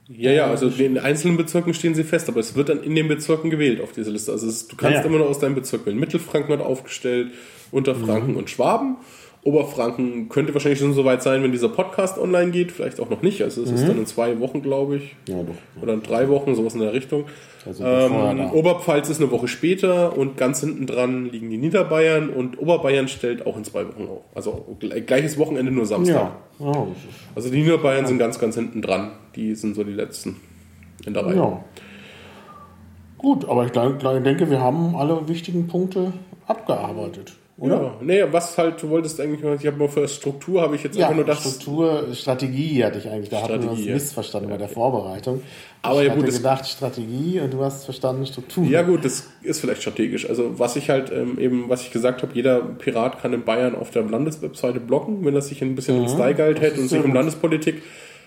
Ja, ja, also in einzelnen Bezirken stehen sie fest, aber es wird dann in den Bezirken gewählt auf diese Liste. Also es, du kannst Ja, ja. immer nur aus deinem Bezirk wählen. Mittelfranken wird aufgestellt, Unterfranken Mhm. und Schwaben. Oberfranken könnte wahrscheinlich schon soweit sein, wenn dieser Podcast online geht, vielleicht auch noch nicht. Also es ist dann in zwei Wochen, glaube ich. Mhm. Ja, doch. Oder in drei Wochen, sowas in der Richtung. Vorher Ähm. Oberpfalz ist eine Woche später und ganz hinten dran liegen die Niederbayern und Oberbayern stellt auch in zwei Wochen auf. Also gle- gleiches Wochenende nur Samstag. Ja. Ja, Also die Niederbayern sind ganz, ganz hinten dran. Die sind so die letzten in der Reihe. ja. Gut, aber ich denke, wir haben alle wichtigen Punkte abgearbeitet. Oder? Ja, nee, was halt, du wolltest eigentlich, ich habe mal für Struktur, habe ich jetzt Ja, einfach nur das. Struktur, Strategie hatte ich eigentlich. Da hatten wir uns Strategie, ja. missverstanden bei der Vorbereitung. Aber ich ja, gut, hatte gedacht Strategie und du hast verstanden Struktur. Ja gut, das ist vielleicht strategisch. Also was ich halt ähm, eben, was ich gesagt habe, jeder Pirat kann in Bayern auf der Landeswebseite bloggen, wenn er sich ein bisschen im Style gehalten hätte und sich um. Landespolitik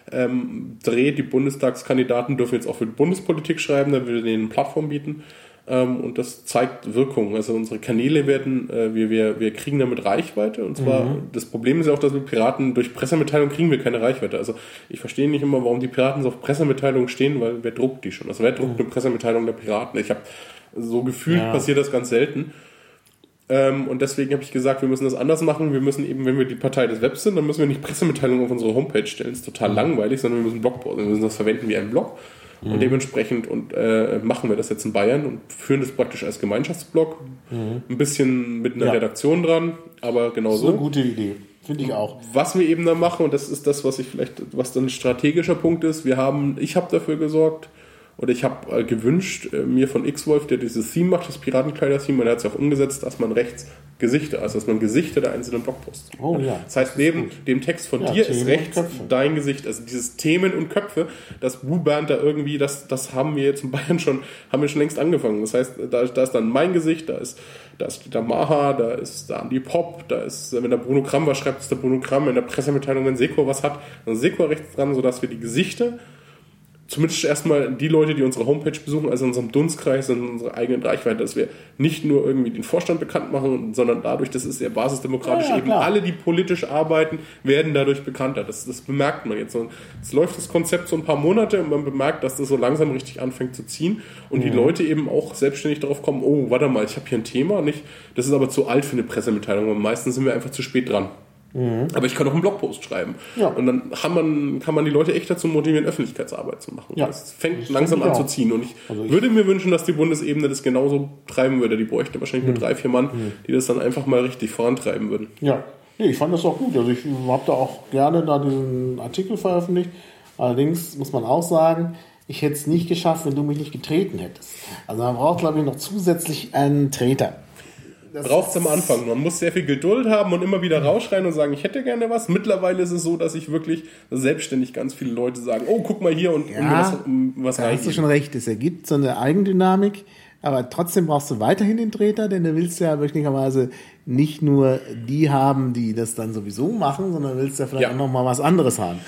ähm, dreht. Die Bundestagskandidaten dürfen jetzt auch für die Bundespolitik schreiben, da will denen eine Plattform bieten. Ähm, und das zeigt Wirkung. Also unsere Kanäle werden, äh, wir, wir, wir kriegen damit Reichweite. Und zwar, Mhm. das Problem ist ja auch, dass wir Piraten durch Pressemitteilung kriegen wir keine Reichweite. Also ich verstehe nicht immer, warum die Piraten so auf Pressemitteilungen stehen, weil wer druckt die schon? Also wer druckt eine Pressemitteilung der Piraten? Ich habe so gefühlt Ja. passiert das ganz selten. Ähm, und deswegen habe ich gesagt, wir müssen das anders machen. Wir müssen eben, wenn wir die Partei des Webs sind, dann müssen wir nicht Pressemitteilungen auf unsere Homepage stellen. Das ist total langweilig, sondern wir müssen Blogposten. Wir müssen das verwenden wie einen Blog. Und dementsprechend und, äh, machen wir das jetzt in Bayern und führen das praktisch als Gemeinschaftsblog. Ein bisschen mit einer Ja. Redaktion dran, aber genau Das ist eine so. gute Idee. Finde ich auch. Was wir eben da machen, und das ist das, was ich vielleicht, was dann ein strategischer Punkt ist, wir haben, ich habe dafür gesorgt, oder ich habe äh, gewünscht, äh, mir von X-Wolf, der dieses Theme macht, das Piratenkleider-Theme, und er hat es auch umgesetzt, dass man rechts Gesichter, also dass man Gesichter der einzelnen Blogposts. Oh ja. Das heißt, neben dem Text von Ja, dir Themen ist und rechts dein Gesicht, also dieses Themen und Köpfe, das Wu-Band da irgendwie, das, das haben wir jetzt in Bayern schon, haben wir schon längst angefangen. Das heißt, da, da ist dann mein Gesicht, da ist, da ist der Maha, da ist da Andi Pop, da ist, wenn der Bruno Kramm was schreibt, ist der Bruno Kramm, in der Pressemitteilung, wenn Seko was hat, dann ist Seko rechts dran, sodass wir die Gesichter zumindest erstmal die Leute, die unsere Homepage besuchen, also in unserem Dunstkreis, in unserer eigenen Reichweite, dass wir nicht nur irgendwie den Vorstand bekannt machen, sondern dadurch, das ist ja basisdemokratisch, Ja, ja, eben klar. alle, die politisch arbeiten, werden dadurch bekannter. Das, das bemerkt man jetzt. Und Jetzt läuft das Konzept so ein paar Monate und man bemerkt, dass das so langsam richtig anfängt zu ziehen und Mhm. die Leute eben auch selbstständig darauf kommen, oh, warte mal, ich habe hier ein Thema, nicht? Das ist aber zu alt für eine Pressemitteilung, und meistens sind wir einfach zu spät dran. Aber ich kann auch einen Blogpost schreiben. Mhm. Ja. Und dann kann man, kann man die Leute echt dazu motivieren, Öffentlichkeitsarbeit zu machen. Ja. Es fängt Das langsam an zu ziehen. Und ich, Also ich- würde mir wünschen, dass die Bundesebene das genauso treiben würde. Die bräuchte wahrscheinlich nur drei, vier Mann, die das dann einfach mal richtig vorantreiben würden. Ja. Nee, ich fand das auch gut. Also ich habe da auch gerne da diesen Artikel veröffentlicht. Allerdings muss man auch sagen, ich hätte es nicht geschafft, wenn du mich nicht getreten hättest. Also man braucht, glaube ich, noch zusätzlich einen Treter. Braucht es am Anfang. Man muss sehr viel Geduld haben und immer wieder rausschreien und sagen, ich hätte gerne was. Mittlerweile ist es so, dass ich wirklich selbstständig ganz viele Leute sagen, oh, guck mal hier und, und mir was, was da hast du schon recht. Es ergibt so eine Eigendynamik. Aber trotzdem brauchst du weiterhin den Treter, denn du willst ja möglicherweise nicht nur die haben, die das dann sowieso machen, sondern willst ja vielleicht Ja. auch noch mal was anderes haben.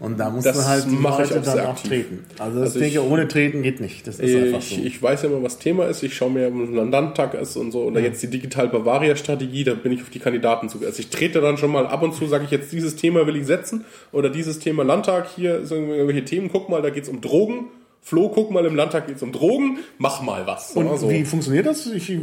Und da musst Das du halt die ich Leute auch dann auch aktiv. treten. Also das Also denke ich, ich- ohne Treten geht nicht. Das ist einfach so. Ich, ich weiß ja immer, was Thema ist. Ich schaue mir, wenn ein Landtag ist und so. Oder jetzt die Digital-Bavaria-Strategie, da bin ich auf die Kandidaten zu. Also ich trete dann schon mal ab und zu, sage ich jetzt, dieses Thema will ich setzen. Oder dieses Thema Landtag, hier sind irgendwelche Themen. Guck mal, da geht es um Drogen. Flo, guck mal, im Landtag geht es um Drogen. Mach mal was. Und Ja, so. wie funktioniert das? Ich, ich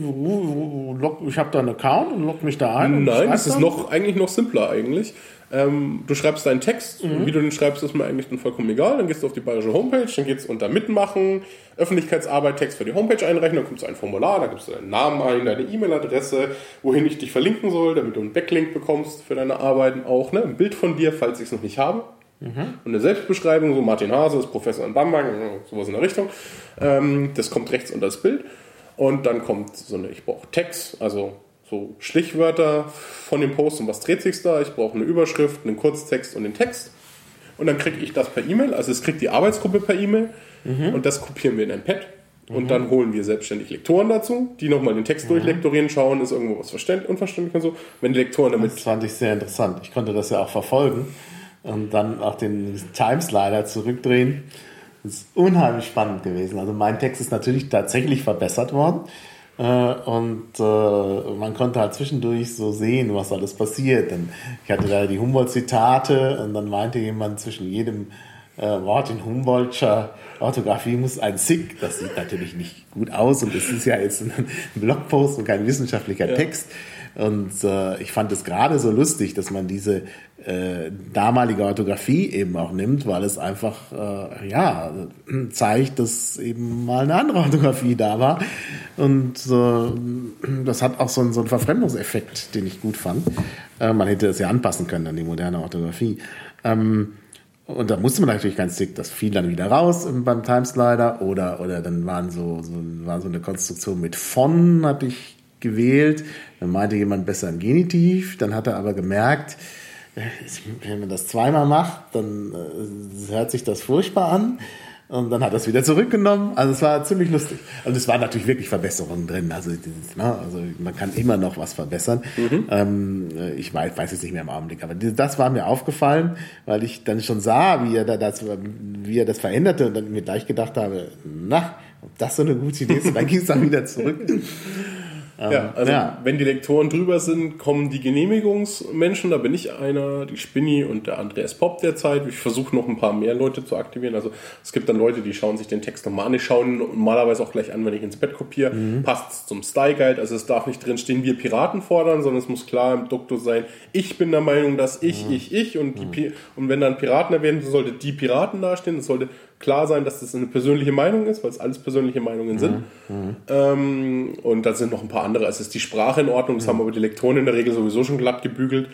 habe da einen Account und log mich da ein. Nein, das ist dann? noch, eigentlich noch simpler eigentlich. Ähm, du schreibst deinen Text, Mhm. wie du den schreibst, ist mir eigentlich dann vollkommen egal. Dann gehst du auf die bayerische Homepage, dann geht's unter Mitmachen, Öffentlichkeitsarbeit, Text für die Homepage einreichen, dann kommt so ein Formular, da gibst du deinen Namen ein, deine E-Mail-Adresse, wohin ich dich verlinken soll, damit du einen Backlink bekommst für deine Arbeiten auch, ne? ein Bild von dir, falls ich es noch nicht habe. Und eine Selbstbeschreibung, so Martin Hase ist Professor in Bamberg, sowas in der Richtung. Ähm, das kommt rechts unter das Bild. Und dann kommt so eine, ich brauche Text, also so Stichwörter von dem Post und was dreht sich da. Ich brauche eine Überschrift, einen Kurztext und den Text. Und dann kriege ich das per E-Mail, also es kriegt die Arbeitsgruppe per E-Mail und das kopieren wir in ein Pad. Und dann holen wir selbstständig Lektoren dazu, die nochmal den Text durchlektorieren, schauen, ist irgendwo was verständ unverständlich und so. Wenn die Lektoren damit Das fand ich sehr interessant. Ich konnte das ja auch verfolgen und dann auch den Timeslider zurückdrehen. Das ist unheimlich spannend gewesen. Also mein Text ist natürlich tatsächlich verbessert worden. Äh, Und äh, man konnte halt zwischendurch so sehen, was alles passiert. Denn ich hatte da die Humboldt-Zitate und dann meinte jemand zwischen jedem äh, Wort in Humboldtscher Orthographie muss ein SIG. Das sieht natürlich nicht gut aus und es ist ja jetzt ein Blogpost und kein wissenschaftlicher Text. Und äh, ich fand es gerade so lustig, dass man diese äh, damalige Orthographie eben auch nimmt, weil es einfach äh, ja zeigt, dass eben mal eine andere Orthographie da war. Und äh, das hat auch so einen, so einen Verfremdungseffekt, den ich gut fand. Äh, man hätte es ja anpassen können an die moderne Orthographie. Ähm, und da musste man natürlich kein Stick, das fiel dann wieder raus beim Timeslider oder, oder dann waren so, so, war so eine Konstruktion mit von, hatte ich gewählt. Dann meinte jemand besser im Genitiv. Dann hat er aber gemerkt, wenn man das zweimal macht, dann äh, hört sich das furchtbar an. Und dann hat er es wieder zurückgenommen. Also es war ziemlich lustig. Und es waren natürlich wirklich Verbesserungen drin. Also, ne, also man kann immer noch was verbessern. Ähm, ich weiß, weiß jetzt nicht mehr im Augenblick, aber das war mir aufgefallen, weil ich dann schon sah, wie er, da, das, wie er das veränderte und dann mir gleich gedacht habe, na, ob das so eine gute Idee ist, und dann ging es dann wieder zurück. Ja, also ja. wenn die Lektoren drüber sind, kommen die Genehmigungsmenschen, da bin ich einer, die Spinny und der Andreas Popp derzeit. Ich versuche noch ein paar mehr Leute zu aktivieren. Also es gibt dann Leute, die schauen sich den Text nochmal an, die schauen normalerweise auch gleich an, wenn ich ins Bett kopiere. Passt zum Style Guide, also es darf nicht drin stehen, wir Piraten fordern, sondern es muss klar im Doktor sein, ich bin der Meinung, dass ich, ich, ich und, die, Pi- und wenn dann Piraten erwähnt, sollte die Piraten dastehen, es sollte klar sein, dass das eine persönliche Meinung ist, weil es alles persönliche Meinungen sind. Ähm, und da sind noch ein paar andere. Es ist die Sprache in Ordnung, das haben aber die Lektoren in der Regel sowieso schon glatt gebügelt,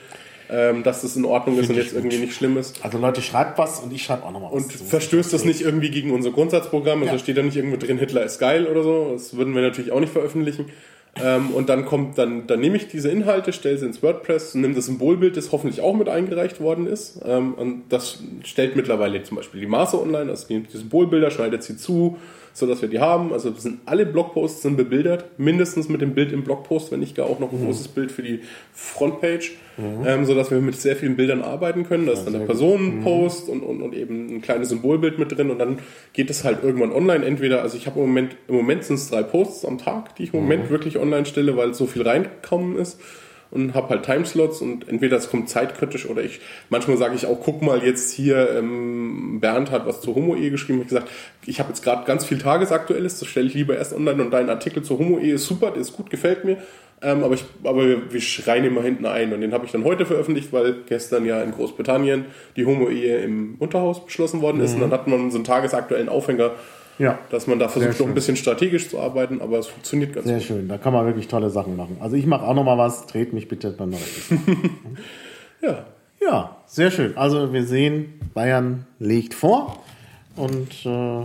ähm, dass das in Ordnung ist und jetzt irgendwie nicht schlimm ist. Also Leute, schreibt was und ich schreibe auch noch mal was. Und zu. verstößt das nicht irgendwie gegen unser Grundsatzprogramm? Also Ja. steht da nicht irgendwo drin, Hitler ist geil oder so. Das würden wir natürlich auch nicht veröffentlichen. Ähm, und dann kommt, dann, dann nehme ich diese Inhalte, stelle sie ins WordPress, nehme das Symbolbild, das hoffentlich auch mit eingereicht worden ist. Ähm, und das stellt mittlerweile zum Beispiel die Maße online, also nimmt die Symbolbilder, schneidet sie zu, so dass wir die haben. Also sind alle Blogposts sind bebildert, mindestens mit dem Bild im Blogpost, wenn nicht gar auch noch ein großes Bild für die Frontpage, ähm, so dass wir mit sehr vielen Bildern arbeiten können. Da ist dann ein Personenpost und, und, und eben ein kleines Symbolbild mit drin und dann geht es halt irgendwann online. Entweder, also ich habe im Moment, im Moment sind es drei Posts am Tag, die ich im Moment wirklich online stelle, weil so viel reingekommen ist und habe halt Timeslots und entweder es kommt zeitkritisch oder ich, manchmal sage ich auch, guck mal jetzt hier, ähm, Bernd hat was zur Homo-Ehe geschrieben, ich gesagt, ich habe jetzt gerade ganz viel Tagesaktuelles, das stelle ich lieber erst online und dein Artikel zur Homo-Ehe ist super, der ist gut, gefällt mir, ähm, aber, ich, aber wir schreien immer hinten ein und den habe ich dann heute veröffentlicht, weil gestern ja in Großbritannien die Homo-Ehe im Unterhaus beschlossen worden ist und dann hat man so einen tagesaktuellen Aufhänger, ja. dass man da versucht, noch ein bisschen strategisch zu arbeiten, aber es funktioniert ganz Sehr gut. schön, da kann man wirklich tolle Sachen machen. Also ich mache auch noch mal was, dreht mich bitte beim Neuen. Ja, Ja, sehr schön. Also wir sehen, Bayern legt vor und äh,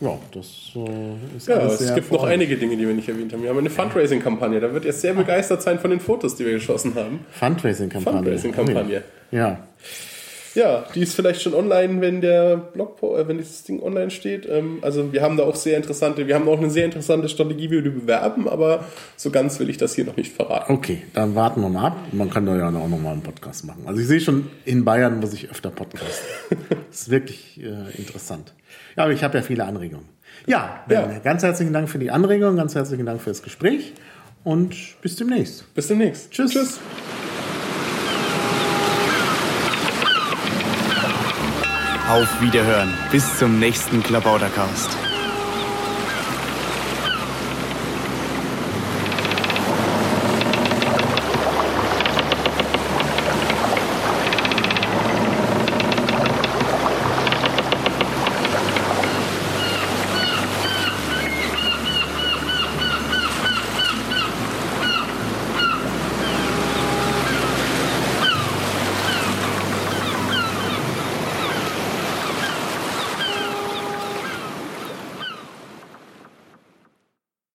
ja, das äh, ist Ja, alles es sehr gibt noch einige Dinge, die wir nicht erwähnt haben. Wir haben eine Fundraising-Kampagne. Da wird er sehr begeistert sein von den Fotos, die wir geschossen haben. Fundraising-Kampagne. Fundraising-Kampagne. Ja, Ja, die ist vielleicht schon online, wenn der Blog, äh, wenn dieses Ding online steht. Ähm, also wir haben da auch sehr interessante, wir haben auch eine sehr interessante Strategie, wie wir die bewerben, aber so ganz will ich das hier noch nicht verraten. okay, dann warten wir mal ab. Man kann da ja auch noch mal einen Podcast machen. Also ich sehe schon, in Bayern muss ich öfter Podcast. das ist wirklich äh, interessant. Ja, aber ich habe ja viele Anregungen. Ja, Ja. Ganz herzlichen Dank für die Anregungen, ganz herzlichen Dank für das Gespräch und bis demnächst. Bis demnächst. Tschüss. Tschüss. Auf Wiederhören. Bis zum nächsten Klabautercast.